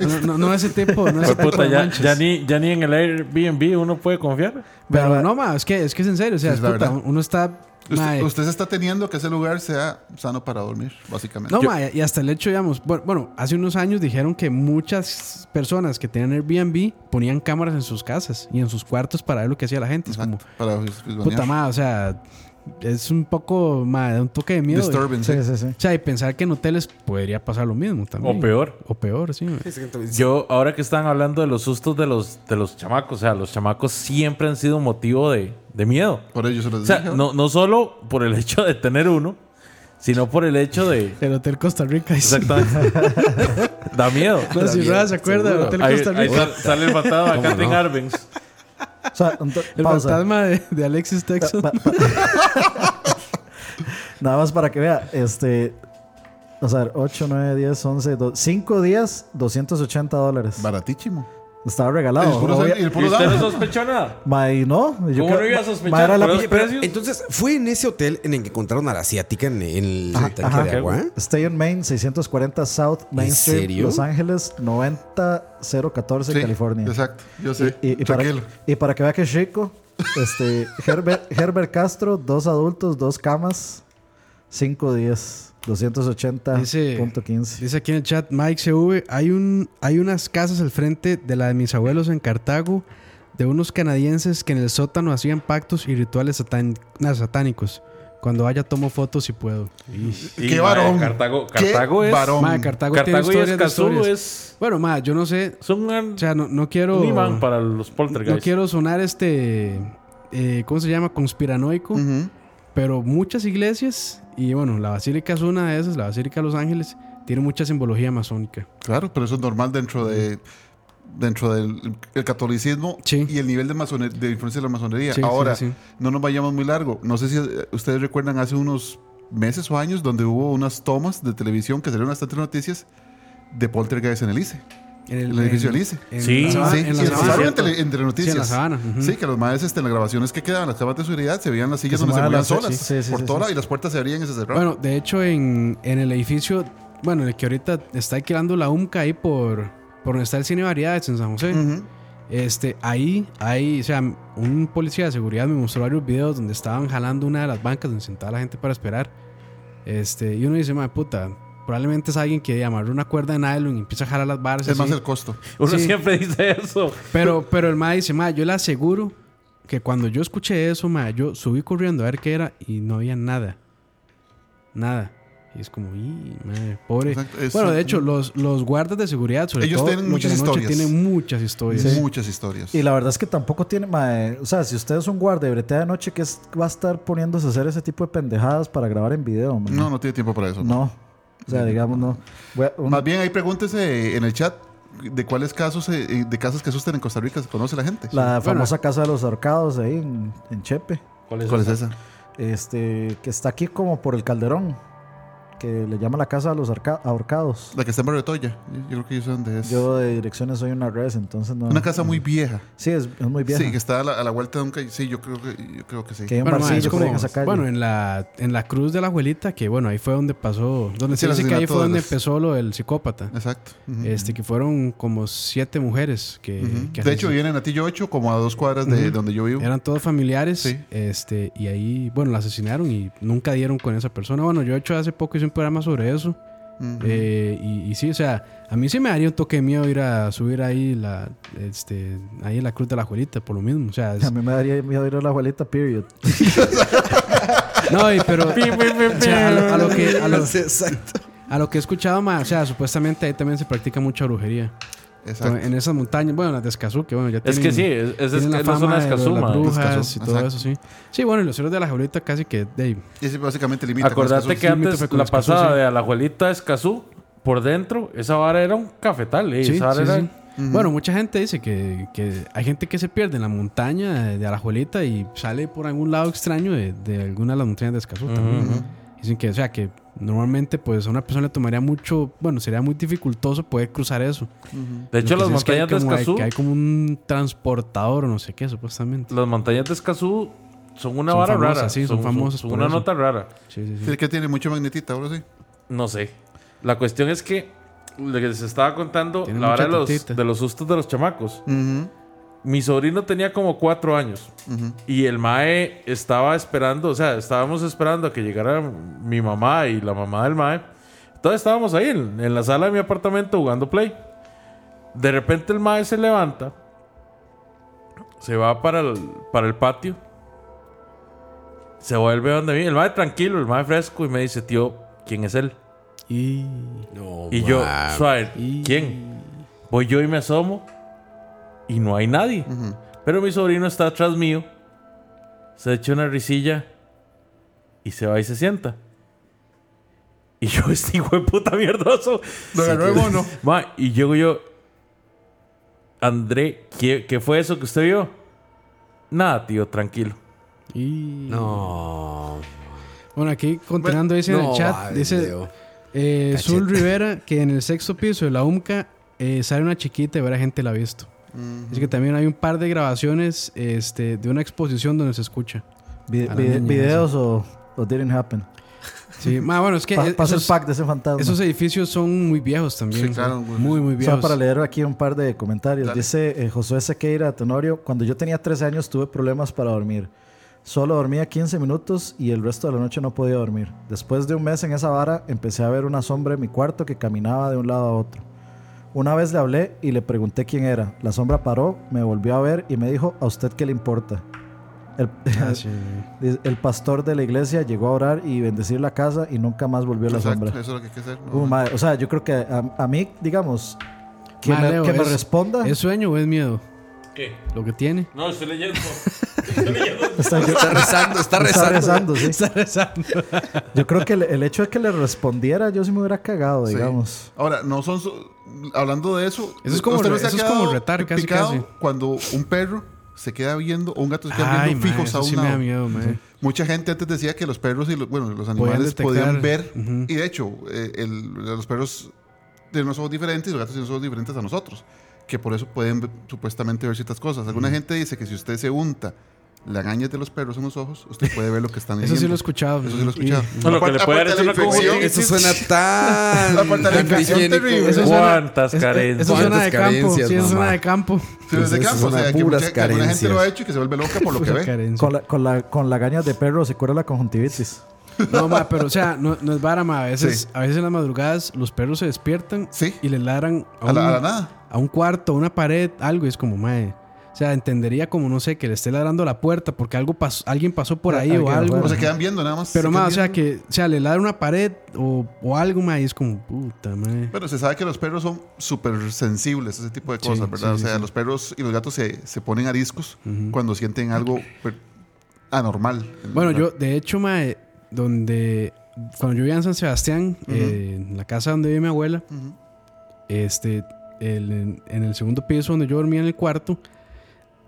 No, no, no ese tipo, no ese Pues, tipo puta, de ya, ni, ya ni en el Airbnb uno puede confiar. Pero Pero- no, ma, es que, es que es en serio. O sea, Sí, es puta, uno está... Usted, usted se está teniendo que ese lugar sea sano para dormir, básicamente. No, ma, y hasta el hecho, digamos, bueno, bueno, hace unos años dijeron que muchas personas que tenían Airbnb ponían cámaras en sus casas y en sus cuartos para ver lo que hacía la gente. Es como, para puta madre, o sea, es un poco, da un toque de miedo. Disturbing, Sí, sí. sí, o sea, y pensar que en hoteles podría pasar lo mismo también. O peor. O peor, sí. Yo, ahora que están hablando de los sustos de los, de los chamacos, o sea, los chamacos siempre han sido motivo de, de miedo. Por ello se los O sea, dije. no, no solo por el hecho de tener uno, sino por el hecho de... El Hotel Costa Rica. Exactamente. da miedo. No, si se acuerda del Hotel Ahí, Costa ahí Rica. sal- sale el fantasma de Catherine Arbenz. O sea, El pausa. fantasma de, de Alexis Texas. Pa- pa- Nada más para que vea, este. O sea, 8, 9, 10, 11, 5 días, 280 dólares. Baratísimo. Estaba El regalado. puro, Obvia- y el ¿Y puro usted no sospechó nada? Ma, y no. yo ¿Cómo creo- no iba a sospechar? la- los precios? entonces, ¿fue en ese hotel en el que encontraron a la asiática en, en el tanque ajá. de agua? Stay on Main, 640 South Main ¿En Street, serio? Los Ángeles, 90014, Sí, California. Exacto, yo sé. Y, y para, Tranquilo. y para que vea que es chico, este, Herbert, Herbert Castro, dos adultos, dos camas, 5 días, 280.15. Dice aquí en el chat Mike CV, hay un hay unas casas al frente de la de mis abuelos en Cartago de unos canadienses que en el sótano hacían pactos y rituales satán- nah, satánicos. Cuando vaya tomo fotos si puedo. Y, ¡Qué varón! Cartago, ¡Qué Cartago es... varón! Ma, Cartago, tiene Cartago y historias de historias. es... Bueno, ma, yo no sé, Son un, o sea, no, no quiero un imán para los poltergeist. no quiero sonar este eh, ¿cómo se llama? conspiranoico, Ujú. Pero muchas iglesias y bueno, la basílica es una de esas, la basílica de Los Ángeles tiene mucha simbología masónica. Claro, pero eso es normal dentro de dentro del el catolicismo Sí. y el nivel de, influencia de la masonería. Sí, Ahora, sí. no nos vayamos muy largo. No sé si eh, ustedes recuerdan hace unos meses o años donde hubo unas tomas de televisión que salieron bastante noticias de poltergeist en el ICE. En El edificio en- del ICE. en Sí, la sabana- sí, en la sí, sabana. entre noticias. Sí, en la sabana, ujú. Sí, que los maestros este, en las grabaciones que quedaban, las cámaras de seguridad, se veían las sillas donde se movían las- solas sí, sí, por sí, toda sí. y las puertas se abrían y se cerraban. Bueno, de hecho, en, en el edificio, bueno, en el que ahorita está alquilando la UMCA ahí por, por donde está el cine Variedades en San José. Ujú. Este, ahí, ahí, o sea, un policía de seguridad me mostró varios videos donde estaban jalando una de las bancas donde sentaba la gente para esperar. Este, y uno dice, madre puta, probablemente es alguien que amarró una cuerda de nylon y empieza a jalar las barras. es más así. el costo. Uno Sí. siempre dice eso. Pero, pero el mae dice, mae, yo le aseguro que cuando yo escuché eso, mae, yo subí corriendo a ver qué era y no había nada. Nada. Y es como, "Ih, mae, pobre. Exacto, es- bueno, de hecho, los, los guardas de seguridad, sobre Ellos todo, tienen muchas historias. tienen muchas historias. Muchas historias. Y la verdad es que tampoco tiene, mae, o sea, si usted es un guardia de bretea de noche, que es, va a estar poniéndose a hacer ese tipo de pendejadas para grabar en video, mae? No, no tiene tiempo para eso. No. O sea, digamos, no. Voy a- un- Más bien ahí pregúntese en el chat de cuáles casos eh, de casas que asustan en Costa Rica se conoce la gente. la Bueno. famosa casa de los ahorcados ahí en, en Chepe. ¿Cuál es, ¿Cuál es esa? Este, que está aquí como por el Calderón. Que le llama la casa de los arca- ahorcados. La que está en Barrio de Toya. Yo, yo creo que yo sé dónde es. Yo de direcciones soy una res, entonces no. Una casa muy vieja. Sí, es, es muy vieja. Sí, que está a la, a la vuelta de un calle. Sí, yo creo que, yo creo que sí. Que hay un Bueno, barcillo como- en esa calle. bueno, en la, en la cruz de la abuelita, que bueno, ahí fue donde pasó, donde Sí, se dice que ahí fue de donde los- empezó lo del psicópata. Exacto. Este, que fueron como siete mujeres que, De hecho, asesin- viene en Atillo 8, como a dos cuadras de donde yo vivo. Eran todos familiares. Sí. Este, y ahí, bueno, la asesinaron y nunca dieron con esa persona. Bueno, yo he hecho hace poco hice un programa sobre eso. Eh, y, y sí, o sea, a mí sí me daría un toque de miedo ir a subir ahí la, este, ahí en la cruz de la abuelita, por lo mismo. O sea, es- A mí me daría miedo ir a la abuelita, period. no, y pero o sea, a, lo, a lo que a lo, Exacto. a lo que he escuchado, ma, o sea, supuestamente ahí también se practica mucha brujería. Exacto. En esas montañas, bueno, las de Escazú, que bueno, ya Es tienen, que sí, es, es, es, la es fama zona de de lo de Escazú, las brujas Escazú, y todo exacto. eso, sí. Sí, bueno, y los héroes de la abuelita casi que, de ahí, Y ese básicamente limita. Acordate Escazú. que antes con la Escazú, pasada sí. de a la abuelita Escazú, por dentro, esa vara era un cafetal. eh, Sí, esa vara sí, era sí. Bueno, mucha gente dice que, que hay gente que se pierde en la montaña de, Alajuelita y sale por algún lado extraño de, de alguna de las montañas de Escazú también. Dicen que, o sea, que normalmente pues a una persona le tomaría mucho, bueno, sería muy dificultoso poder cruzar eso. De hecho, las sí es que hay montañas de como- hay- Escazú, que hay como un transportador o no sé qué, supuestamente. las montañas de Escazú son una Son vara famosas, rara. sí, son famosas son por una eso. nota rara. Sí, sí, sí. Sí, que tiene mucho magnetita, ahora sí. No sé. La cuestión es que lo que se estaba contando, Tiene la hora de los, de los sustos de los chamacos. Ujú, Mi sobrino tenía como cuatro años y el mae estaba esperando, o sea, estábamos esperando a que llegara mi mamá y la mamá del mae. Entonces estábamos ahí en, en la sala de mi apartamento jugando play. De repente el mae se levanta, se va para el, para el patio, se vuelve donde mí. El mae tranquilo, el mae fresco y me dice, tío, ¿quién es él? Y... No, Y yo, suave, y- ¿quién? Voy yo y me asomo y no hay nadie. Pero mi sobrino está atrás mío, se echa una risilla y se va y se sienta. Y yo, este hijo de puta mierdoso. Lo agarró de mono. Ma, y llego yo, André, ¿qué, qué fue eso que usted vio? Nada, tío, tranquilo. y- No. Bueno, aquí continuando dice en el No, chat, ay, dice eh. Zul Rivera que en el sexto piso de la UMCA eh, sale una chiquita y ver gente la ha visto. Así que también hay un par de grabaciones este, de una exposición donde se escucha. Niña videos o, o didn't happen. Sí, ma, bueno, es que Pa- pasa el esos, pack de ese fantasma. esos edificios son muy viejos también. Sí, claro, muy, muy O sea, viejos. para leer aquí un par de comentarios. Dale. Dice eh, Josué Sequeira Tenorio, cuando yo tenía 13 años tuve problemas para dormir. Solo dormía 15 minutos y el resto de la noche no podía dormir. Después de un mes en esa vara, empecé a ver una sombra en mi cuarto que caminaba de un lado a otro. Una vez le hablé y le pregunté quién era. La sombra paró, me volvió a ver y me dijo, ¿a usted qué le importa? El, Ah, sí. Dice, el pastor de la iglesia llegó a orar y bendecir la casa y nunca más volvió la Exacto, sombra. eso es lo que hay que hacer. ¿no? Uh, madre, o sea, yo creo que a, a mí, digamos, que, Ma, me, Leo, que me es- responda. ¿Es sueño o es miedo? ¿Qué? Lo que tiene. No, estoy leyendo. Está, yo- Está rezando, está está rezando. rezando, sí. Está rezando. Yo creo que el, el hecho de que le respondiera, yo sí me hubiera cagado, Sí. digamos. Ahora, no son. su- Hablando de eso. Eso es como ¿usted no se ha es como retar, casi, picado casi. Cuando un perro se queda viendo o un gato se queda Ay, viendo fijos a un sí lado. miedo. Mucha gente antes decía que los perros y los, bueno, los animales podían ver. Y de hecho, eh, el- los perros tienen unos ojos diferentes y los gatos tienen unos ojos diferentes a nosotros. Que por eso pueden ver- supuestamente ver ciertas cosas. Alguna gente dice que si usted se unta lagañas de los perros en los ojos, usted puede ver lo que están Eso leyendo. sí lo he escuchado. Eso sí lo he escuchado. No, lo que le puede dar es de la una conjuntivitis. Eso suena tan. Aparte de la terrible. Eso suena- ¿Cuántas Es- carencias? Eso suena de ¿Cuántas campo. Sí, eso suena de campo. Sí, desde Esas campo, son o sea, que, puras mucha- que alguna gente lo ha hecho y que se vuelve loca por lo que ve. Con, la, con, la, con lagañas de perro se cura la conjuntivitis. No, ma, pero o sea, no, no es vara, ma. A veces, Sí. a veces en las madrugadas los perros se despiertan Sí. y le ladran a, A la, un, a la nada. a un cuarto, a una pared, algo. Y es como, mae. O sea, entendería como, no sé, que le esté ladrando a la puerta porque algo pasó, alguien pasó por Ah, ahí o algo. O se quedan viendo nada más. Pero, quedan o sea, que o sea, le ladra una pared o, o algo, ma, y es como, puta, mae. Bueno, se sabe que los perros son súper sensibles a ese tipo de Sí, cosas, ¿verdad? sí, o sea, sí. los perros y los gatos se, se ponen ariscos cuando sienten algo anormal. Bueno, ¿verdad? yo, de hecho, mae, donde. Cuando yo vivía en San Sebastián, eh, en la casa donde vive mi abuela, este, el- en, en el segundo piso donde yo dormía en el cuarto,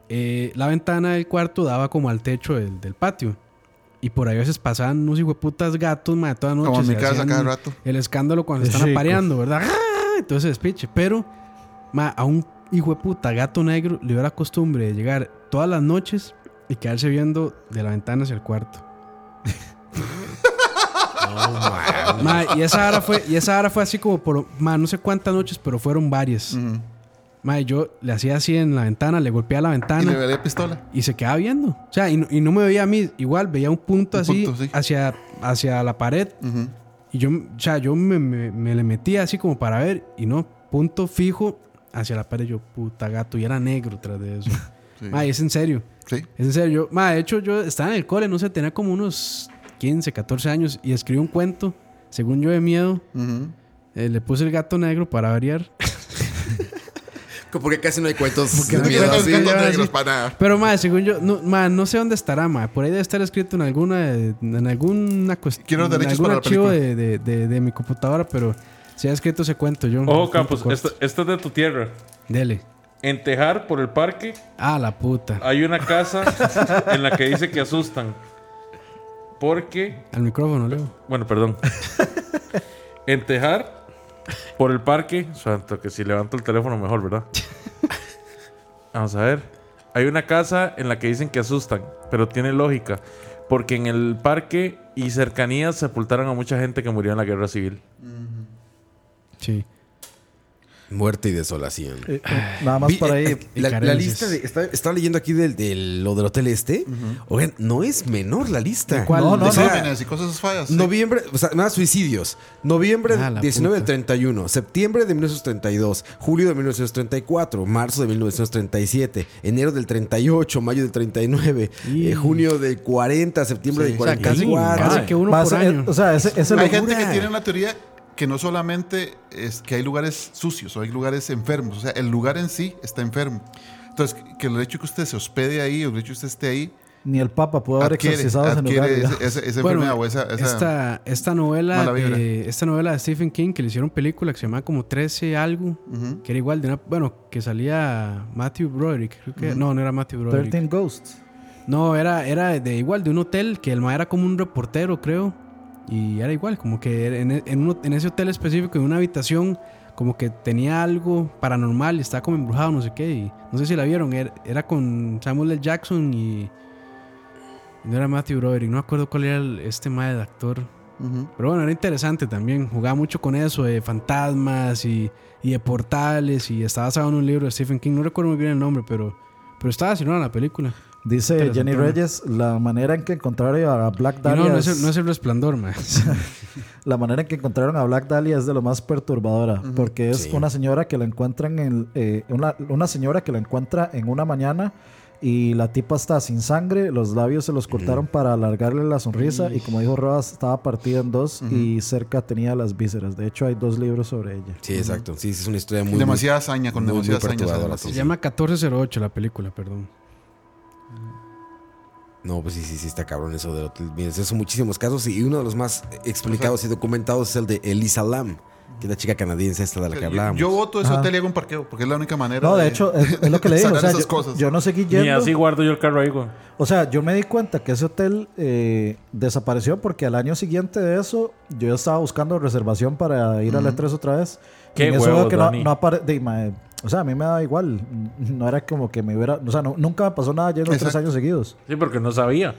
eh, la ventana del cuarto daba como al techo del, del patio. Y por ahí a veces pasaban unos hijueputas gatos, mae, toda noche. Como en mi casa cada rato. El escándalo cuando se están apareando, ¿verdad? ¡Ah! Entonces despiche. Pero, ma, a un hijo de puta gato negro le dio la costumbre de llegar todas las noches y quedarse viendo de la ventana hacia el cuarto. Ma, y esa hora fue, y esa hora fue así como por, ma, no sé cuántas noches, pero fueron varias. Y yo le hacía así en la ventana, le golpeaba la Y le ventana daría pistola. y se quedaba viendo. O sea, y no, y no me veía a mí, igual veía un punto Un así punto, sí. hacia, hacia la pared Ujú. y yo, o sea, yo me, me- me le metía así como para ver y no, punto fijo hacia la pared. Yo, puta gato, y era negro tras de eso. Sí. Es en serio, Sí. es en serio. Yo, de hecho, yo estaba en el cole, no sé, tenía como unos 15, 14 años y escribí un cuento, según yo de miedo. Eh, le puse el gato negro para variar. Porque casi no hay cuentos de miedo así. negros para. Pero, ma, según yo, no, ma, no sé dónde estará, ma. Por ahí debe estar escrito en alguna, en alguna cuestión. Quiero derechos algún para la archivo de, de, de- de mi computadora, pero si ha escrito ese cuento yo. Ojo, Campos, esto es de tu tierra. Dele. En Tejar, por el parque, Ah, la puta. hay una casa en la que dice que asustan. Porque Al micrófono, Leo. Bueno, perdón. en Tejar, por el parque. Santo, que si levanto el teléfono mejor, ¿verdad? Vamos a ver. Hay una casa en la que dicen que asustan, pero tiene lógica. Porque en el parque y cercanías sepultaron a mucha gente que murió en la guerra civil. Sí. Muerte y desolación. Eh, eh, nada más Vi- por ahí. eh, la, la lista de. Estaba, estaba leyendo aquí del, del- lo del hotel este. Oigan, no es menor la lista. cuál? No, no, O sea, Crímenes y cosas fallas. Noviembre, o sea, más suicidios. Noviembre Ah, la 19 del puta. 31, septiembre de 1932, julio de 1934, marzo de 1937, enero del 38, mayo del 39, Y- eh, junio del 40, septiembre Sí. del O sea, casi, 44. casi que uno Más, por eh, año. o sea, ese, ese Hay lo- gente que locura. tiene una teoría que no solamente es que hay lugares sucios o hay lugares enfermos, o sea, el lugar en sí está enfermo. Entonces, que el hecho que usted se hospede ahí o el hecho que usted esté ahí, ni el Papa pudo haber adquiere, exorcizado ese lugar. ese- ese- esa Bueno, enfermedad o esa... esa- esta, esta novela de, esta novela de Stephen King que le hicieron película que se llama como 13 algo Ujú. que era igual de una bueno que salía Matthew Broderick creo que no no era Matthew Broderick 13 Ghosts. no era era de igual de un hotel que el ma era como un reportero creo y era igual como que en, en, ese hotel específico en una habitación como que tenía algo paranormal y estaba como embrujado no sé qué y no sé si la vieron era, era con Samuel L. Jackson y, no era Matthew Broderick no me acuerdo cuál era el- este mae de actor pero bueno, era interesante también. Jugaba mucho con eso de fantasmas y, y de portales. Y estaba basado en un libro de Stephen King. No recuerdo muy bien el nombre, pero, pero estaba así, ¿no? En la película. Dice Jenny. Reyes, la manera en que encontraron a Black Dahlia no, no es, el, no es el resplandor, man. La manera en que encontraron a Black Dahlia es de lo más perturbadora, porque es Sí. una señora que la encuentran en eh, una, una señora que la encuentra en una mañana y la tipa está sin sangre, los labios se los cortaron para alargarle la sonrisa y como dijo Rodas estaba partida en dos y cerca tenía las vísceras. De hecho hay dos libros sobre ella. Sí, exacto. Sí, es una historia muy. demasiada hazaña, con muy- además. sí, Se llama 1408 la película, perdón. No, pues sí, sí, sí, está cabrón eso del hotel. Son muchísimos casos y uno de los más explicados y documentados es el de Elisa Lam, que es la chica canadiense esta de la que Yo, hablábamos. yo voto ese Ajá. hotel y hago un parqueo, porque es la única manera No, de hecho, es, es lo que le digo. o sea, yo, cosas. yo no seguí Ni yendo. así guardo yo el carro ahí, güey. O sea, yo me di cuenta que ese hotel eh, desapareció porque al año siguiente de eso yo estaba buscando reservación para ir a la 3 otra vez. Qué y en eso veo huevos, que no, Dani. no apare- de, mae, O sea, a mí me da igual. No era como que me hubiera... O sea, no- nunca me pasó nada yendo tres Exacto. años seguidos. Sí, porque no sabía.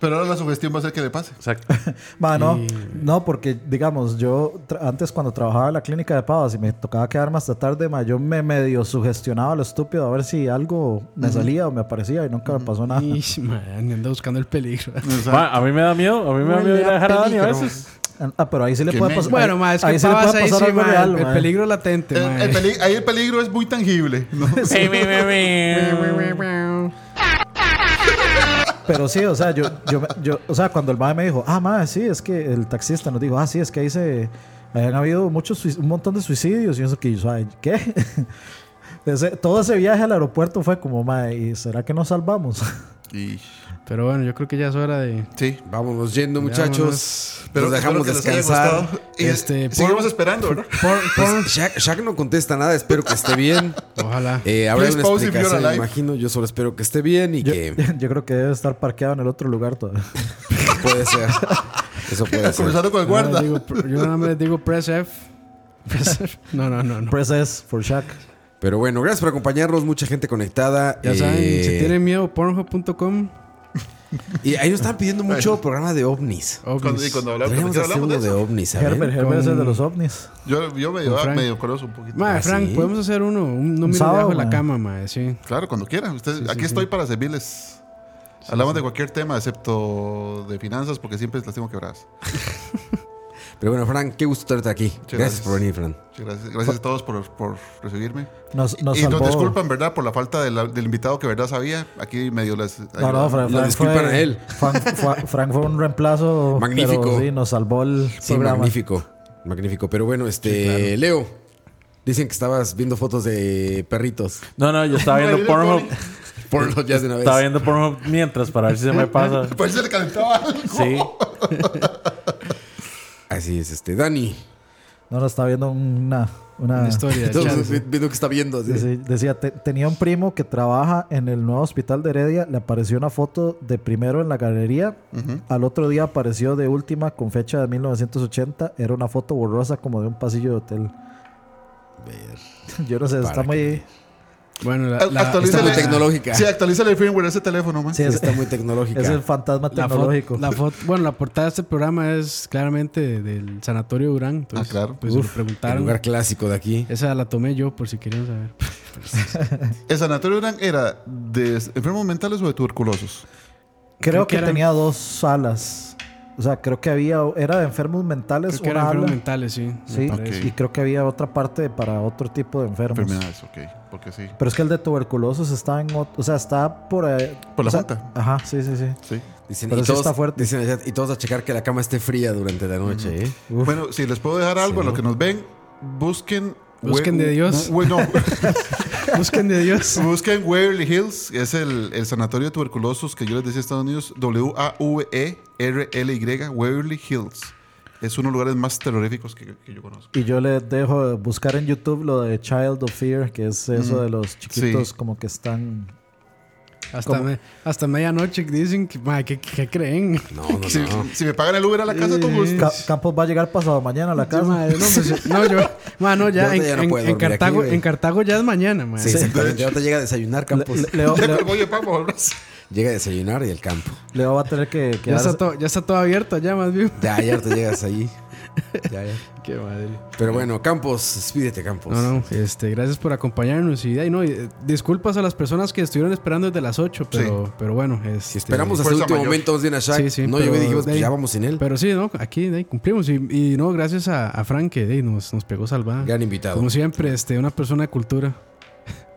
Pero ahora la sugestión va a ser que le pase. Exacto. Ma, no, Y- no, porque digamos, yo antes cuando trabajaba en la clínica de pavas y me tocaba quedarme hasta tarde, ma, yo me medio sugestionaba lo estúpido a ver si algo me salía o me aparecía y nunca me pasó nada. Ish, man, anda buscando el peligro. Ma, a mí me da miedo. A mí me da miedo ir a dejar a Dani a veces. Ah, pero ahí sí le puede pasar. Bueno, ahí- ma, es que ahí sí le puede ahí pasar sí, algo real, el, peligro latente, El- ma. el peli- ahí el peligro es muy tangible. ¿no? Pero sí, o sea, yo, yo, yo, o sea, cuando el mae me dijo, ah, mae, sí, es que el taxista nos dijo, ah, sí, es que ahí se, habían habido muchos, un montón de suicidios y eso que yo, ay, ¿qué? Ese- todo ese viaje al aeropuerto fue como, mae, ¿y será que nos salvamos? Y- Pero bueno, yo creo que ya es hora de. sí. Vámonos yendo, muchachos. Pero Nos dejamos descansar. Este, seguimos por- esperando, ¿verdad? Pues, Shaq, Shaq no contesta nada, espero que esté bien. Ojalá. Eh, habrá una explicación, me imagino. Yo solo espero que esté bien y Yo, que yo creo que debe estar parqueado en el otro lugar todavía. puede ser. Eso puede ser. Conversando con el Yo nada guarda. más digo yo nada digo press F. Press F. No, no, no. no. Press S for Shaq. Pero bueno, gracias por acompañarnos. Mucha gente conectada. Ya saben, Eh, si tienen miedo, pornhub.com. Y ahí nos están pidiendo mucho programa de ovnis. Cuando, y cuando hablamos, ¿de qué hacer hablamos uno de de eso? ovnis. Herbert, Herbert es el de Con- los ovnis. Yo, yo medio, Con Frank. medio conozco un poquito. Mae, ¿Ah, Frank, sí? podemos hacer uno. Un, no miro debajo de la cama, mae, sí. Claro, cuando quieran. Ustedes, Sí, sí, aquí sí, estoy sí. para servirles. Hablamos de cualquier tema excepto de finanzas porque siempre las tengo quebradas. Pero bueno, Frank, qué gusto tenerte aquí. Gracias, gracias. por venir, Frank. Muchas Gracias, gracias a todos por, por recibirme. Nos, nos y salvó. nos disculpan, ¿verdad? Por la falta de la- del invitado que verdad sabía. Aquí medio les... No, no, Frank, Lo Frank disculpan fue, a él. Frank, fue- Frank fue un reemplazo. Magnífico. pero sí, nos salvó el Sí, programa. magnífico. Magnífico. Pero bueno, este. Leo, dicen que estabas viendo fotos de perritos. No, no, yo estaba viendo Pornhub. Por ya de una vez. Estaba viendo Pornhub mientras para ver si se me pasa. Pues se le calentaba algo. Sí. Así es, este. Dani. No, no, está viendo una, Una, Una historia. Entonces, viendo que está viendo. así. Sí, sí, decía, "Te- tenía un primo que trabaja en el nuevo hospital de Heredia. Le apareció una foto de primero en la galería. Al otro día apareció de última con fecha de 1980. Era una foto borrosa como de un pasillo de hotel. Yo no sé, está muy... Bueno, la, la- está muy tecnológica. Sí, actualízale el firmware de ese teléfono, man. Sí, es, Está muy tecnológica. es el fantasma la tecnológico. la foto- bueno, la portada de este programa es claramente de- del Sanatorio Durán. Entonces, Ah, claro. Pues se lo el preguntaron. lugar clásico de aquí. Esa la tomé yo, por si querían saber. ¿El sanatorio Durán era de enfermos mentales o de tuberculosos? creo, creo que, que eran- tenía dos salas. O sea, creo que había... Era de enfermos mentales Creo que una enfermos mentales, sí. me Sí, parece. Ok. y creo que había otra parte para otro tipo de enfermos. Enfermedades, ok. Porque sí. Pero es que el de tuberculosos está en... O sea, está por... ahí- Por la sea, junta. Ajá, sí, sí, sí. Sí. Dicen, Pero y, sí todos, está fuerte. dicen y todos a checar que la cama esté fría durante la noche, ¿eh? Uf. Bueno, si les puedo dejar algo a los que nos ven, busquen. Busquen de Dios. Bueno, Busquen de Dios. busquen Waverly Hills, es el, el sanatorio de tuberculosos que yo les decía en Estados Unidos, W-A-V-E-R-L-Y, Waverly Hills. Es uno de los lugares más terroríficos que, que yo conozco. Y yo les dejo de buscar en YouTube lo de Child of Fear, que es eso de los chiquitos Sí. como que están... Hasta, hasta medianoche dicen que, ma, ¿qué, qué creen? No, no, Si, no. si me pagan el Uber a la casa, con gusto. Ca- Campos va a llegar pasado mañana a la casa. ma, no, pues, no, yo, ma, no, ya, Yo en, ya no en- puedo en dormir Cartago, aquí, en Cartago ya es mañana, ma. Sí, exactamente. Ahorita llega a desayunar, Campos. Le- Ya. Llega a desayunar y el campo. Leo va a tener que Ya está, todo, ya está todo abierto, ya más bien. Ya, ya te llegas ahí. Ya, ya. Qué madre. Pero bueno, Campos, despídete, Campos. No, no, este, gracias por acompañarnos. Y, ay, no, y, eh, disculpas a las personas que estuvieron esperando desde las 8, pero, pero bueno. Este, Si esperamos hasta el último mayor. momento, más bien a Shaq. Sí, sí, no pero llegó y dijimos, de pues ahí- ya vamos sin él. Pero sí, ¿no? Aquí de ahí cumplimos. Y, y no, gracias a, a Frank que de ahí nos, nos pegó salvada. Gran invitado. Como siempre, este, una persona de cultura.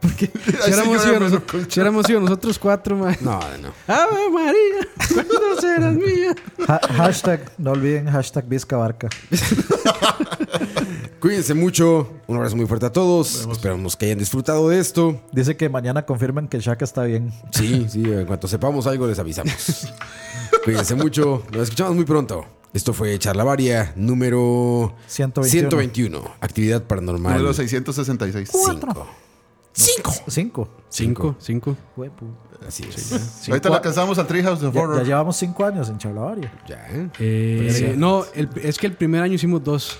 Porque si Ay, sí, yo sido, era noso- cultura. si sido nosotros cuatro, man. No, no. ¡Ave María! ¿Cuándo serás mía? Ha- hashtag, no olviden hashtag Vizca Barca. Cuídense mucho. Un abrazo muy fuerte a todos. Esperamos que hayan disfrutado de esto. Dice que mañana confirman que Shaka está bien. Sí, sí, en cuanto sepamos algo les avisamos. Cuídense mucho. Nos escuchamos muy pronto. Esto fue Charlavaria número 121. 121. Actividad paranormal. Número 666. 5. 5. Cinco. Cinco, cinco. Huepu. Así es. Ahorita le alcanzamos al Treehouse de Ya, Horror. ya llevamos cinco años en Charlavaria. Ya, ¿eh? Eh, no, el- es que el primer año hicimos dos.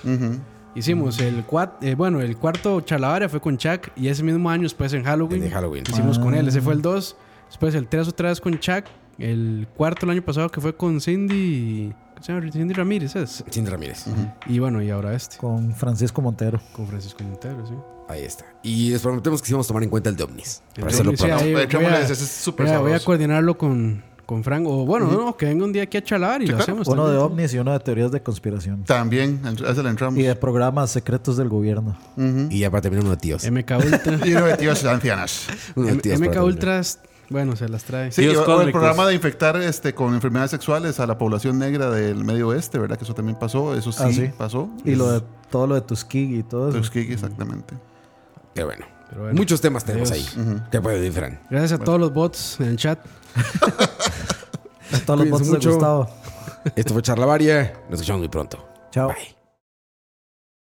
Hicimos el cuat, eh, bueno, el cuarto charlavaria fue con Chuck y ese mismo año después en Halloween. El de Halloween. Hicimos con él, ese fue el 2. Después el 3 otra vez con Chuck. El cuarto el año pasado que fue con Cindy. ¿cómo se llama? Cindy Ramírez es. Cindy Ramírez. Y bueno, y ahora este. Con Francisco Montero. Con Francisco Montero, sí. Ahí está. Y les prometemos que sí vamos a tomar en cuenta el de ovnis. Para hacerlo sí, pronto. ahí voy a- es voy coordinarlo con, con Frank. O bueno, no, que venga un día aquí a charlar y lo claro. hacemos. Uno de ovnis y uno de teorías de conspiración. También, a ese le entramos. Y de programas secretos del gobierno. Y ya para terminar, uno de tíos. MK Ultra. Y uno de tíos ancianas. Uno de tíos MK. Ultras, bueno, se las trae. Sí, o- el programa de infectar este, con enfermedades sexuales a la población negra del medio oeste, ¿verdad? Que eso también pasó. Eso sí, Ah, sí. pasó. Y lo de todo lo de Tuskegee y todo eso. Tuskegee, exactamente. Pero bueno. Pero bueno. Muchos temas tenemos Adiós. ahí. ¿Qué puede decir, Fran? Gracias a todos los bots en el chat. Todos los votos de. Gustavo. Esto fue Charlavaria. Nos escuchamos muy pronto. Chao. Bye.